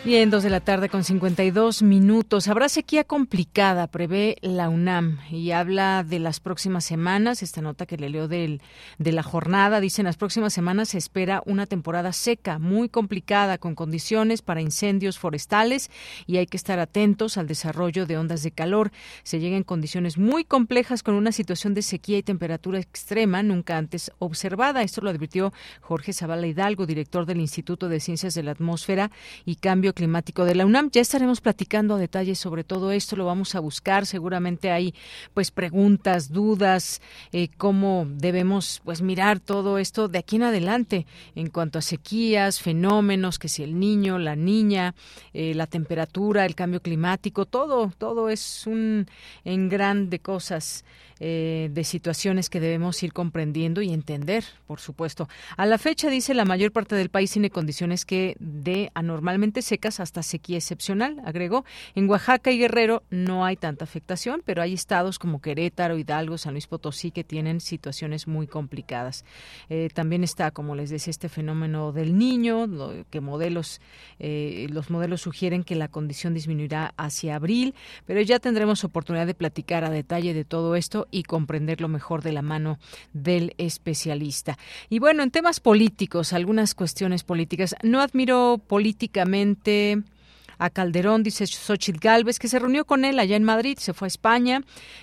[SPEAKER 2] Bien, dos de la tarde con 52 minutos. Habrá sequía complicada, prevé la UNAM, y habla de las próximas semanas. Esta nota que le leo de la jornada dice: en las próximas semanas se espera una temporada seca, muy complicada, con condiciones para incendios forestales, y hay que estar atentos al desarrollo de ondas de calor. Se llega en condiciones muy complejas con una situación de sequía y temperatura extrema nunca antes observada. Esto lo advirtió Jorge Zavala Hidalgo, director del Instituto de Ciencias de la Atmósfera y Cambio climático de la UNAM. Ya estaremos platicando a detalle sobre todo esto, lo vamos a buscar. Seguramente hay pues preguntas, dudas, eh, cómo debemos pues mirar todo esto de aquí en adelante en cuanto a sequías, fenómenos, que si el niño, la niña, eh, la temperatura, el cambio climático, todo, todo es un en gran de cosas eh, de situaciones que debemos ir comprendiendo y entender, por supuesto. A la fecha, dice, la mayor parte del país tiene condiciones que de anormalmente secas hasta sequía excepcional, agregó. En Oaxaca y Guerrero no hay tanta afectación, pero hay estados como Querétaro, Hidalgo, San Luis Potosí que tienen situaciones muy complicadas. Eh, también está, como les decía, este fenómeno del niño, que modelos, eh, los modelos sugieren que la condición disminuirá hacia abril, pero ya tendremos oportunidad de platicar a detalle de todo esto y comprenderlo mejor de la mano del especialista. Y bueno, en temas políticos, algunas cuestiones políticas. No admiro políticamente a Calderón, dice Xochitl Galvez, que se reunió con él allá en Madrid, se fue a España,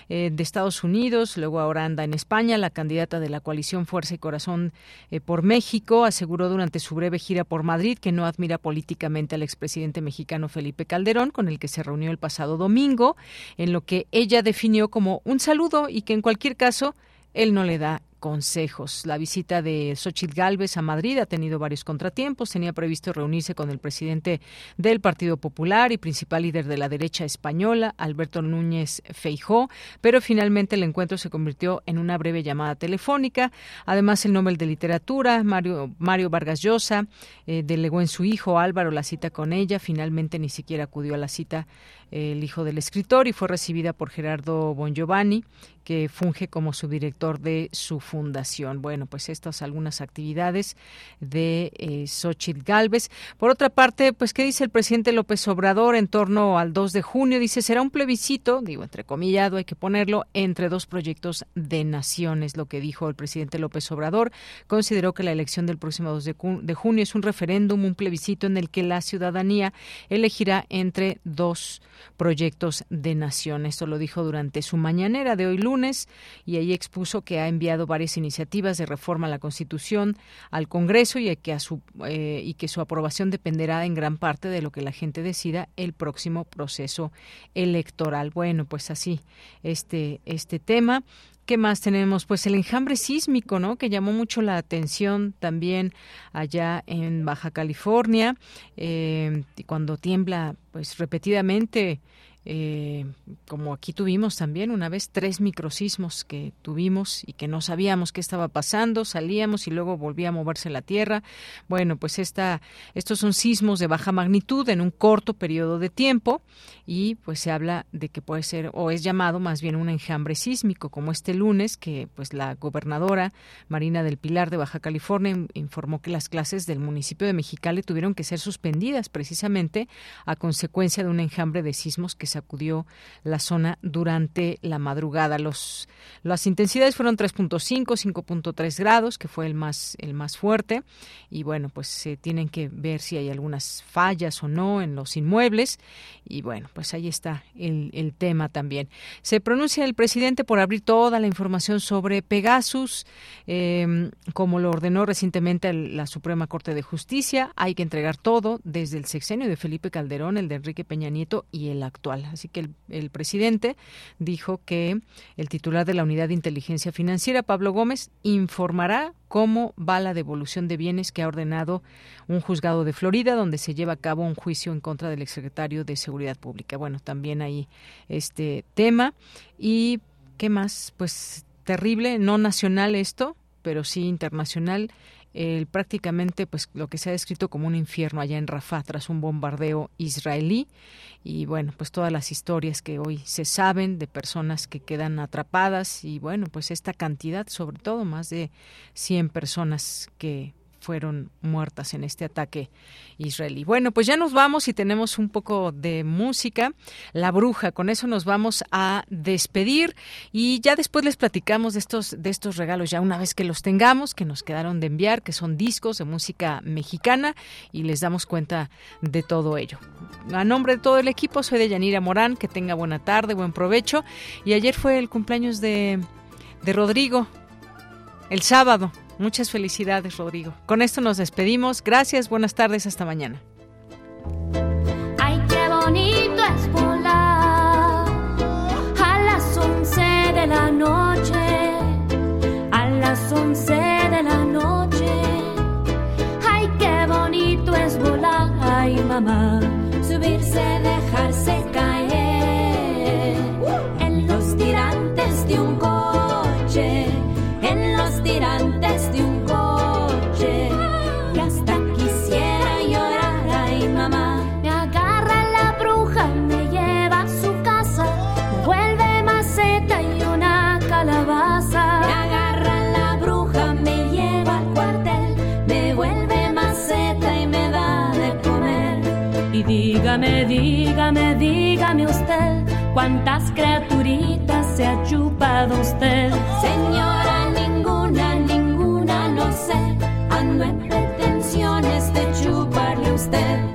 [SPEAKER 2] eh, de Estados Unidos, luego ahora anda en España. La candidata de la coalición Fuerza y Corazón eh, por México aseguró durante su breve gira por Madrid que no admira políticamente al expresidente mexicano Felipe Calderón, con el que se reunió el pasado domingo, en lo que ella definió como un saludo y que en cualquier caso él no le da consejos. La visita de Xochitl Galvez a Madrid ha tenido varios contratiempos. Tenía previsto reunirse con el presidente del Partido Popular y principal líder de la derecha española, Alberto Núñez Feijó, pero finalmente el encuentro se convirtió en una breve llamada telefónica. Además, el Nobel de Literatura, Mario, Mario Vargas Llosa, eh, delegó en su hijo Álvaro la cita con ella. Finalmente ni siquiera acudió a la cita el hijo del escritor y fue recibida por Gerardo Bongiovanni, que funge como subdirector de su fundación. Bueno, pues estas algunas actividades de eh, Xochitl Galvez. Por otra parte, pues, ¿qué dice el presidente López Obrador en torno al 2 de junio? Dice, será un plebiscito, digo, entrecomillado, hay que ponerlo, entre dos proyectos de naciones, lo que dijo el presidente López Obrador. Consideró que la elección del próximo 2 de, junio es un referéndum, un plebiscito en el que la ciudadanía elegirá entre dos de nación. Esto lo dijo durante su mañanera de hoy lunes y ahí expuso que ha enviado varias iniciativas de reforma a la Constitución al Congreso y que, a su, eh, y que su aprobación dependerá en gran parte de lo que la gente decida el próximo proceso electoral. Bueno, pues así este, este tema. ¿Qué más tenemos? Pues el enjambre sísmico, ¿no? Que llamó mucho la atención también allá en Baja California, eh, cuando tiembla, pues repetidamente eh, como aquí tuvimos también una vez tres microsismos que tuvimos y que no sabíamos qué estaba pasando, salíamos y luego volvía a moverse la Tierra. Bueno, pues esta, estos son sismos de baja magnitud en un corto periodo de tiempo y pues se habla de que puede ser o es llamado más bien un enjambre sísmico, como este lunes que pues la gobernadora Marina del Pilar de Baja California informó que las clases del municipio de Mexicali tuvieron que ser suspendidas precisamente a consecuencia de un enjambre de sismos que sacudió la zona durante la madrugada. Los, las intensidades fueron 3.5, 5.3 grados, que fue el más, el más fuerte. Y bueno, pues se tienen que ver si hay algunas fallas o no en los inmuebles. Y bueno, pues ahí está el, el tema también. Se pronuncia el presidente por abrir toda la información sobre Pegasus, eh, como lo ordenó recientemente la Suprema Corte de Justicia. Hay que entregar todo, desde el sexenio de Felipe Calderón, el de Enrique Peña Nieto y el actual. Así que el, presidente dijo que el titular de la Unidad de Inteligencia Financiera, Pablo Gómez, informará cómo va la devolución de bienes que ha ordenado un juzgado de Florida, donde se lleva a cabo un juicio en contra del exsecretario de Seguridad Pública. Bueno, también hay este tema. ¿Y qué más? Pues terrible, no nacional esto, pero sí internacional prácticamente pues lo que se ha descrito como un infierno allá en Rafah tras un bombardeo israelí. Y bueno pues todas las historias que hoy se saben de personas que quedan atrapadas y bueno pues esta cantidad sobre todo más de 100 personas que fueron muertas en este ataque israelí. Bueno, pues ya nos vamos y tenemos un poco de música. La bruja, con eso nos vamos a despedir y ya después les platicamos de estos de estos regalos ya una vez que los tengamos, que nos quedaron de enviar, que son discos de música mexicana y les damos cuenta de todo ello. A nombre de todo el equipo, soy de Yanira Morán, que tenga buena tarde, buen provecho y ayer fue el cumpleaños de de Rodrigo el sábado. Muchas felicidades, Rodrigo. Con esto nos despedimos. Gracias, buenas tardes, hasta mañana.
[SPEAKER 35] Ay, qué bonito es volar a las once de la noche, a las once de la noche. Ay, qué bonito es volar, ay, mamá, subirse, dejarse dígame, dígame, usted, cuántas criaturitas se ha chupado usted, señora. Ninguna, ninguna, no sé. Ando en pretensiones de chuparle usted.